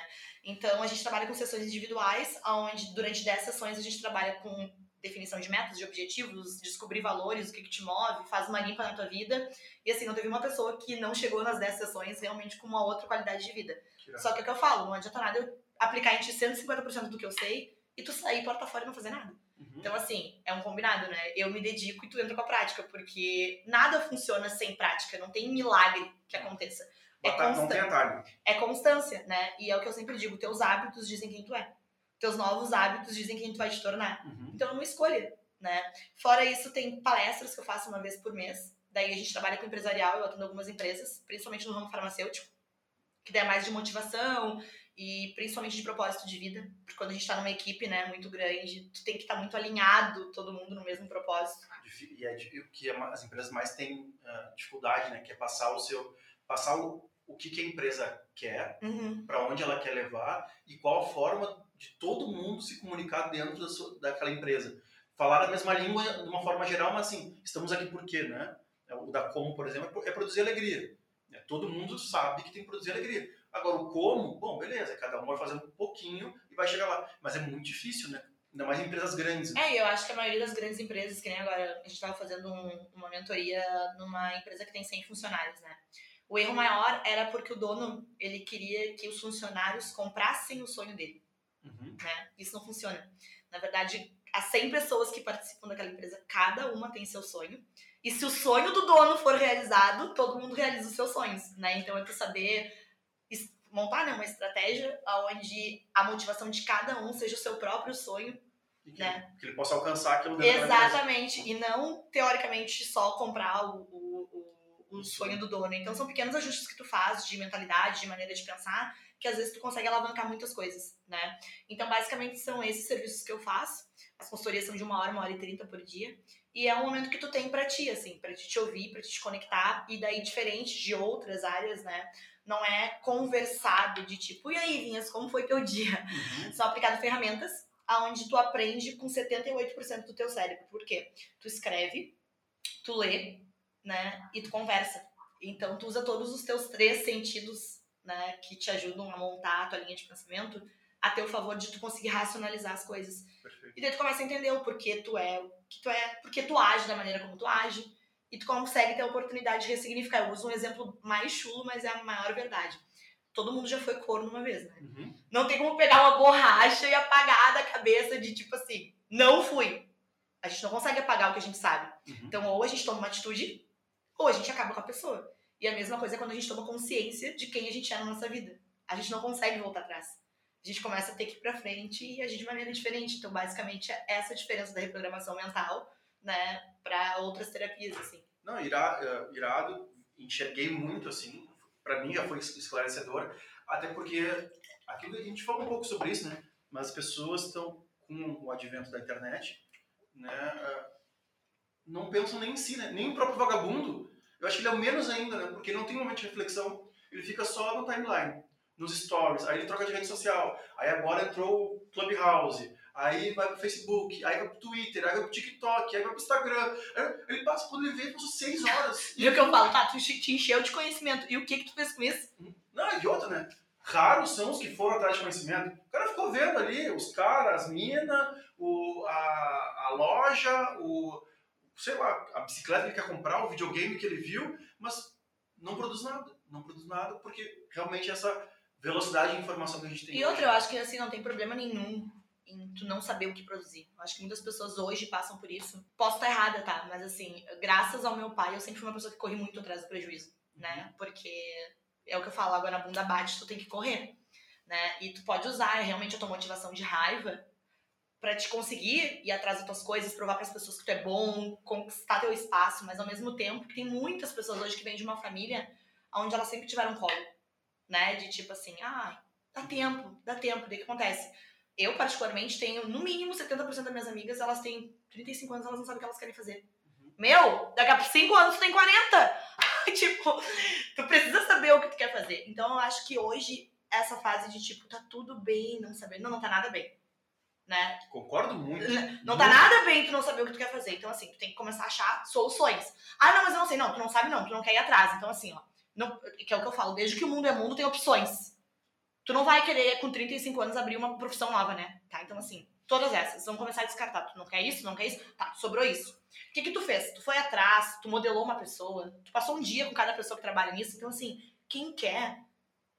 Então a gente trabalha com sessões individuais, onde durante 10 sessões a gente trabalha com definição de metas, de objetivos, descobrir valores, o que, que te move, faz uma limpa na tua vida. E assim, não teve uma pessoa que não chegou nas 10 sessões realmente com uma outra qualidade de vida. Só que é o que eu falo, não adianta nada eu aplicar em ti 150% do que eu sei e tu sair porta fora e não fazer nada. Uhum. Então, assim, é um combinado, né? Eu me dedico e tu entra com a prática, porque nada funciona sem prática, não tem milagre que aconteça. É, atalho. é constância, né? E é o que eu sempre digo: teus hábitos dizem quem tu é. Teus novos hábitos dizem quem tu vai te tornar. Uhum. Então, não escolha, né? Fora isso, tem palestras que eu faço uma vez por mês. Daí a gente trabalha com empresarial, eu atendo algumas empresas, principalmente no ramo farmacêutico, que dá mais de motivação e principalmente de propósito de vida, porque quando a gente está numa equipe, né, muito grande, tu tem que estar tá muito alinhado, todo mundo no mesmo propósito. E é o que as empresas mais têm uh, dificuldade, né, que é passar o seu, passar o, o que, que a empresa quer, uhum. para onde ela quer levar e qual a forma de todo mundo se comunicar dentro da sua, daquela empresa. Falar a mesma língua de uma forma geral, mas assim, estamos aqui por quê, né? O da Como, por exemplo, é produzir alegria. Todo mundo sabe que tem que produzir alegria Agora, o como, bom, beleza, cada um vai fazendo um pouquinho e vai chegar lá. Mas é muito difícil, né? Ainda mais em empresas grandes. Né? É, eu acho que a maioria das grandes empresas, que nem agora, a gente estava fazendo um, uma mentoria numa empresa que tem 100 funcionários, né? O erro maior era porque o dono, ele queria que os funcionários comprassem o sonho dele. Uhum. Né? Isso não funciona. Na verdade, as 100 pessoas que participam daquela empresa, cada uma tem seu sonho. E se o sonho do dono for realizado, todo mundo realiza os seus sonhos, né? Então é tu saber montar né, uma estratégia onde a motivação de cada um seja o seu próprio sonho. Que, né? que ele possa alcançar aquilo Exatamente. E não, teoricamente, só comprar o, o, o, o sonho do dono. Então, são pequenos ajustes que tu faz de mentalidade, de maneira de pensar, que às vezes tu consegue alavancar muitas coisas, né? Então, basicamente, são esses serviços que eu faço. As consultorias são de uma hora, uma hora e trinta por dia. E é um momento que tu tem para ti, assim, para te, ouvir, para te, te conectar. E daí, diferente de outras áreas, né? não é conversado de tipo, e aí, Vinhas, como foi teu dia? Uhum. São aplicadas ferramentas aonde tu aprende com 78% do teu cérebro. Por quê? Tu escreve, tu lê, né, e tu conversa. Então, tu usa todos os teus três sentidos, né, que te ajudam a montar a tua linha de pensamento a teu favor de tu conseguir racionalizar as coisas. Perfeito. E daí tu começa a entender o porquê tu é, o que tu é, porque tu age da maneira como tu age, e tu consegue ter a oportunidade de ressignificar. Eu uso um exemplo mais chulo, mas é a maior verdade. Todo mundo já foi corno uma vez, né? Uhum. Não tem como pegar uma borracha e apagar da cabeça de tipo assim, não fui. A gente não consegue apagar o que a gente sabe. Uhum. Então, ou a gente toma uma atitude, ou a gente acaba com a pessoa. E a mesma coisa é quando a gente toma consciência de quem a gente é na nossa vida. A gente não consegue voltar atrás. A gente começa a ter que ir pra frente e agir de maneira diferente. Então, basicamente, é essa a diferença da reprogramação mental né, para outras terapias, assim. Não, irado, eh, irado, enxerguei muito, assim, para mim já foi esclarecedor, até porque aquilo que a gente falou um pouco sobre isso, né, mas as pessoas estão com o advento da internet, né, eh, não pensam nem em si, né, nem o próprio vagabundo, eu acho que ele é o menos ainda, né, porque ele não tem um momento de reflexão, ele fica só no timeline, nos stories, aí ele troca de rede social, aí agora entrou o Clubhouse, aí vai pro Facebook, aí vai pro Twitter, aí vai pro TikTok, aí vai pro Instagram. Ele passa por ele ver por seis horas. E o que eu falo, tá, tu te encheu de conhecimento. E o que que tu fez com isso? Não, e outra, né? Raros são os que foram atrás de conhecimento. O cara ficou vendo ali os caras, as minas, a, a loja, o, sei lá, a bicicleta que ele quer comprar, o videogame que ele viu, mas não produz nada. Não produz nada porque realmente essa velocidade de informação que a gente tem. E outra, eu acho que assim, não tem problema nenhum em tu não saber o que produzir. Eu acho que muitas pessoas hoje passam por isso. Posso estar errada, tá? Mas assim, graças ao meu pai, eu sempre fui uma pessoa que corri muito atrás do prejuízo, né? Porque é o que eu falo, agora a bunda bate, tu tem que correr, né? E tu pode usar realmente a tua motivação de raiva para te conseguir ir atrás das tuas coisas, provar para as pessoas que tu é bom, conquistar teu espaço, mas ao mesmo tempo tem muitas pessoas hoje que vêm de uma família onde elas sempre tiveram colo, né? De tipo assim, ah, dá tempo, dá tempo, daí o que acontece? eu, particularmente, tenho no mínimo 70% das minhas amigas, elas têm 35 anos, elas não sabem o que elas querem fazer. Uhum. Meu, daqui a 5 anos tu tem 40. tipo, tu precisa saber o que tu quer fazer. Então eu acho que hoje, essa fase de tipo, tá tudo bem, não saber. Não, não tá nada bem. Né? Concordo muito. Não tá nada bem tu não saber o que tu quer fazer. Então, assim, tu tem que começar a achar soluções. Ah, não, mas eu não sei. Não, tu não sabe, não. Tu não quer ir atrás. Então, assim, ó. Não, que é o que eu falo. Desde que o mundo é mundo, tem opções. Tu não vai querer, com 35 anos, abrir uma profissão nova, né? Tá? Então, assim, todas essas. Vamos começar a descartar. Tu não quer isso? Não quer isso? Tá, sobrou isso. O que que tu fez? Tu foi atrás, tu modelou uma pessoa, tu passou um dia com cada pessoa que trabalha nisso. Então, assim, quem quer,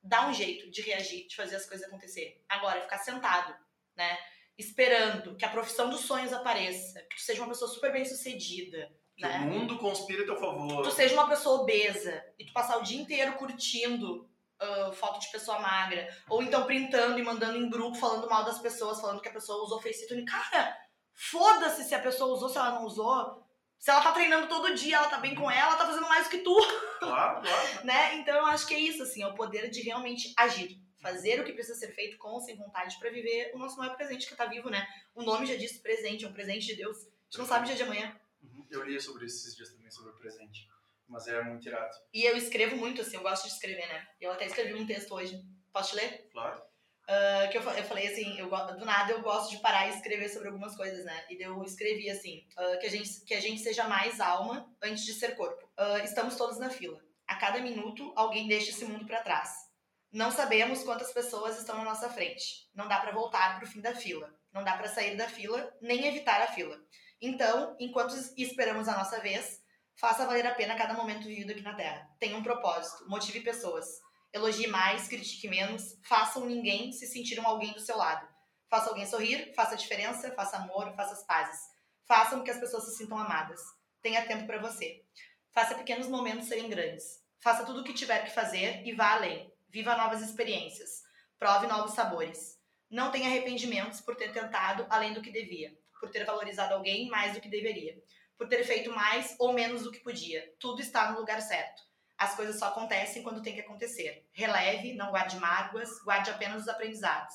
dá um jeito de reagir, de fazer as coisas acontecerem. Agora, ficar sentado, né? Esperando que a profissão dos sonhos apareça, que tu seja uma pessoa super bem sucedida, que né? o mundo conspira a teu favor. Tu seja uma pessoa obesa e tu passar o dia inteiro curtindo uh, foto de pessoa magra. Ou então printando e mandando em grupo, falando mal das pessoas, falando que a pessoa usou FaceTune. Cara, foda-se se a pessoa usou, se ela não usou. Se ela tá treinando todo dia, ela tá bem com ela, ela tá fazendo mais do que tu. Claro, claro. né? Então eu acho que é isso, assim, é o poder de realmente agir. Fazer o que precisa ser feito com ou sem vontade para viver o nosso maior presente que tá vivo, né? O nome já diz presente, é um presente de Deus. A gente não sabe o dia de amanhã. Uhum. Eu li sobre isso esses dias também, sobre o presente. Mas é muito irado. E eu escrevo muito, assim, eu gosto de escrever, né? Eu até escrevi um texto hoje. Posso te ler? Claro. Uh, que eu, eu falei assim, eu, do nada eu gosto de parar e escrever sobre algumas coisas, né? E eu escrevi assim, uh, que, a gente, que a gente seja mais alma antes de ser corpo. Uh, estamos todos na fila. A cada minuto, alguém deixa esse mundo para trás. Não sabemos quantas pessoas estão na nossa frente. Não dá para voltar pro fim da fila. Não dá para sair da fila, nem evitar a fila. Então, enquanto esperamos a nossa vez, Faça valer a pena cada momento vivido aqui na Terra. Tenha um propósito, motive pessoas. Elogie mais, critique menos, façam ninguém se sentir um alguém do seu lado. Faça alguém sorrir, faça diferença, faça amor, faça as pazes. Façam que as pessoas se sintam amadas. Tenha tempo para você. Faça pequenos momentos serem grandes. Faça tudo o que tiver que fazer e vá além. Viva novas experiências. Prove novos sabores. Não tenha arrependimentos por ter tentado além do que devia, por ter valorizado alguém mais do que deveria por ter feito mais ou menos do que podia. Tudo está no lugar certo. As coisas só acontecem quando tem que acontecer. Releve, não guarde mágoas, guarde apenas os aprendizados.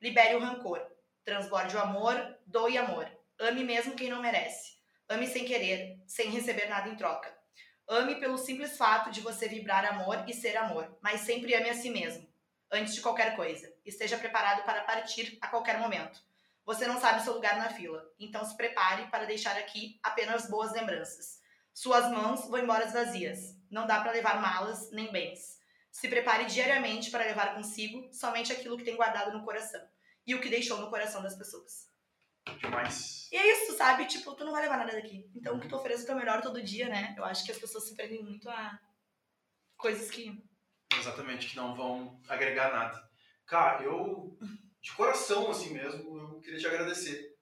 Libere o rancor. Transborde o amor, doe amor. Ame mesmo quem não merece. Ame sem querer, sem receber nada em troca. Ame pelo simples fato de você vibrar amor e ser amor, mas sempre ame a si mesmo, antes de qualquer coisa. Esteja preparado para partir a qualquer momento. Você não sabe seu lugar na fila, então se prepare para deixar aqui apenas boas lembranças. Suas mãos vão embora vazias. Não dá para levar malas nem bens. Se prepare diariamente para levar consigo somente aquilo que tem guardado no coração e o que deixou no coração das pessoas. Demais. E é isso, sabe? Tipo, tu não vai levar nada daqui. Então, o que tu oferece é o teu melhor todo dia, né? Eu acho que as pessoas se prendem muito a coisas que. Exatamente, que não vão agregar nada. Cara, eu de coração, assim mesmo, eu queria te agradecer.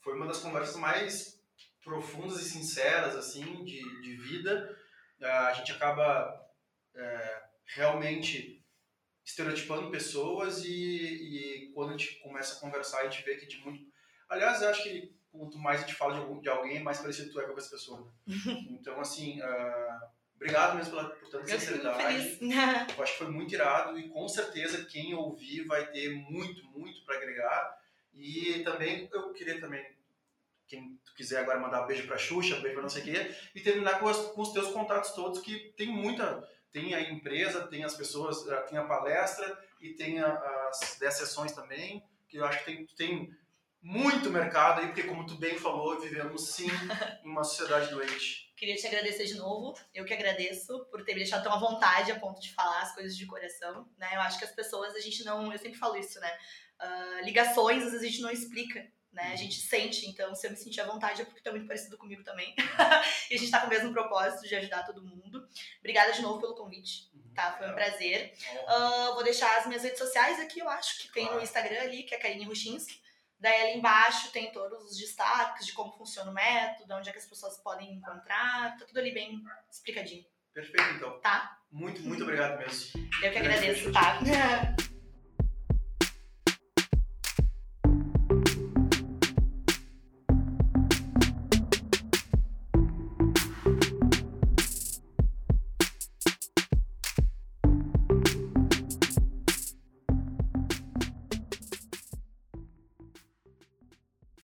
Foi uma das conversas mais profundas e sinceras, assim, de, de vida. A gente acaba é, realmente estereotipando pessoas e, e, quando a gente começa a conversar, a gente vê que de muito... Aliás, eu acho que quanto mais a gente fala de, de alguém, mais parecido tu é com essa pessoa. Então, assim, uh, Obrigado mesmo pela, por tanta sinceridade. Eu acho que foi muito irado e com certeza quem ouvir vai ter muito, muito para agregar. E também eu queria também, quem quiser agora mandar um beijo para Xuxa, um beijo para não sei o quê, e terminar com, as, com, os teus contatos todos, que tem muita. Tem a empresa, tem as pessoas, eh, tem a palestra e tem as 10 sessões também, que eu acho que tem, tem muito mercado aí, porque como tu bem falou, vivemos sim em uma sociedade doente. Queria te agradecer de novo. Eu que agradeço por ter me deixado tão à vontade a ponto de falar as coisas de coração, né? Eu acho que as pessoas, a gente não... Eu sempre falo isso, né? Uh, ligações, às vezes a gente não explica, né? A gente sente. Então, se eu me sentir à vontade é porque tá muito parecido comigo também. e a gente tá com o mesmo propósito de ajudar todo mundo. Obrigada de novo pelo convite. Uhum. Tá, foi um prazer. Uh, vou deixar as minhas redes sociais aqui, eu acho que tem no Instagram ali, que é Karine Ruchinski. Daí ali embaixo tem todos os destaques de como funciona o método, onde é que as pessoas podem encontrar, tá tudo ali bem explicadinho. Perfeito, então. Tá? Muito, muito obrigado mesmo. Eu que agradeço, tá?